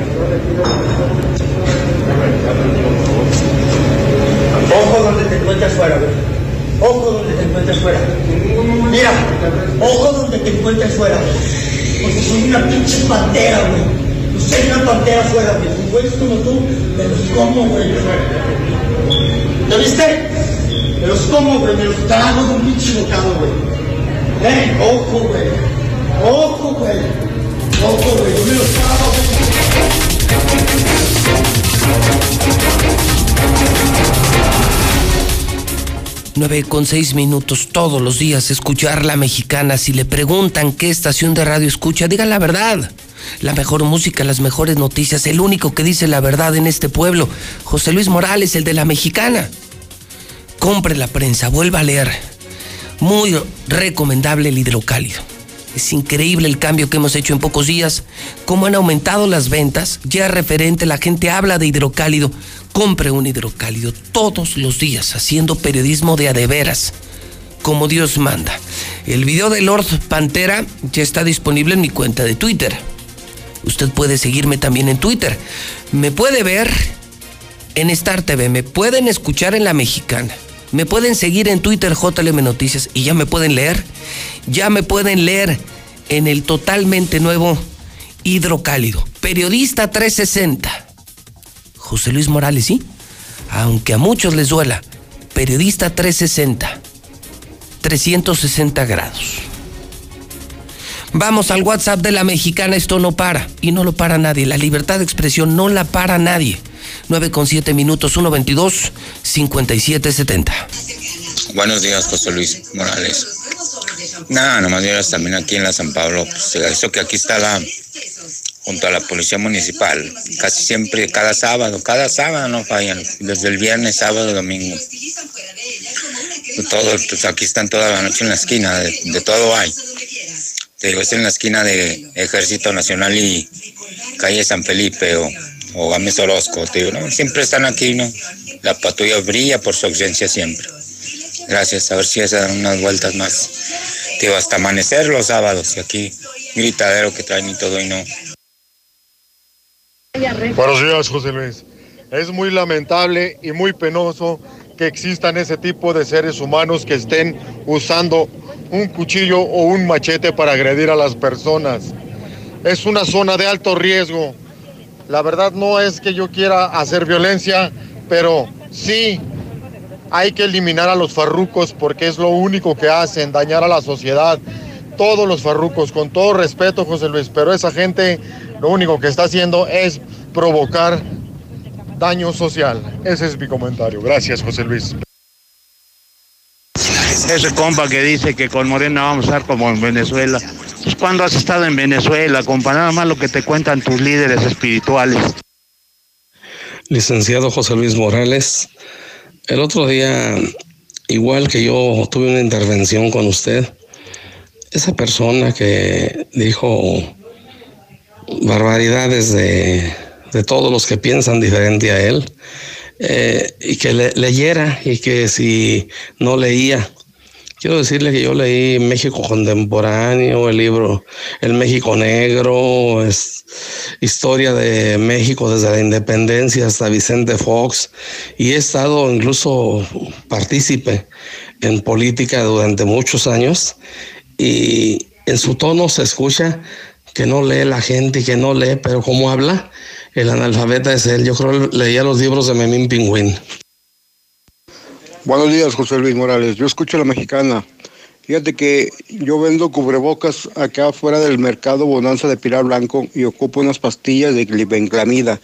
Ojo donde te encuentras fuera, güey. Ojo donde te encuentres fuera. Mira, ojo donde te encuentres fuera. Porque soy una pinche pantera, güey. Soy una pantera fuera, güey. Si güeyes como tú, me los como, güey. ¿Te viste? Me los como, güey. Me los trago de un pinche bocado, güey. Eh, ojo, güey. Ojo, güey. Ojo, güey. Yo me los trago, güey. 9 con 6 minutos todos los días escuchar la mexicana. Si le preguntan qué estación de radio escucha, digan la verdad. La mejor música, las mejores noticias, el único que dice la verdad en este pueblo. José Luis Morales, el de la mexicana. Compre la prensa, vuelva a leer. Muy recomendable el hidrocálido. Es increíble el cambio que hemos hecho en pocos días. Cómo han aumentado las ventas. Ya referente, la gente habla de hidrocálido. Compre un hidrocálido todos los días, haciendo periodismo de adeveras, como Dios manda. El video de Lord Pantera ya está disponible en mi cuenta de Twitter. Usted puede seguirme también en Twitter. Me puede ver en Star TV, me pueden escuchar en La Mexicana. Me pueden seguir en Twitter JLM Noticias y ya me pueden leer. Ya me pueden leer en el totalmente nuevo Hidrocálido. Periodista 360. José Luis Morales, ¿sí? Aunque a muchos les duela. Periodista 360. 360 grados. Vamos al WhatsApp de la mexicana, esto no para. Y no lo para nadie. La libertad de expresión no la para nadie. 9 con 7 minutos, 122 5770. Buenos días, José Luis Morales. Nada, nomás llegas también aquí en la San Pablo. Pues, eso que aquí está la junto a la policía municipal. Casi siempre, cada sábado, cada sábado no fallan. Desde el viernes, sábado, domingo. Todo, pues aquí están toda la noche en la esquina, de, de todo hay. Te digo, es en la esquina de Ejército Nacional y calle San Felipe o, o Gámez Orozco. Digo, ¿no? Siempre están aquí, ¿no? La patrulla brilla por su ausencia siempre. Gracias, a ver si se dan unas vueltas más. Digo, hasta amanecer los sábados y aquí gritadero que traen y todo y no. Buenos días, José Luis. Es muy lamentable y muy penoso que existan ese tipo de seres humanos que estén usando un cuchillo o un machete para agredir a las personas. es una zona de alto riesgo. La verdad no es que yo quiera hacer violencia, pero sí hay que eliminar a los farrucos porque es lo único que hacen, dañar a la sociedad. Todos los farrucos, con todo respeto, José Luis, pero esa gente lo único que está haciendo es provocar daño social. Ese es mi comentario. Gracias, José Luis. Ese compa que dice que con Morena vamos a estar como en Venezuela. Pues cuando has estado en Venezuela, compa, nada más lo que te cuentan tus líderes espirituales. Licenciado José Luis Morales, el otro día, igual que yo tuve una intervención con usted, esa persona que dijo barbaridades de, de todos los que piensan diferente a él, eh, y que le- leyera y que si no leía, quiero decirle que yo leí México Contemporáneo, el libro El México Negro, historia de México desde la independencia hasta Vicente Fox, y he estado incluso partícipe en política durante muchos años, y en su tono se escucha que no lee la gente y que no lee, pero como habla, el analfabeta es él. Yo creo que leía los libros de Memín Pingüín. Buenos días, José Luis Morales. Yo escucho a la mexicana. Fíjate que yo vendo cubrebocas acá afuera del mercado Bonanza de Pilar Blanco y ocupo unas pastillas de glibenclamida.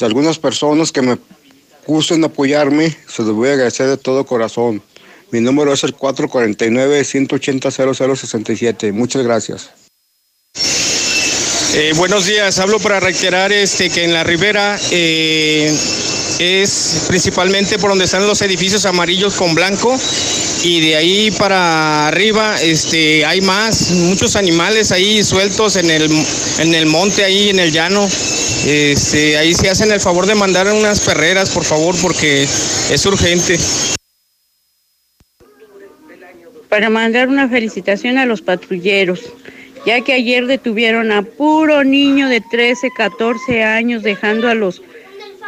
O algunas personas que me gusten apoyarme, se los voy a agradecer de todo corazón. Mi número es el 449-180-0067. Muchas gracias. Eh, buenos días, hablo para reiterar este, que en la ribera eh, es principalmente por donde están los edificios amarillos con blanco y de ahí para arriba este, hay más, muchos animales ahí sueltos en el, en el monte, ahí en el llano. Este, ahí se hacen el favor de mandar unas ferreras, por favor, porque es urgente. para mandar una felicitación a los patrulleros, ya que ayer detuvieron a puro niño de 13, 14 años, dejando a los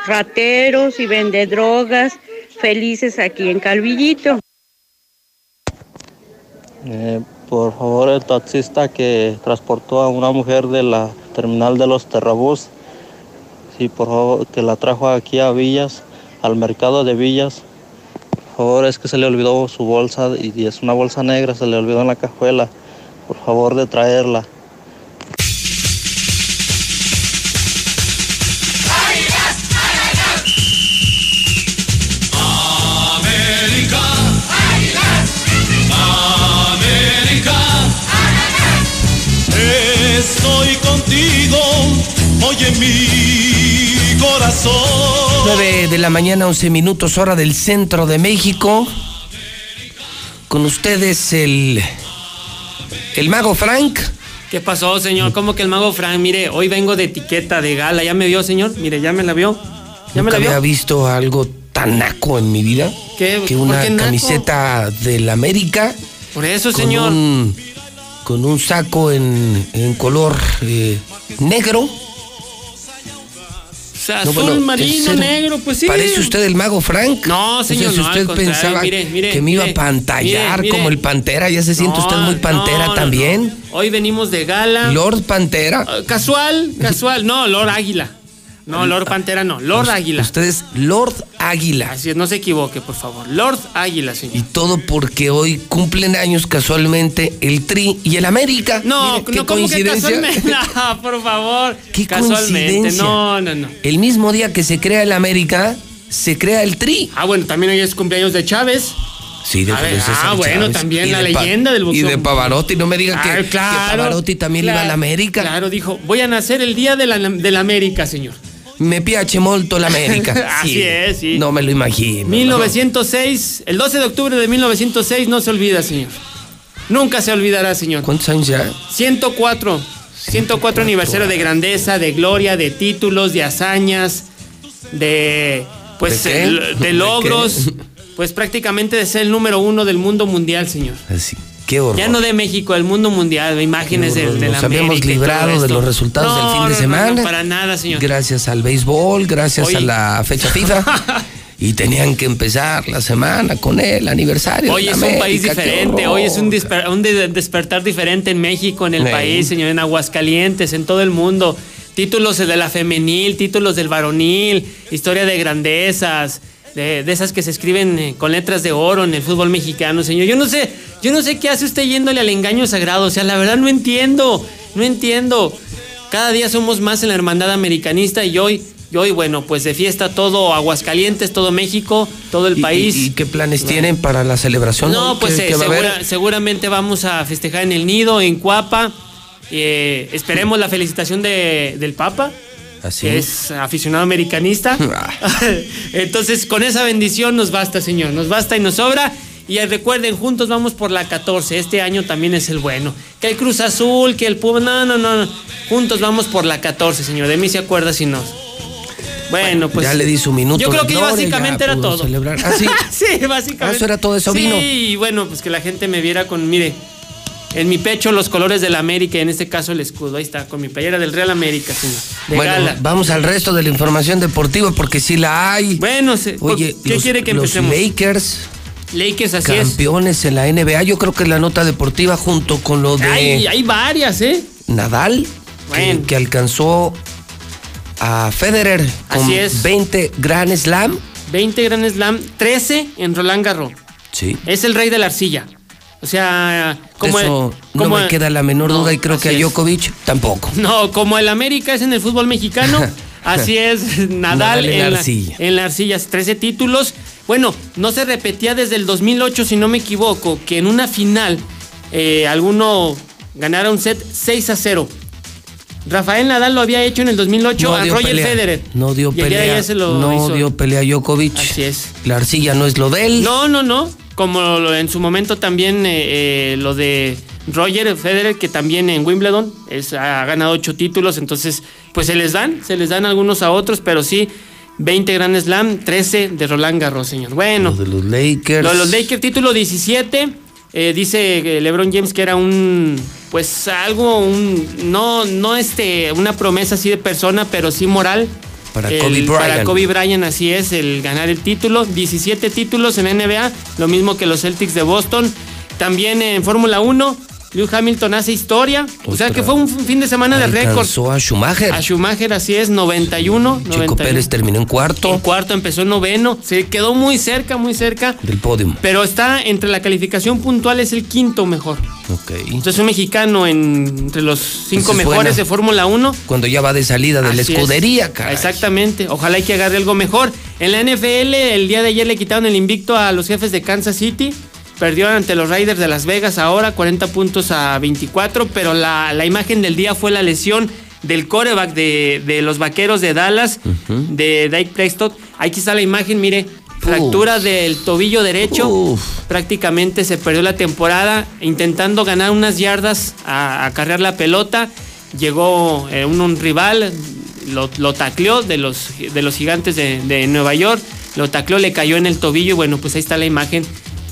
rateros y vendedrogas felices aquí en Calvillito. Eh, por favor, el taxista que transportó a una mujer de la terminal de los Terrabús, sí, por favor, que la trajo aquí a Villas, al mercado de Villas. Por favor, es que se le olvidó su bolsa y es una bolsa negra, se le olvidó en la cajuela. Por favor, de traerla. Oye mi corazón. 9 de la mañana, 11 minutos, hora del centro de México. Con ustedes el. El mago Frank. ¿Qué pasó, señor? ¿Cómo que el mago Frank? Mire, hoy vengo de etiqueta de gala. ¿Ya me vio, señor? Mire, ya me la vio. ¿Ya me Nunca la vio? había visto algo tan naco en mi vida. ¿Qué? Que ¿Por una qué naco? camiseta del América. Por eso, con señor. un- con un saco en, en color eh, negro. O sea, No, azul, bueno, marino, negro, pues sí. ¿Parece usted el mago Frank? No, señor, O sea, si usted pensaba mire, mire, que me iba mire, a pantallar como el Pantera, ya se siente No, usted muy Pantera también. Hoy venimos de gala. Lord Pantera. Ah, Casual, casual. No, Lord Águila. No, Lord Pantera no. Lord Águila. Usted es Lord Águila. Así es, no se equivoque, por favor. Lord Águila, señor. Y todo porque hoy cumplen años casualmente el Tri y el América. No, qué no, ¿cómo que coincidencia. casualmente? No, por favor. Qué casualmente. coincidencia. No, no, no. El mismo día que se crea el América, se crea el Tri. Ah, bueno, también hoy es cumpleaños de Chávez. Sí, de ver, ah, bueno, Chávez. también Y la de leyenda del boxeo. Y de Pavarotti, no me diga que, Ah, que claro, Pavarotti también iba a la América. Claro, dijo, voy a nacer el día de la, de la América, señor. Me piace molto la América. Así Sí. es, sí. No me lo imagino. 1906, el 12 de octubre de 1906 no se olvida, señor. Nunca se olvidará, señor. ¿Cuántos años ya? 104. 104 aniversario de grandeza, de gloria, de títulos, de hazañas, de pues ¿De qué? el- ¿De de logros, pues prácticamente de ser el número uno del mundo mundial, señor. Así, qué horror. Ya no de México, el mundo mundial, imágenes del, de la Nos habíamos América librado de los resultados No, del fin de no, semana. no, para nada, señor. Gracias al béisbol, gracias a la fecha FIFA. y tenían que empezar la semana con el aniversario. Hoy de es un país diferente, hoy es un, desper- un de- despertar diferente en México, en el Sí. país, señor, en Aguascalientes, en todo el mundo. Títulos de la femenil, títulos del varonil, historia de grandezas, de, de esas que se escriben eh, con letras de oro en el fútbol mexicano, señor. Yo no sé, yo no sé qué hace usted yéndole al engaño sagrado, o sea, la verdad no entiendo, no entiendo. Cada día somos más en la hermandad americanista y hoy, y hoy bueno, pues de fiesta todo Aguascalientes, todo México, todo el ¿Y- país. ¿Y, y qué planes tienen para la celebración? No, pues ¿Qué- eh, a segura- seguramente vamos a festejar en el nido, en Cuapa. Eh, esperemos la felicitación de- del Papa, Así. que es aficionado americanista. Entonces, con esa bendición nos basta, Señor, nos basta y nos sobra. Y recuerden, juntos vamos por la 14. Este año también es el bueno. Que el Cruz Azul, que el Puma. No, no, no. no. Juntos vamos por la 14, Señor. De mí se acuerda si no. Bueno, pues. ya le di su minuto Yo creo que gloria, básicamente era todo. celebrar. Ah, sí. sí, básicamente. Ah, eso era todo, eso sí, vino. y bueno, pues que la gente me viera con, mire, en mi pecho los colores de la América, y en este caso el escudo. Ahí está, con mi playera del Real América, señor. De bueno, gala. vamos al resto de la información deportiva porque sí la hay. Bueno, se- Oye, ¿qué los, quiere que los empecemos? Lakers, Lakers, así es. campeones en la NBA, yo creo que la nota deportiva junto con lo de Hay, hay varias, ¿eh? Nadal, que- Bueno. que, alcanzó a Federer con Así es. 20 Grand Slam. 20 Grand Slam, 13 en Roland Garros. Sí. Es el rey de la arcilla. O sea, como Eso el, no me queda la menor No, duda y creo que a es. Djokovic tampoco. No, como el América es en el fútbol mexicano, así es Nadal, Nadal en en, la la, arcilla. en la arcilla, 13 títulos. Bueno, no se repetía desde el 2008, si no me equivoco, que en una final eh, alguno ganara un set 6 a 0. Rafael Nadal lo había hecho en el 2008 No a Roger pelea. Federer. No dio Y pelea. ayer se lo no hizo. dio pelea Djokovic. Así es. La arcilla no es lo de él. No, no, no. Como lo- en su momento también eh, eh, lo de Roger Federer, que también en Wimbledon es, ha ganado ocho títulos, entonces pues se les dan, se les dan algunos a otros, pero sí, 20 Grand Slam, 13 de Roland Garros, señor. Bueno, Lo de los Lakers. lo de los Lakers, título 17. Eh, dice LeBron James que era un, pues algo, un, no, no este, una promesa así de persona, pero sí moral. Para El- Kobe Para Bryant. Kobe Bryant, así es, el ganar el título. 17 títulos en NBA, lo mismo que los Celtics de Boston. También en Fórmula 1, Lewis Hamilton hace historia. O sea que fue un fin de semana de. Alcanzó a Schumacher. A Schumacher, así es, 91. Chico 91. Pérez terminó en cuarto En cuarto empezó en noveno. Se quedó muy cerca, muy cerca. del podio. Pero está entre la calificación puntual, es el quinto mejor. Ok. Entonces, un mexicano en- entre los cinco Esa es mejores de Fórmula 1. Cuando ya va de salida de la es. escudería, caray. Exactamente. Ojalá y que agarre algo mejor. En la NFL, el día de ayer le quitaron el invicto a los jefes de Kansas City. Perdió ante los Raiders de Las Vegas ahora, 40 puntos a 24. Pero la, la imagen del día fue la lesión del coreback de, de los vaqueros de Dallas, de Dike Prescott. Aquí está la imagen, mire. Fractura del tobillo derecho. Prácticamente se perdió la temporada intentando ganar unas yardas a, a cargar la pelota. Llegó eh, un, un rival, lo, lo tacleó de los, de los gigantes de, de Nueva York. Lo tacleó, le cayó en el tobillo. y Bueno, pues ahí está la imagen.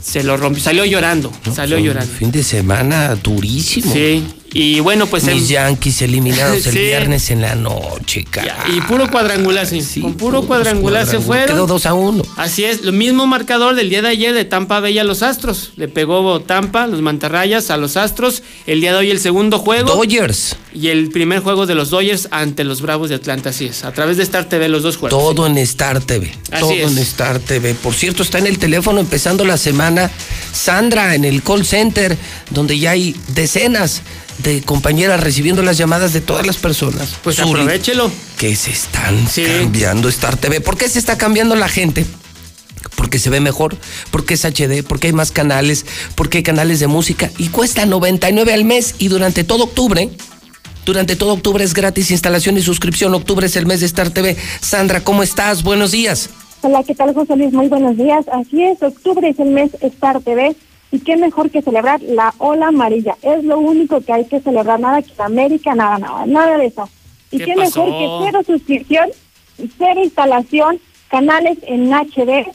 Se lo rompió. Salió llorando. salió llorando. Fin de semana durísimo. Sí. Y bueno, pues Mis el- Yankees eliminados el Sí. viernes en la noche, caray. Y puro cuadrangular, sí. Con puro cuadrangular se fueron. Quedó 2 a 1. Así es, lo mismo marcador del día de ayer de Tampa Bay a los Astros. Le pegó Tampa, los mantarrayas, a los Astros. El día de hoy el segundo juego. Dodgers. Y el primer juego de los Dodgers ante los Bravos de Atlanta, así es. A través de Star TV los dos juegos. Todo en Star TV. Así todo es. en Star TV. Por cierto, está en el teléfono empezando la semana Sandra en el call center, donde ya hay decenas de compañeras recibiendo las llamadas de todas las personas. Pues aprovechelo. Que se están cambiando Star TV. ¿Por qué se está cambiando la gente? Porque se ve mejor, porque es HD, porque hay más canales, porque hay canales de música y cuesta 99 al mes y durante todo octubre durante todo octubre es gratis instalación y suscripción. Octubre es el mes de Star TV. Sandra, ¿cómo estás? Buenos días. Hola, ¿qué tal, José Luis? Muy buenos días. Así es, octubre es el mes Star TV y qué mejor que celebrar la ola amarilla. Es lo único que hay que celebrar, nada que América, nada, nada, nada de eso. Y ¿Qué mejor que cero suscripción, cero instalación, canales en HD,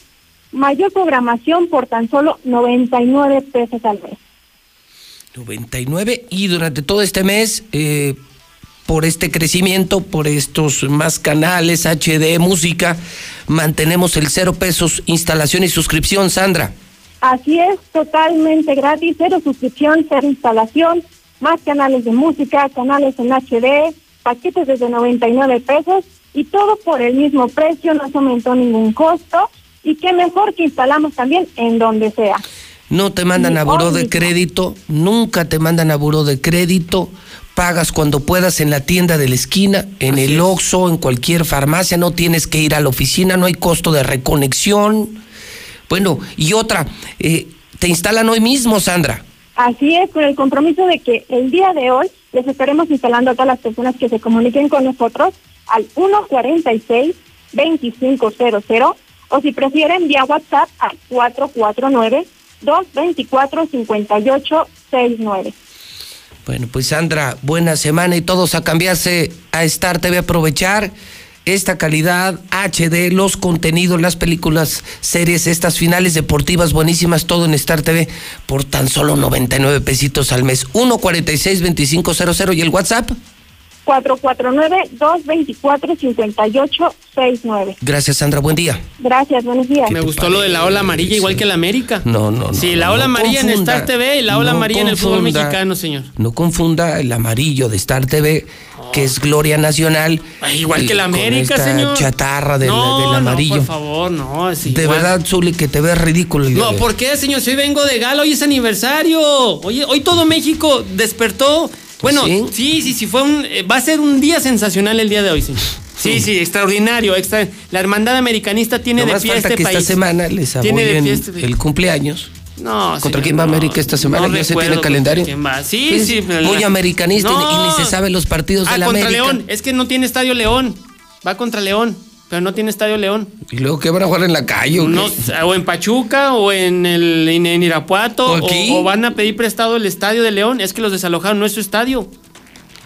mayor programación por tan solo 99 pesos al mes. 99 y durante todo este mes, eh, por este crecimiento, por estos más canales, HD, música, mantenemos el cero pesos, instalación y suscripción, Sandra. Así es, totalmente gratis, cero suscripción, cero instalación, más canales de música, canales en HD, paquetes desde 99 pesos y todo por el mismo precio, no se aumentó ningún costo y qué mejor que instalamos también en donde sea. No te mandan a buró de crédito, nunca te mandan a buró de crédito. Pagas cuando puedas en la tienda de la esquina, en el Oxxo, en cualquier farmacia, no tienes que ir a la oficina, no hay costo de reconexión. Bueno, y otra, eh, te instalan hoy mismo, Sandra. Así es, con el compromiso de que el día de hoy les estaremos instalando a todas las personas que se comuniquen con nosotros al 146-2500 o si prefieren vía WhatsApp al 449-224-5869. Bueno, pues Sandra, buena semana y todos a cambiarse a Star TV, aprovechar esta calidad HD, los contenidos, las películas, series, estas finales deportivas buenísimas, todo en Star TV por tan solo 99 pesitos al mes. 146-2500 y el WhatsApp. 449-224-5869. Gracias, Sandra. Buen día. Gracias, buenos días. Me gustó lo de la ola amarilla, igual que la América. No, no, no. Sí, la ola no amarilla en. Star TV y la ola No amarilla en el fútbol mexicano, señor. No confunda el amarillo de Star TV, que es Gloria Nacional. Igual que la América, señor. chatarra del, amarillo. No, por favor, no. De verdad, Zuli, que te ves ridículo. No. ¿por qué, señor? Si hoy vengo de gala, hoy es aniversario. Hoy, hoy todo México despertó. Bueno, ¿Sí? sí, sí, sí, fue un, eh, va a ser un día sensacional el día de hoy, señor. Sí, sí, extraordinario. extra- la hermandad americanista tiene No de pie falta este que país. esta semana les Tiene de pie este- el cumpleaños. No, ¿Contra señor, quién va América esta semana? no ¿Ya se tiene calendario? quién va. Sí, sí. pero Muy la- americanista y- ni se sabe los partidos Ah, de la contra América. León. Es que no tiene estadio León. Va contra León, pero no tiene estadio León. ¿Y luego qué van a jugar en la calle? o qué? No, o en Pachuca o en el en, Irapuato ¿O aquí? o, o van a pedir prestado el estadio de León. Es que los desalojaron, no es su estadio.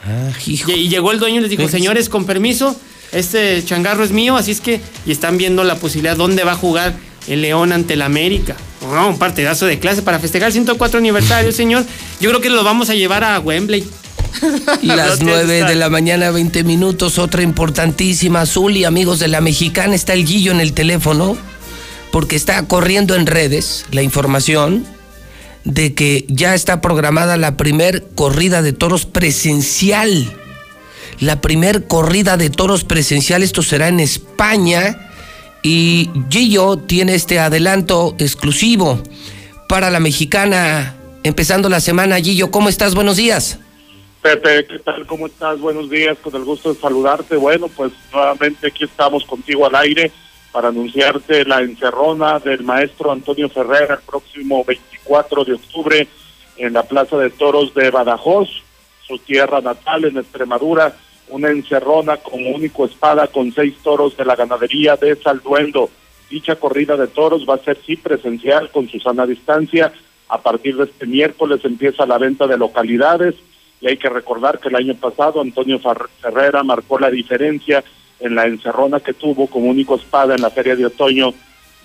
Ah, hijo. Y, y llegó el dueño y les dijo, señores, con permiso, este changarro es mío, así es que, y están viendo la posibilidad dónde va a jugar el León ante el América. No, un partidazo de clase para festejar el 104 aniversario, señor. Yo creo que lo vamos a llevar a Wembley. Las 9 de la mañana, 20 minutos, otra importantísima. Azul y amigos de la mexicana, está el guillo en el teléfono, porque está corriendo en redes la información de que ya está programada la primer corrida de toros presencial. La primer corrida de toros presencial, esto será en España. Y Gillo tiene este adelanto exclusivo para la mexicana. Empezando la semana, Gillo, ¿cómo estás? Buenos días. Pepe, ¿qué tal? ¿Cómo estás? Buenos días, con el gusto de saludarte. Bueno, pues nuevamente aquí estamos contigo al aire para anunciarte la encerrona del maestro Antonio Ferrer el próximo 24 de octubre en la Plaza de Toros de Badajoz, su tierra natal en Extremadura, una encerrona como único espada con seis toros de la ganadería de Salduendo. Dicha corrida de toros va a ser sí presencial con su sana distancia. A partir de este miércoles empieza la venta de localidades y hay que recordar que el año pasado Antonio Fer- Ferrera marcó la diferencia en la encerrona que tuvo como único espada en la Feria de Otoño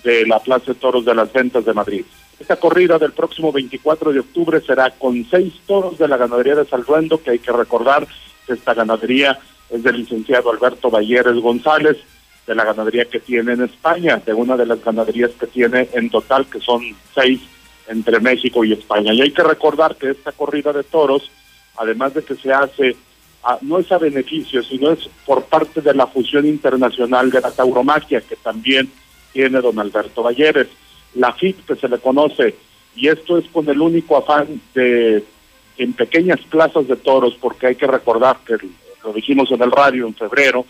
de la Plaza de Toros de las Ventas de Madrid. Esta corrida del próximo 24 de octubre será con seis toros de la ganadería de Salduendo, que hay que recordar que esta ganadería es del licenciado Alberto Valleres González, de la ganadería que tiene en España, de una de las ganaderías que tiene en total, que son seis entre México y España. Y hay que recordar que esta corrida de toros, además de que se hace, a- no es a beneficio, sino es por parte de la fusión internacional de la tauromaquia, que también tiene don Alberto Valleres, la FIT que se le conoce, y esto es con el único afán de, en pequeñas plazas de toros, porque hay que recordar que lo dijimos en el radio en febrero,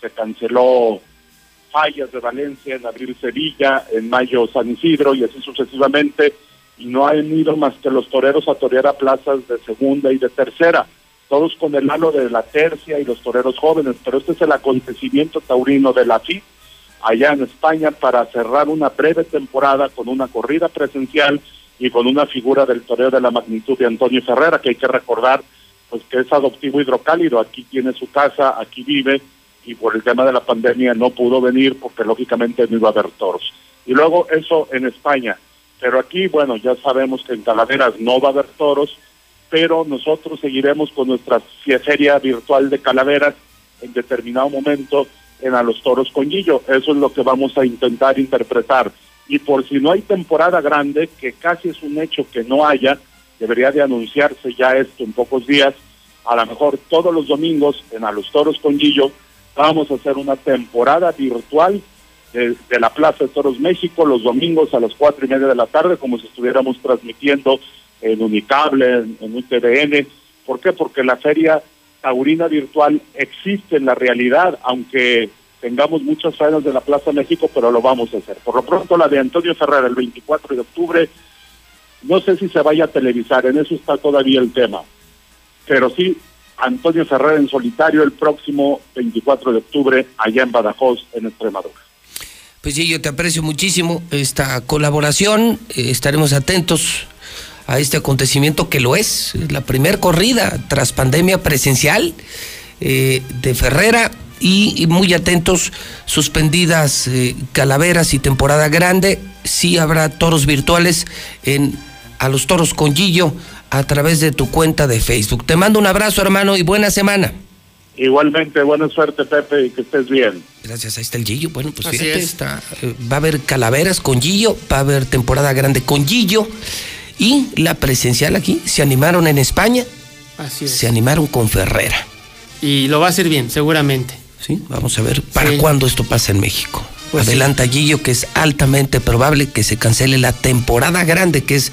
se canceló Fallas de Valencia, en abril Sevilla, en mayo San Isidro y así sucesivamente, y no han ido más que los toreros a torear a plazas de segunda y de tercera, todos con el halo de la tercia y los toreros jóvenes, pero este es el acontecimiento taurino de la FIT allá en España para cerrar una breve temporada con una corrida presencial y con una figura del toreo de la magnitud de Antonio Ferrera, que hay que recordar pues que es adoptivo hidrocálido, aquí tiene su casa, aquí vive, y por el tema de la pandemia no pudo venir porque lógicamente no iba a haber toros. Y luego eso en España, pero aquí, bueno, ya sabemos que en Calaveras no va a haber toros, pero nosotros seguiremos con nuestra feria virtual de calaveras en determinado momento en A los Toros con Guillo. Eso es lo que vamos a intentar interpretar. Y por si no hay temporada grande, que casi es un hecho que no haya, debería de anunciarse ya esto en pocos días, a lo mejor todos los domingos en A los Toros con Guillo vamos a hacer una temporada virtual de, la Plaza de Toros México los domingos a las cuatro y media de la tarde, como si estuviéramos transmitiendo en Unicable, en, en UTVN. ¿Por qué? Porque la feria taurina virtual existe en la realidad, aunque tengamos muchas faenas de la Plaza México, pero lo vamos a hacer. Por lo pronto, la de Antonio Ferrer el 24 de octubre, no sé si se vaya a televisar, en eso está todavía el tema. Pero sí, Antonio Ferrer en solitario el próximo 24 de octubre, allá en Badajoz, en Extremadura. Pues sí, yo te aprecio muchísimo esta colaboración. eh, estaremos atentos a este acontecimiento que lo es, la primer corrida tras pandemia presencial eh, de Ferrera y, muy atentos, suspendidas eh, calaveras y temporada grande, sí habrá toros virtuales en a los toros con Gillo a través de tu cuenta de Facebook. Te mando un abrazo hermano y buena semana. Igualmente, buena suerte, Pepe, y que estés bien. Gracias, ahí está el Gillo. Bueno, pues Así fíjate, es. está, eh, va a haber calaveras con Gillo, va a haber temporada grande con Gillo y la presencial aquí. Se animaron en España, Así es. se animaron con Ferrera. Y lo va a hacer bien, seguramente. Sí, vamos a ver para Sí. cuándo esto pasa en México. Pues Adelanta Gillo que es altamente probable que se cancele la temporada grande que es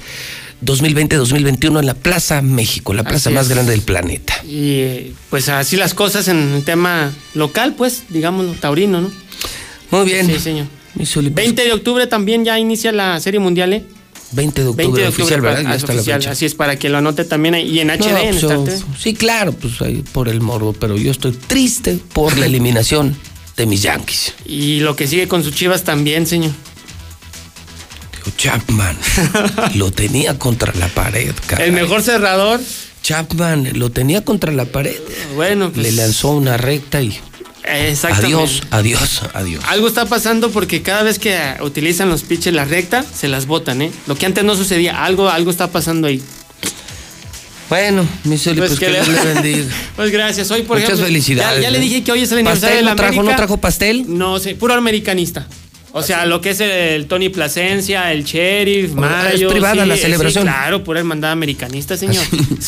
2020-2021 en la Plaza México, la plaza más grande del planeta. Y pues así las cosas en el tema local, pues, digámoslo, taurino, ¿no? Muy bien. Sí, señor. Mi Zuli, pues, 20 de octubre también ya inicia la Serie Mundial, ¿eh? 20 de octubre, 20 de octubre, oficial, ¿verdad? Ya es está oficial. Así es, para que lo anote también ahí. Y en HD, No, en pues, sí, claro, pues ahí por el morbo, pero yo estoy triste por la eliminación de mis Yankees. Y lo que sigue con sus chivas también, señor. Chapman lo tenía contra la pared, caray. El mejor cerrador. Chapman lo tenía contra la pared. Bueno, pues. Le lanzó una recta y Exactamente. adiós, adiós, adiós. Algo está pasando porque cada vez que eh, utilizan los pitches la recta, se las botan, ¿eh? Lo que antes no sucedía, algo, algo está pasando ahí. Bueno, mi Zuli, pues, que Dios le bendiga. Pues gracias. Hoy, por Muchas ejemplo, felicidades, Ya, ya le dije que hoy es el aniversario de ¿Pastel la no trajo, América. no trajo pastel? No sé, puro americanista. O sea, lo que es el Tony Plasencia, el Sheriff, Mario. es privada la sí, celebración. sí, claro, pura hermandad americanista, señor.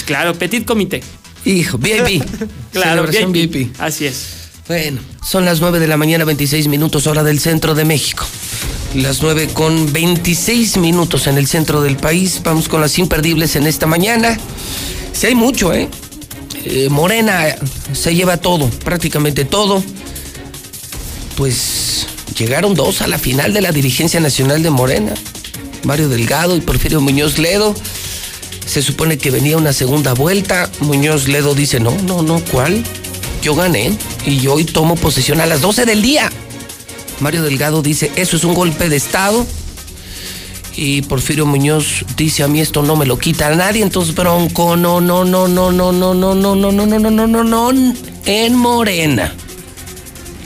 claro, petit comité. Hijo, VIP. Claro, Celebración VIP. VIP. Así es. Bueno, son las 9 de la mañana, 26 minutos, hora del centro de México. Las 9 con 26 minutos en el centro del país. Vamos con las imperdibles en esta mañana. Sí, hay mucho, ¿eh? Eh, Morena se lleva todo, prácticamente todo. Pues llegaron dos a la final de la dirigencia nacional de Morena. Mario Delgado y Porfirio Muñoz Ledo. Se supone que venía una segunda vuelta. Muñoz Ledo dice, no, no, no, ¿cuál? Yo gané y yo hoy tomo posesión a las 12 del día. Mario Delgado dice, eso es un golpe de Estado. Y Porfirio Muñoz dice, a mí esto no me lo quita nadie. Entonces, Bronco, no, no, no, no, no, no, no, no, no, no, no, no, no, no, no, en Morena.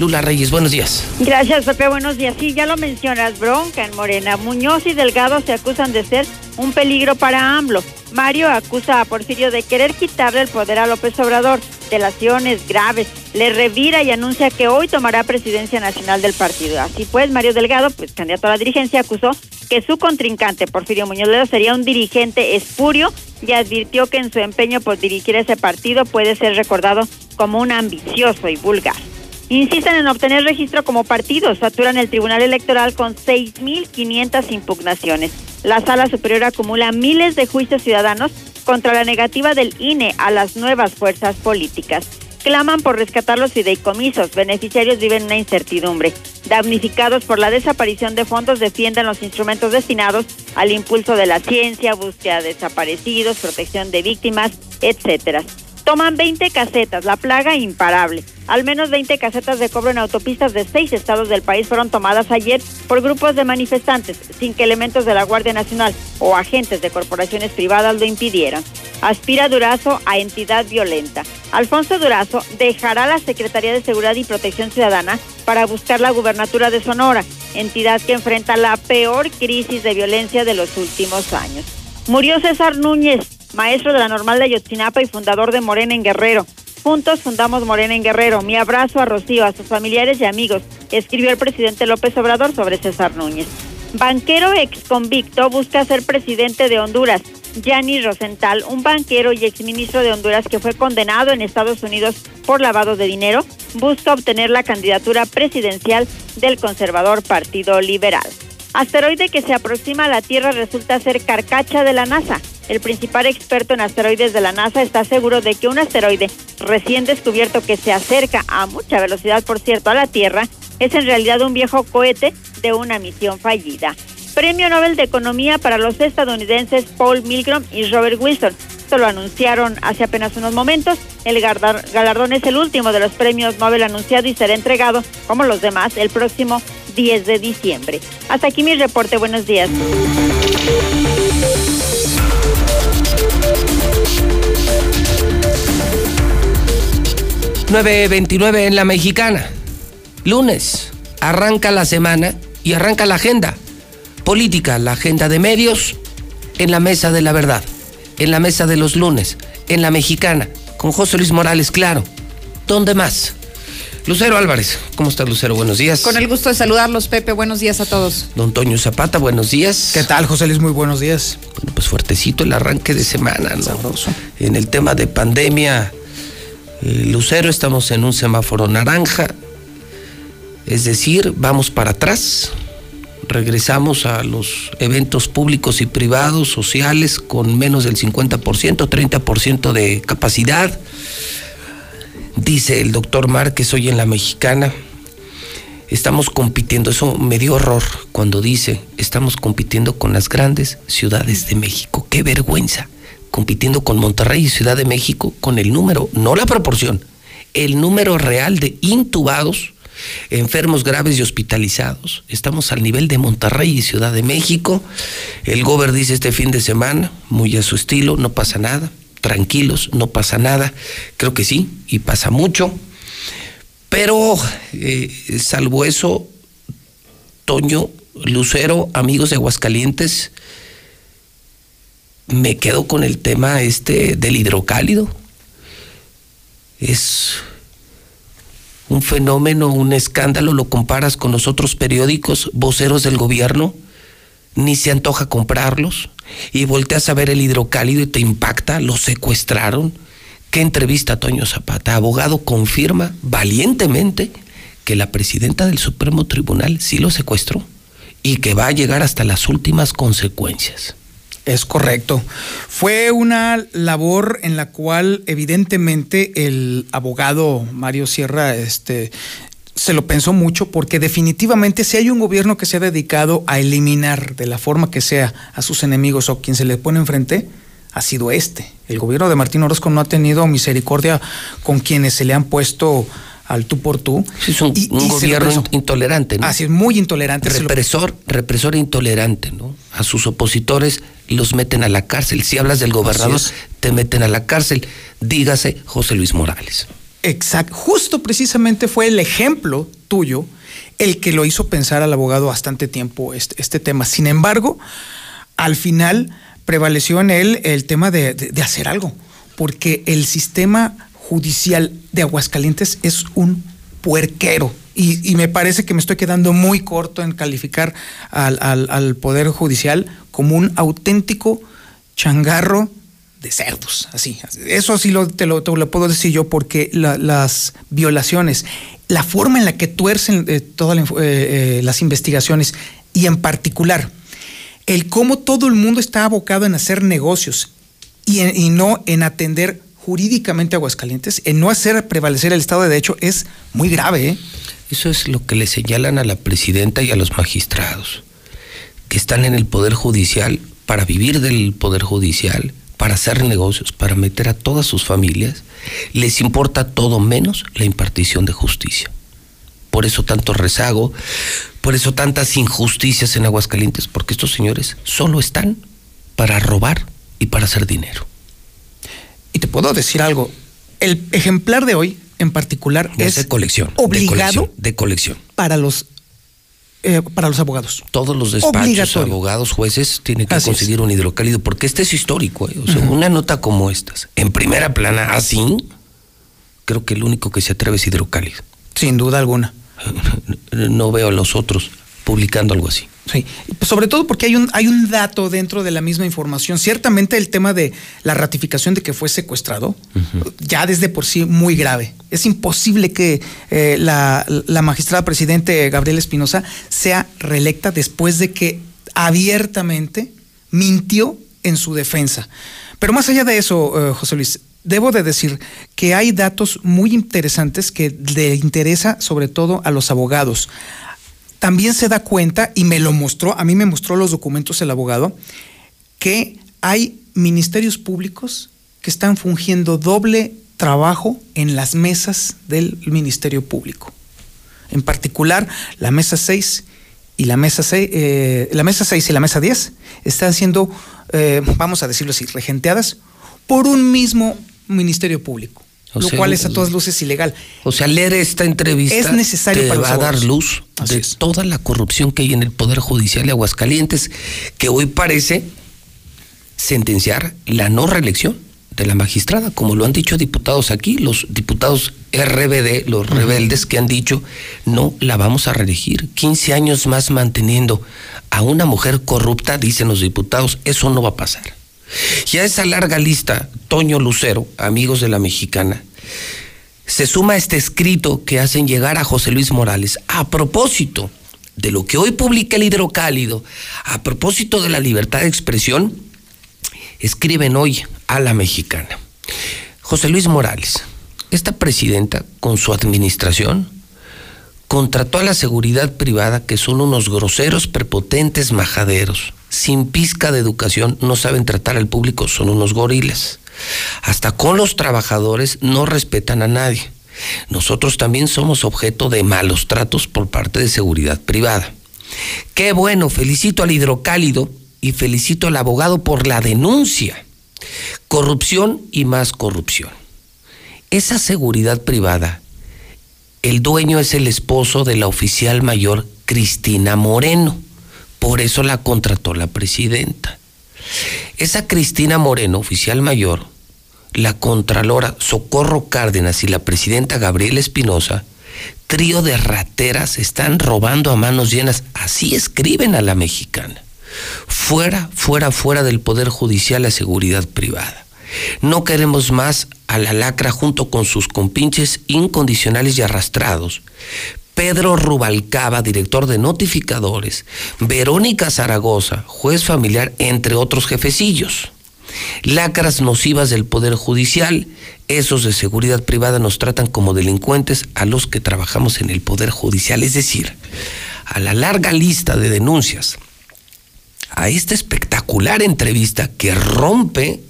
Lula Reyes, buenos días. Gracias, Pepe. Buenos días. Sí, ya lo mencionas, bronca en Morena. Muñoz y Delgado se acusan de ser un peligro para AMLO. Mario acusa a Porfirio de querer quitarle el poder a López Obrador. Delaciones graves. Le revira y anuncia que hoy tomará presidencia nacional del partido. Así pues, Mario Delgado, pues candidato a la dirigencia, acusó que su contrincante, Porfirio Muñoz Ledo, sería un dirigente espurio y advirtió que en su empeño por dirigir ese partido puede ser recordado como un ambicioso y vulgar. Insisten en obtener registro como partido, saturan el Tribunal Electoral con 6.500 impugnaciones. La Sala Superior acumula miles de juicios ciudadanos contra la negativa del INE a las nuevas fuerzas políticas. Claman por rescatar los fideicomisos, beneficiarios viven una incertidumbre. Damnificados por la desaparición de fondos defienden los instrumentos destinados al impulso de la ciencia, búsqueda de desaparecidos, protección de víctimas, etcétera. Toman 20 casetas, la plaga imparable. Al menos 20 casetas de cobro en autopistas de seis estados del país fueron tomadas ayer por grupos de manifestantes, sin que elementos de la Guardia Nacional o agentes de corporaciones privadas lo impidieran. Aspira Durazo a entidad violenta. Alfonso Durazo dejará la Secretaría de Seguridad y Protección Ciudadana para buscar la gubernatura de Sonora, entidad que enfrenta la peor crisis de violencia de los últimos años. Murió César Núñez, maestro de la normal de Ayotzinapa y fundador de Morena en Guerrero. Juntos fundamos Morena en Guerrero. Mi abrazo a Rocío, a sus familiares y amigos, escribió el presidente López Obrador sobre César Núñez. Banquero ex convicto busca ser presidente de Honduras. Gianni Rosenthal, un banquero y exministro de Honduras que fue condenado en Estados Unidos por lavado de dinero, busca obtener la candidatura presidencial del conservador Partido Liberal. Asteroide que se aproxima a la Tierra resulta ser carcacha de la NASA. El principal experto en asteroides de la NASA está seguro de que un asteroide recién descubierto que se acerca a mucha velocidad, por cierto, a la Tierra, es en realidad un viejo cohete de una misión fallida. Premio Nobel de Economía para los estadounidenses Paul Milgrom y Robert Wilson. Esto lo anunciaron hace apenas unos momentos. El galardón es el último de los premios Nobel anunciado y será entregado, como los demás, el próximo 10 de diciembre. Hasta aquí mi reporte. Buenos días. 9.29 en la mexicana. Lunes, arranca la semana y arranca la agenda política, la agenda de medios en la mesa de la verdad, en la mesa de los lunes, en la mexicana, con José Luis Morales, claro. ¿Dónde más? Lucero Álvarez, ¿cómo estás Lucero? Buenos días. Con el gusto de saludarlos, Pepe. Buenos días a todos. Don Toño Zapata, buenos días. ¿Qué tal, José Luis? Muy buenos días. Bueno, pues fuertecito el arranque de semana, ¿no? En el tema de pandemia, eh, Lucero, estamos en un semáforo naranja, es decir, vamos para atrás, regresamos a los eventos públicos y privados, sociales, con menos del 50%, 30% de capacidad. Dice el doctor Márquez hoy en La Mexicana, estamos compitiendo, eso me dio horror cuando dice, estamos compitiendo con las grandes ciudades de México. ¡Qué vergüenza! compitiendo con Monterrey y Ciudad de México con el número, no la proporción, el número real de intubados, enfermos graves y hospitalizados. Estamos al nivel de Monterrey y Ciudad de México. El gober dice este fin de semana, muy a su estilo, no pasa nada, tranquilos, no pasa nada. Creo que sí, y pasa mucho. Pero, eh, salvo eso, Toño, Lucero, amigos de Aguascalientes, me quedo con el tema este del hidrocálido. Es un fenómeno, un escándalo, lo comparas con los otros periódicos, voceros del gobierno, ni se antoja comprarlos, y volteas a ver el hidrocálido y te impacta, lo secuestraron. ¿Qué entrevista Toño Zapata? Abogado confirma valientemente que la presidenta del Supremo Tribunal sí lo secuestró y que va a llegar hasta las últimas consecuencias. Es correcto. Fue una labor en la cual evidentemente el abogado Mario Sierra este, se lo pensó mucho porque definitivamente si hay un gobierno que se ha dedicado a eliminar de la forma que sea a sus enemigos o quien se le pone enfrente, ha sido este. El gobierno de Martín Orozco no ha tenido misericordia con quienes se le han puesto al tú por tú. Es un, gobierno intolerante, ¿no? Así es, muy intolerante. Represor, represor intolerante, ¿no? A sus opositores los meten a la cárcel. Si hablas del gobernador, te meten a la cárcel. Dígase José Luis Morales. Exacto. Justo precisamente fue el ejemplo tuyo el que lo hizo pensar al abogado bastante tiempo este, este tema. Sin embargo, al final prevaleció en él el tema de, de hacer algo, porque el sistema judicial de Aguascalientes es un puerquero. Y, me parece que me estoy quedando muy corto en calificar al, Poder Judicial como un auténtico changarro de cerdos, así. Eso sí lo, te, lo, puedo decir yo porque las violaciones, la forma en la que tuercen eh, todas eh, eh, las investigaciones y en particular el cómo todo el mundo está abocado en hacer negocios y, no en atender jurídicamente Aguascalientes, en no hacer prevalecer el Estado de Derecho es muy grave. Eso es lo que le señalan a la presidenta y a los magistrados, que están en el Poder Judicial para vivir del Poder Judicial, para hacer negocios, para meter a todas sus familias. Les importa todo menos la impartición de justicia. Por eso tanto rezago, por eso tantas injusticias en Aguascalientes, porque estos señores solo están para robar y para hacer dinero. Y te puedo decir algo, el ejemplar de hoy en particular es, de colección, obligado de colección, para los eh, para los abogados. Todos los despachos, abogados, jueces tienen que Así conseguir un hidrocálido, porque este es histórico. ¿eh? O sea, una nota como estas, en primera plana, así, creo que el único que se atreve es hidrocálido. Sin duda alguna. No veo a los otros publicando algo así. Sí, sobre todo porque hay un, hay un dato dentro de la misma información. Ciertamente el tema de la ratificación de que fue secuestrado, ya desde por sí muy grave. Es imposible que eh, la, la magistrada presidente Gabriela Espinosa sea reelecta después de que abiertamente mintió en su defensa. Pero más allá de eso, eh, José Luis, debo de decir que hay datos muy interesantes que le interesa sobre todo a los abogados también se da cuenta, y me lo mostró, a mí me mostró los documentos el abogado, que hay ministerios públicos que están fungiendo doble trabajo en las mesas del Ministerio Público. En particular, la mesa 6 y la mesa 6, eh, la mesa 6 y la mesa 10 están siendo, eh, vamos a decirlo así, regenteadas por un mismo Ministerio Público. O lo sea, cual es a todas luces ilegal. O sea, leer esta entrevista Es necesario te para va a dar luz Así de es. toda la corrupción que hay en el Poder Judicial de Aguascalientes, que hoy parece sentenciar la no reelección de la magistrada, como lo han dicho diputados aquí, los diputados RBD, los rebeldes que han dicho, no la vamos a reelegir. 15 años más manteniendo a una mujer corrupta, dicen los diputados, eso no va a pasar. Y a esa larga lista, Toño Lucero, amigos de la mexicana, se suma este escrito que hacen llegar a José Luis Morales a propósito de lo que hoy publica el hidrocálido, a propósito de la libertad de expresión, escriben hoy a la mexicana. José Luis Morales, esta presidenta con su administración contrató a la seguridad privada que son unos groseros, prepotentes majaderos, sin pizca de educación, no saben tratar al público, son unos gorilas. Hasta con los trabajadores no respetan a nadie. Nosotros también somos objeto de malos tratos por parte de seguridad privada. Qué bueno, felicito al hidrocálido y felicito al abogado por la denuncia. Corrupción y más corrupción. Esa seguridad privada, el dueño es el esposo de la oficial mayor Cristina Moreno. Por eso la contrató la presidenta. Esa Cristina Moreno, oficial mayor, la Contralora Socorro Cárdenas y la presidenta Gabriela Espinosa, trío de rateras están robando a manos llenas. Así escriben a la mexicana. Fuera, fuera, fuera del Poder Judicial la seguridad privada. No queremos más a la lacra junto con sus compinches incondicionales y arrastrados. Pedro Rubalcaba, director de notificadores, Verónica Zaragoza, juez familiar, entre otros jefecillos. Lacras nocivas del Poder Judicial, esos de seguridad privada nos tratan como delincuentes a los que trabajamos en el Poder Judicial, es decir, a la larga lista de denuncias, a esta espectacular entrevista que rompe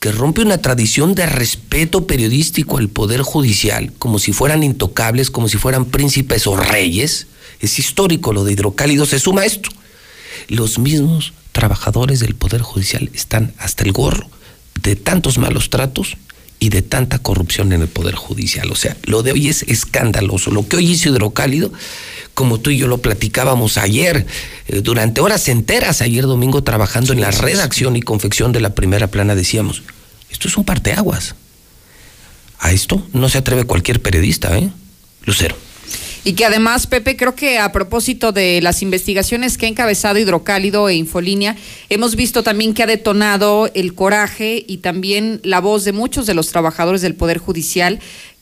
que rompe una tradición de respeto periodístico al Poder Judicial, como si fueran intocables, como si fueran príncipes o reyes. Es histórico lo de hidrocálido, se suma esto. Los mismos trabajadores del Poder Judicial están hasta el gorro de tantos malos tratos y de tanta corrupción en el Poder Judicial. O sea, lo de hoy es escandaloso. Lo que hoy hizo hidrocálido, como tú y yo lo platicábamos ayer, eh, durante horas enteras, ayer domingo, trabajando en la redacción y confección de la primera plana, decíamos, esto es un parteaguas. A esto no se atreve cualquier periodista, ¿eh? Lucero. Y que además, Pepe, creo que a propósito de las investigaciones que ha encabezado Hidrocálido e Infolínea, hemos visto también que ha detonado el coraje y también la voz de muchos de los trabajadores del Poder Judicial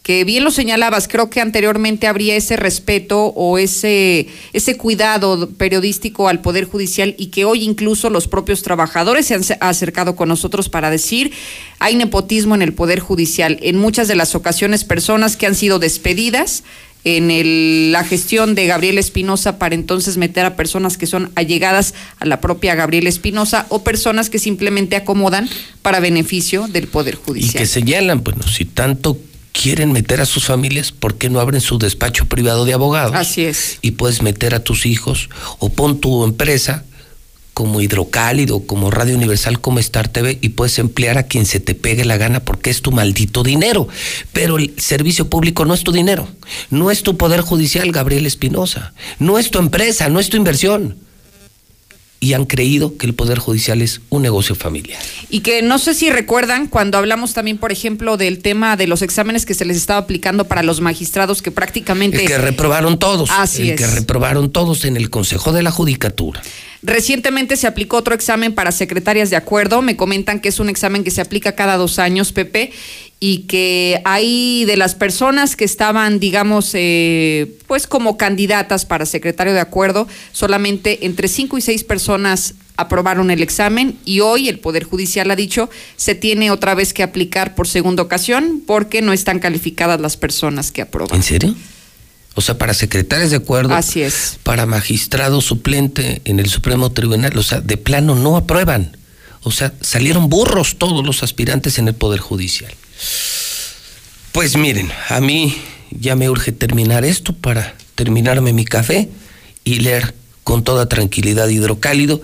que bien lo señalabas, creo que anteriormente habría ese respeto o ese, ese cuidado periodístico al Poder Judicial y que hoy incluso los propios trabajadores se han acercado con nosotros para decir hay nepotismo en el Poder Judicial. En muchas de las ocasiones personas que han sido despedidas en el- la gestión de Gabriel Espinosa para entonces meter a personas que son allegadas a la propia Gabriela Espinosa o personas que simplemente acomodan para beneficio del Poder Y Judicial. que señalan, bueno, si tanto quieren meter a sus familias, ¿por qué no abren su despacho privado de abogados? Así es. Y puedes meter a tus hijos o pon tu empresa como Hidrocálido, como Radio Universal, como Star TV y puedes emplear a quien se te pegue la gana porque es tu maldito dinero. Pero el servicio público no es tu dinero, no es tu poder judicial, Gabriel Espinosa, no es tu empresa, no es tu inversión y han creído que el Poder Judicial es un negocio familiar. Y que no sé si recuerdan cuando hablamos también, por ejemplo, del tema de los exámenes que se les estaba aplicando para los magistrados que prácticamente... El que reprobaron todos. Así el que reprobaron todos en el Consejo de la Judicatura. Recientemente se aplicó otro examen para secretarias de acuerdo. Me comentan que es un examen que se aplica cada dos años, Pepe, y que hay de las personas que estaban, digamos, eh, pues como candidatas para secretario de acuerdo, solamente entre cinco y seis personas aprobaron el examen y hoy el Poder Judicial ha dicho se tiene otra vez que aplicar por segunda ocasión porque no están calificadas las personas que aproban. ¿En serio? O sea, para secretarios de acuerdo. Así es. Para magistrado suplente en el Supremo Tribunal. O sea, de plano no aprueban. O sea, salieron burros todos los aspirantes en el Poder Judicial. Pues miren, a mí ya me urge terminar esto para terminarme mi café y leer con toda tranquilidad hidrocálido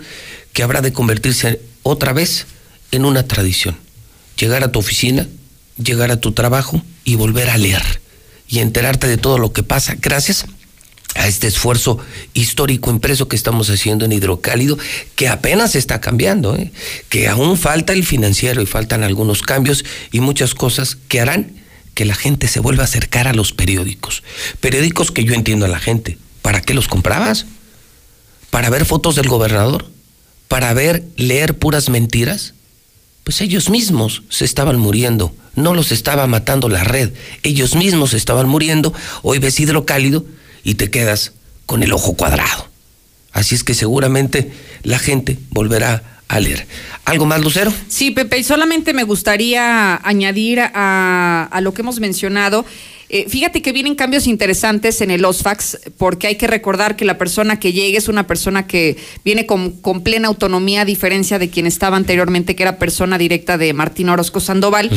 que habrá de convertirse otra vez en una tradición. Llegar a tu oficina, llegar a tu trabajo y volver a leer y enterarte de todo lo que pasa gracias a este esfuerzo histórico impreso que estamos haciendo en Hidrocálido, que apenas está cambiando, ¿eh? que aún falta el financiero y faltan algunos cambios y muchas cosas que harán que la gente se vuelva a acercar a los periódicos. Periódicos que yo entiendo a la gente. ¿Para qué los comprabas? ¿Para ver fotos del gobernador? ¿Para ver, leer puras mentiras? Pues ellos mismos se estaban muriendo no los estaba matando la red, ellos mismos estaban muriendo, hoy ves hidrocálido y te quedas con el ojo cuadrado. Así es que seguramente la gente volverá a leer. ¿Algo más, Lucero? Sí, Pepe, y solamente me gustaría añadir a, a lo que hemos mencionado eh, fíjate que vienen cambios interesantes en el OSFAX, porque hay que recordar que la persona que llegue es una persona que viene con, plena autonomía, a diferencia de quien estaba anteriormente, que era persona directa de Martín Orozco Sandoval.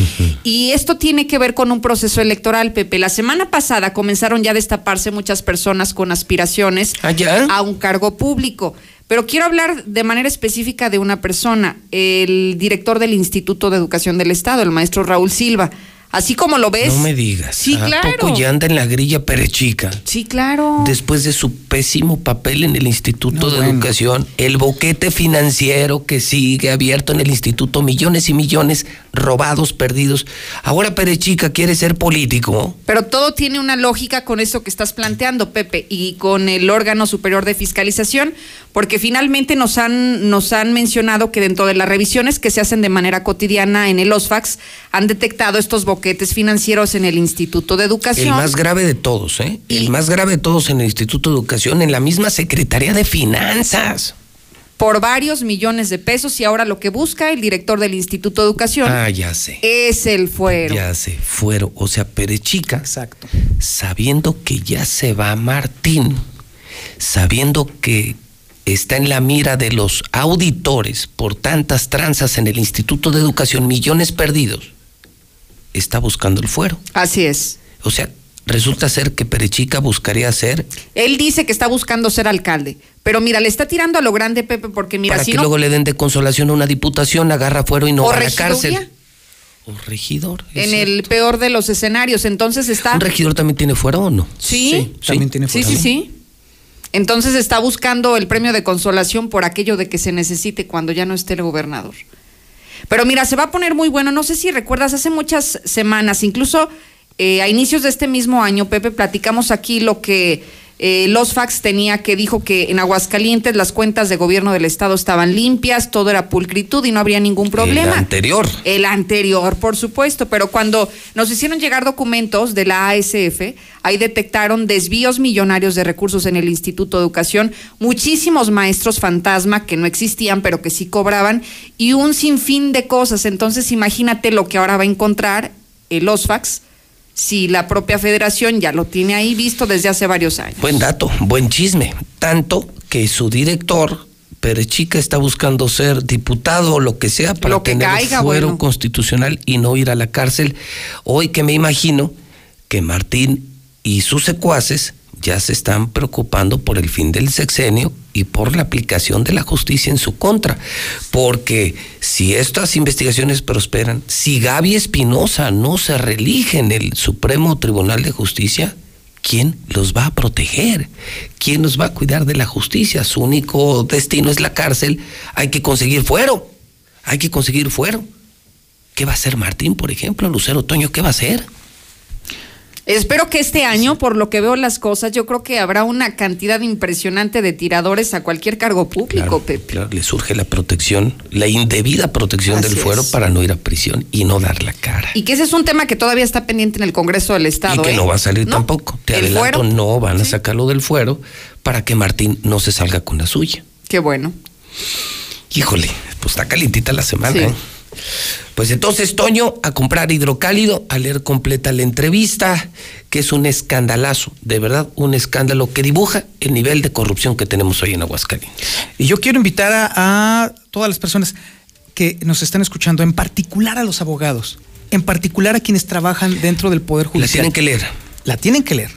Y esto tiene que ver con un proceso electoral, Pepe. La semana pasada comenzaron ya a destaparse muchas personas con aspiraciones ¿Ah, a un cargo público. Pero quiero hablar de manera específica de una persona, el director del Instituto de Educación del Estado, el maestro Raúl Silva. Así como lo ves. No me digas. Sí, ¿A claro. poco ya anda en la grilla perechica? Sí, claro. Después de su pésimo papel en el Instituto de Educación, el boquete financiero que sigue abierto en el Instituto, millones y millones robados, perdidos. Ahora Perechica quiere ser político. Pero todo tiene una lógica con eso que estás planteando, Pepe, y con el órgano superior de fiscalización, porque finalmente nos han, nos han mencionado que dentro de las revisiones que se hacen de manera cotidiana en el OSFAX han detectado estos boquetes financieros en el Instituto de Educación. El más grave de todos, ¿eh? El más grave de todos en el Instituto de Educación, en la misma Secretaría de Finanzas. Por varios millones de pesos y ahora lo que busca el director del Instituto de Educación. Ah, ya sé. Es el fuero. Ya sé, fuero. O sea, Perechica. Exacto. Sabiendo que ya se va Martín, sabiendo que está en la mira de los auditores por tantas tranzas en el Instituto de Educación, millones perdidos, está buscando el fuero. Así es. O sea, resulta ser que Perechica buscaría ser. Él dice que está buscando ser alcalde, pero mira, le está tirando a lo grande, Pepe, porque mira, para si que no. luego le den de consolación a una diputación, agarra fuero y no va a la cárcel. O regidor. en cierto. el peor de los escenarios. Entonces está. ¿Un regidor también tiene fuero o no? Sí, también tiene sí, fuero. sí, sí. Entonces está buscando el premio de consolación por aquello de que se necesite cuando ya no esté el gobernador. Pero mira, se va a poner muy bueno. No sé si recuerdas, hace muchas semanas, incluso eh, a inicios de este mismo año, Pepe, platicamos aquí lo que eh, los fax tenía que dijo que en Aguascalientes las cuentas de gobierno del estado estaban limpias, todo era pulcritud y no habría ningún problema. El anterior. El anterior, por supuesto, pero cuando nos hicieron llegar documentos de la ASF, ahí detectaron desvíos millonarios de recursos en el Instituto de Educación, muchísimos maestros fantasma que no existían, pero que sí cobraban, y un sinfín de cosas. Entonces, imagínate lo que ahora va a encontrar el OSFAX si la propia federación ya lo tiene ahí visto desde hace varios años. Buen dato, buen chisme. Tanto que su director, Perechica, está buscando ser diputado o lo que sea para Lo que tener caiga, fuero bueno. constitucional y no ir a la cárcel. Hoy que me imagino que Martín y sus secuaces ya se están preocupando por el fin del sexenio y por la aplicación de la justicia en su contra. Porque si estas investigaciones prosperan, si Gaby Espinosa no se reelige en el Supremo Tribunal de Justicia, ¿quién los va a proteger? ¿Quién los va a cuidar de la justicia? Su único destino es la cárcel. Hay que conseguir fuero. Hay que conseguir fuero. ¿Qué va a hacer Martín, por ejemplo? Lucero Toño, ¿qué va a hacer? Espero que este año, por lo que veo las cosas, yo creo que habrá una cantidad impresionante de tiradores a cualquier cargo público, Pepe. Claro, le surge la protección, la indebida protección Así del fuero es. para no ir a prisión y no dar la cara. Y que ese es un tema que todavía está pendiente en el Congreso del Estado. Y que ¿eh? no va a salir ¿No? tampoco. Te ¿El adelanto, fuero? no van a sacarlo del fuero para que Martín no se salga con la suya. Qué bueno. Híjole, pues está calientita la semana. Sí. ¿eh? Pues entonces, Toño, a comprar hidrocálido, a leer completa la entrevista, que es un escandalazo, de verdad, un escándalo que dibuja el nivel de corrupción que tenemos hoy en Aguascalientes. Y yo quiero invitar a, a todas las personas que nos están escuchando, en particular a los abogados, en particular a quienes trabajan dentro del Poder Judicial. La tienen que leer. La tienen que leer.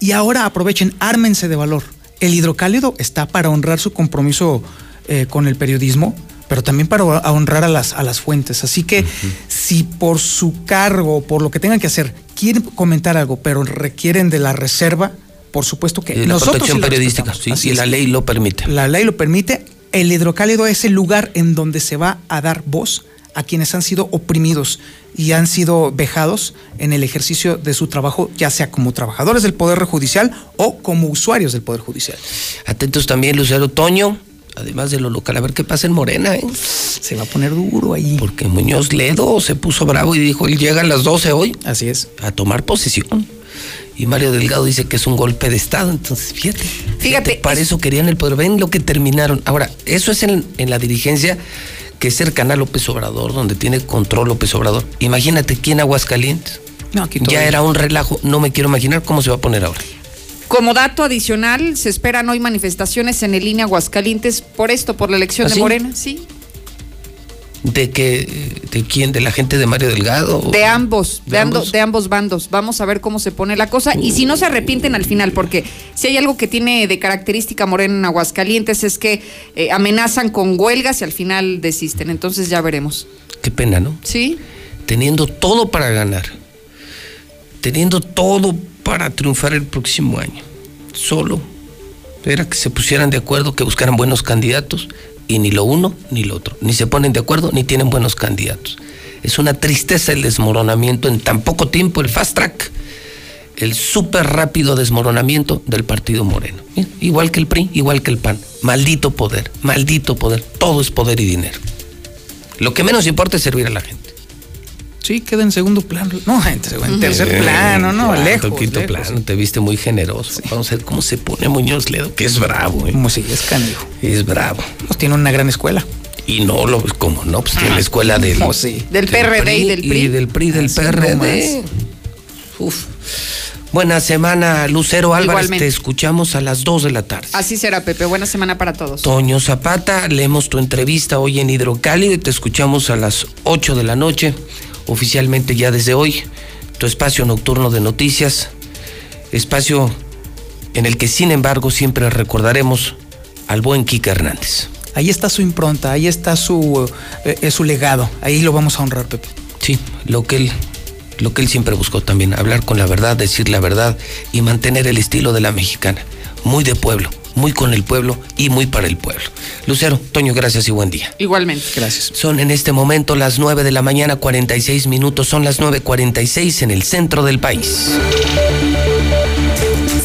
Y ahora aprovechen, ármense de valor. El hidrocálido está para honrar su compromiso eh, con el periodismo, pero también para honrar a las, a las fuentes. Así que si por su cargo, por lo que tengan que hacer, quieren comentar algo, pero requieren de la reserva, por supuesto que Y la nosotros protección sí la periodística, sí, Así y la ley lo permite. La ley lo permite. El hidrocálido es el lugar en donde se va a dar voz a quienes han sido oprimidos y han sido vejados en el ejercicio de su trabajo, ya sea como trabajadores del Poder Judicial o como usuarios del Poder Judicial. Atentos también, Lucero Toño, además de lo local, a ver qué pasa en Morena, ¿eh? Se va a poner duro ahí. Porque Muñoz Ledo se puso bravo y dijo, él llega a las 12 hoy. Así es. A tomar posesión. Y Mario Delgado dice que es un golpe de Estado, entonces fíjate. Fíjate, para eso querían el poder. Ven lo que terminaron. Ahora, eso es en, en la dirigencia que es cercana a López Obrador, donde tiene control López Obrador. Imagínate aquí en Aguascalientes. No, aquí ya era un relajo. No me quiero imaginar cómo se va a poner ahora. Como dato adicional, se esperan hoy manifestaciones en el línea Aguascalientes por esto, por la elección ¿Ah, de sí? Morena. Sí. ¿De que ¿De quién? ¿De la gente de Mario Delgado? De ambos, de, ¿De ando- ambos? de ambos bandos. Vamos a ver cómo se pone la cosa y si no se arrepienten al final, porque si hay algo que tiene de característica Morena en Aguascalientes es que eh, amenazan con huelgas y al final desisten. Entonces ya veremos. Qué pena, ¿no? ¿Sí? teniendo todo para ganar, teniendo todo para triunfar el próximo año. Solo era que se pusieran de acuerdo, que buscaran buenos candidatos y ni lo uno ni lo otro. Ni se ponen de acuerdo ni tienen buenos candidatos. Es una tristeza el desmoronamiento en tan poco tiempo, el fast track, el súper rápido desmoronamiento del partido moreno. Igual que el PRI, igual que el PAN. Maldito poder, maldito poder. Todo es poder y dinero. Lo que menos importa es servir a la gente. Sí, queda en segundo plano. No, en, ter- en tercer plano, no, Cuarto, lejos. quinto lejos. plano, te viste muy generoso. Vamos a ver cómo se pone Muñoz Ledo, que es bravo. ¿eh? Como si es canijo. Es bravo. Pues tiene una gran escuela. Y no, lo, como no, pues tiene la escuela del, No, sí. Del PRD y del PRI. Y del PRI, del Así PRD. Uf. Buena semana, Lucero Álvarez. Igualmente. Te escuchamos a las 2 de la tarde. Así será, Pepe. Buena semana para todos. Toño Zapata, leemos tu entrevista hoy en Hidrocálido y te escuchamos a las 8 de la noche, oficialmente ya desde hoy, tu espacio nocturno de noticias, espacio en el que sin embargo siempre recordaremos al buen Kika Hernández. Ahí está su impronta, ahí está su, eh, eh, su legado. Ahí lo vamos a honrar, Pepe. Sí, lo que él lo que él siempre buscó también, hablar con la verdad, decir la verdad y mantener el estilo de la mexicana, muy de pueblo, muy con el pueblo y muy para el pueblo. Lucero, Toño, gracias y buen día. Igualmente. Gracias. Son en este momento las 9 de la mañana, 46 minutos, son las 9.46 en el centro del país.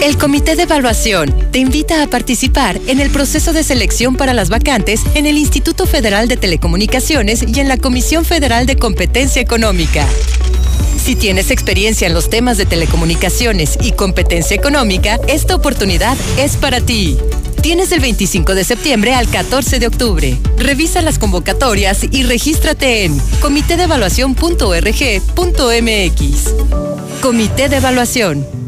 El Comité de Evaluación te invita a participar en el proceso de selección para las vacantes en el Instituto Federal de Telecomunicaciones y en la Comisión Federal de Competencia Económica. Si tienes experiencia en los temas de telecomunicaciones y competencia económica, esta oportunidad es para ti. Tienes el 25 de septiembre al 14 de octubre. Revisa las convocatorias y regístrate en comitedevaluación.org.mx. Comité de Evaluación.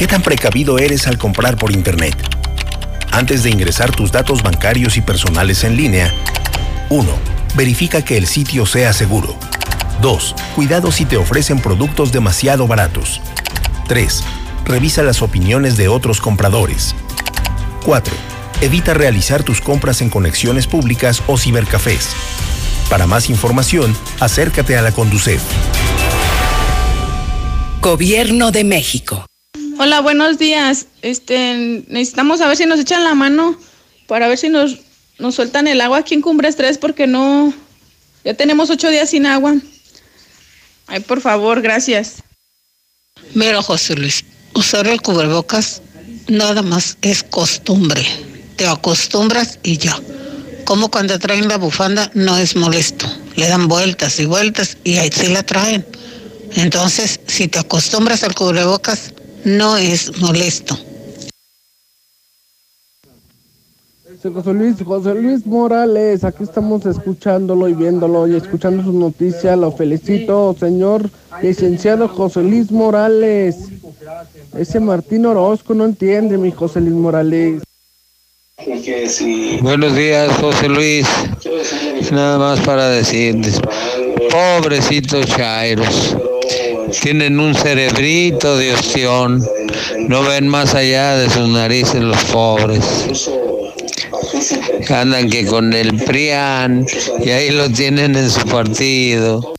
¿Qué tan precavido eres al comprar por Internet? Antes de ingresar tus datos bancarios y personales en línea, 1. Verifica que el sitio sea seguro. 2. Cuidado si te ofrecen productos demasiado baratos. 3. Revisa las opiniones de otros compradores. 4. Evita realizar tus compras en conexiones públicas o cibercafés. Para más información, acércate a la Conducef. Gobierno de México. Hola, buenos días. Este, necesitamos a ver si nos echan la mano para ver si nos, nos sueltan el agua aquí en Cumbres 3 porque no, ya tenemos ocho días sin agua. Ay, por favor, gracias. Mira, José Luis, usar el cubrebocas nada más es costumbre. Te acostumbras y ya. Como cuando traen la bufanda no es molesto. Le dan vueltas y vueltas y ahí sí la traen. Entonces, si te acostumbras al cubrebocas, no es molesto. José Luis, José Luis Morales, aquí estamos escuchándolo y viéndolo y escuchando sus noticias. Lo felicito, señor licenciado José Luis Morales. Ese Martín Orozco no entiende, mi José Luis Morales. Buenos días, José Luis. Nada más para decir, pobrecitos chairos, tienen un cerebrito de ostión, no ven más allá de sus narices los pobres. Andan que con el PRIAN y ahí lo tienen en su partido.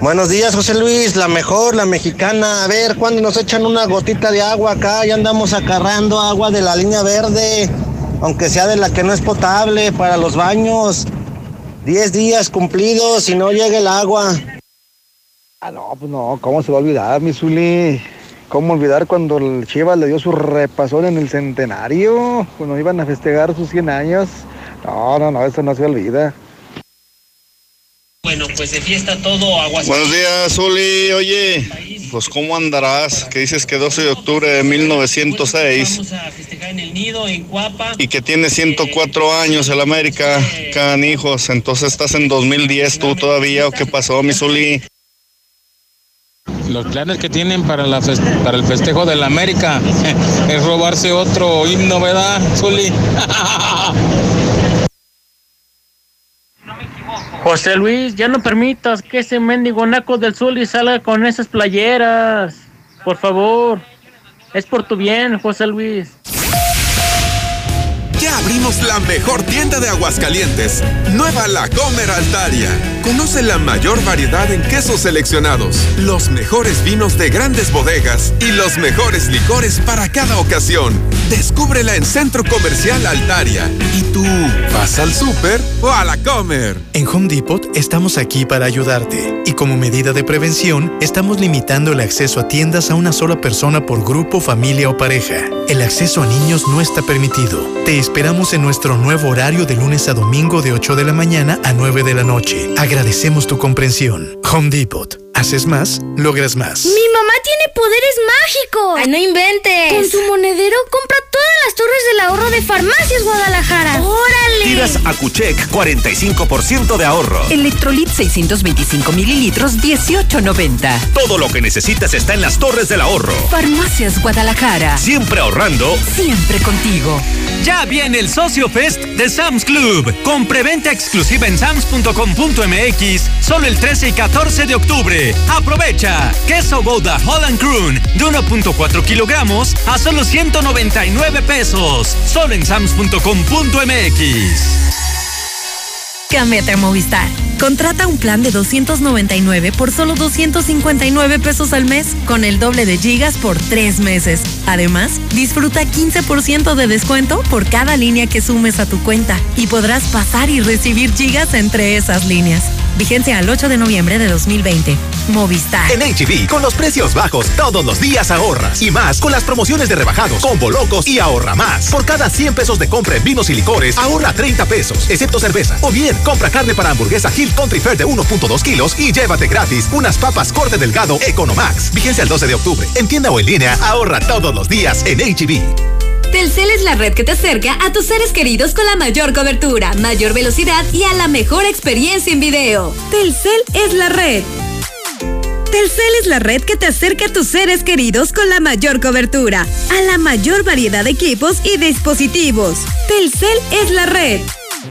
Buenos días, José Luis, la mejor, la mexicana. A ver, ¿cuándo nos echan una gotita de agua acá? Ya andamos acarrando agua de la línea verde, aunque sea de la que no es potable para los baños. Diez días cumplidos y no llega el agua. Ah, no, pues no, ¿cómo se va a olvidar, mi Zuli? ¿Cómo olvidar cuando el Chivas le dio su repasón en el centenario? Cuando iban a festejar sus 100 años. No, no, no, eso no se olvida. Bueno, pues de fiesta todo, aguas. Buenos días, Zuli. Oye, pues ¿cómo andarás? Que dices que 12 de octubre de 1906 Vamos a festejar en el nido, en Cuapa. y que tiene 104 años el América, canijos. Entonces estás en 2010 tú todavía, ¿o qué pasó, mi Zuli? Los planes que tienen para, la fes- para el festejo de la América es robarse otro himno, ¿verdad, Zuli? José Luis, ya no permitas que ese mendigo naco del Zuli salga con esas playeras. Por favor. Es por tu bien, José Luis. Ya abrimos la mejor tienda de Aguascalientes, Nueva La Comer Altaria. Conoce la mayor variedad en quesos seleccionados, los mejores vinos de grandes bodegas y los mejores licores para cada ocasión. Descúbrela en Centro Comercial Altaria. ¿Y tú vas al súper o a la comer? En Home Depot estamos aquí para ayudarte y como medida de prevención estamos limitando el acceso a tiendas a una sola persona por grupo, familia o pareja. El acceso a niños no está permitido. Te esperamos en nuestro nuevo horario de lunes a domingo de 8 de la mañana a 9 de la noche. Agradecemos tu comprensión. Home Depot. Haces más, logras más. Mi mamá tiene poderes mágicos. Ay, no inventes. Con su monedero compra todas las torres del ahorro de Farmacias Guadalajara. ¡Órale! Tiras a Cuchec 45% de ahorro. Electrolit 625 mililitros, 18.90. Todo lo que necesitas está en las torres del ahorro. Farmacias Guadalajara. Siempre ahorrando. Siempre contigo. Ya viene el Socio Fest de Sam's Club, con preventa exclusiva en sams.com.mx, solo el 13 y 14 de octubre. Aprovecha. Queso Gouda Holland Croon de 1.4 kilogramos a solo 199 pesos, solo en sams.com.mx. cámbiate a Movistar. Contrata un plan de 299 por solo 259 pesos al mes, con el doble de gigas por tres meses. Además, disfruta 15% de descuento por cada línea que sumes a tu cuenta y podrás pasar y recibir gigas entre esas líneas. Vigencia al 8 de noviembre de 2020. Movistar. En HB, con los precios bajos, todos los días ahorras. Y más con las promociones de rebajados, combo locos y ahorra más. Por cada 100 pesos de compra en vinos y licores, ahorra 30 pesos, excepto cerveza. O bien, compra carne para hamburguesa Hill Country Fair de 1.2 kilos y llévate gratis unas papas corte delgado Economax. Vigencia el 12 de octubre. En tienda o en línea, ahorra todos los días en HB. Telcel es la red que te acerca a tus seres queridos con la mayor cobertura, mayor velocidad y a la mejor experiencia en video. Telcel es la red. Telcel es la red que te acerca a tus seres queridos con la mayor cobertura, a la mayor variedad de equipos y dispositivos. Telcel es la red.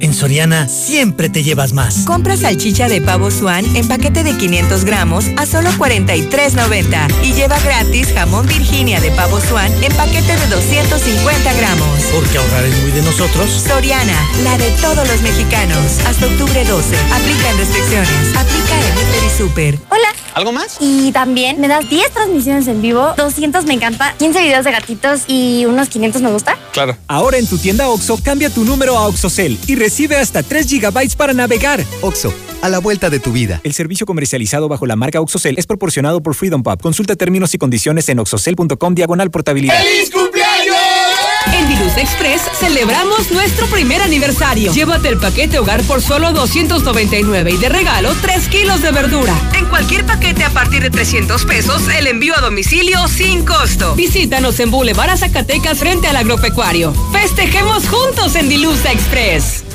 En Soriana siempre te llevas más. Compra salchicha de pavo Swan en paquete de 500 gramos a solo 43.90 y lleva gratis jamón Virginia de pavo Swan en paquete de 250 gramos. Porque ahorrar es muy de nosotros. Soriana, la de todos los mexicanos. Hasta octubre 12. Aplican restricciones. Aplica en Hiper y Super. Hola. ¿Algo más? Y también me das 10 transmisiones en vivo, 200 me encanta, 15 videos de gatitos y unos 500 me gusta. Claro. Ahora en tu tienda OXO, cambia tu número a OXOCEL y recibe hasta 3 GB para navegar. OXO, a la vuelta de tu vida. El servicio comercializado bajo la marca OXOCEL es proporcionado por Freedom Pub. Consulta términos y condiciones en oxocel.com diagonal portabilidad. ¡Feliz cumpleaños! En Diluz Express celebramos nuestro primer aniversario. Llévate el paquete hogar por solo 299 y de regalo 3 kilos de verdura. En cualquier paquete a partir de 300 pesos, el envío a domicilio sin costo. Visítanos en Boulevard Zacatecas frente al agropecuario. Festejemos juntos en Diluz Express.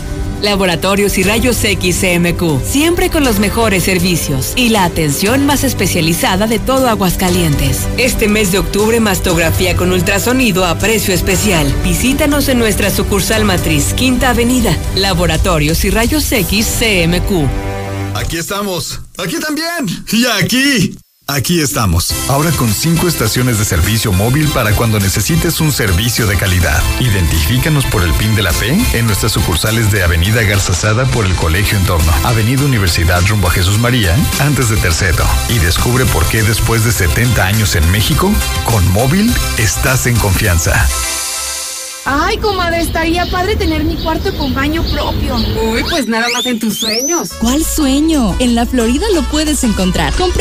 Laboratorios y Rayos X CMQ, siempre con los mejores servicios y la atención más especializada de todo Aguascalientes. Este mes de octubre, mastografía con ultrasonido a precio especial. Visítanos en nuestra sucursal matriz, Quinta Avenida. Laboratorios y Rayos X CMQ. Aquí estamos. Aquí también. Y aquí. Aquí estamos, ahora con cinco estaciones de servicio móvil para cuando necesites un servicio de calidad. Identifícanos por el PIN de la fe en nuestras sucursales de Avenida Garzazada por el Colegio Entorno, Avenida Universidad rumbo a Jesús María, antes de Tercero. Y descubre por qué después de 70 años en México, con móvil estás en confianza. Ay, comadre, estaría padre tener mi cuarto con baño propio. Uy, pues nada más en tus sueños. ¿Cuál sueño? En la Florida lo puedes encontrar. Compre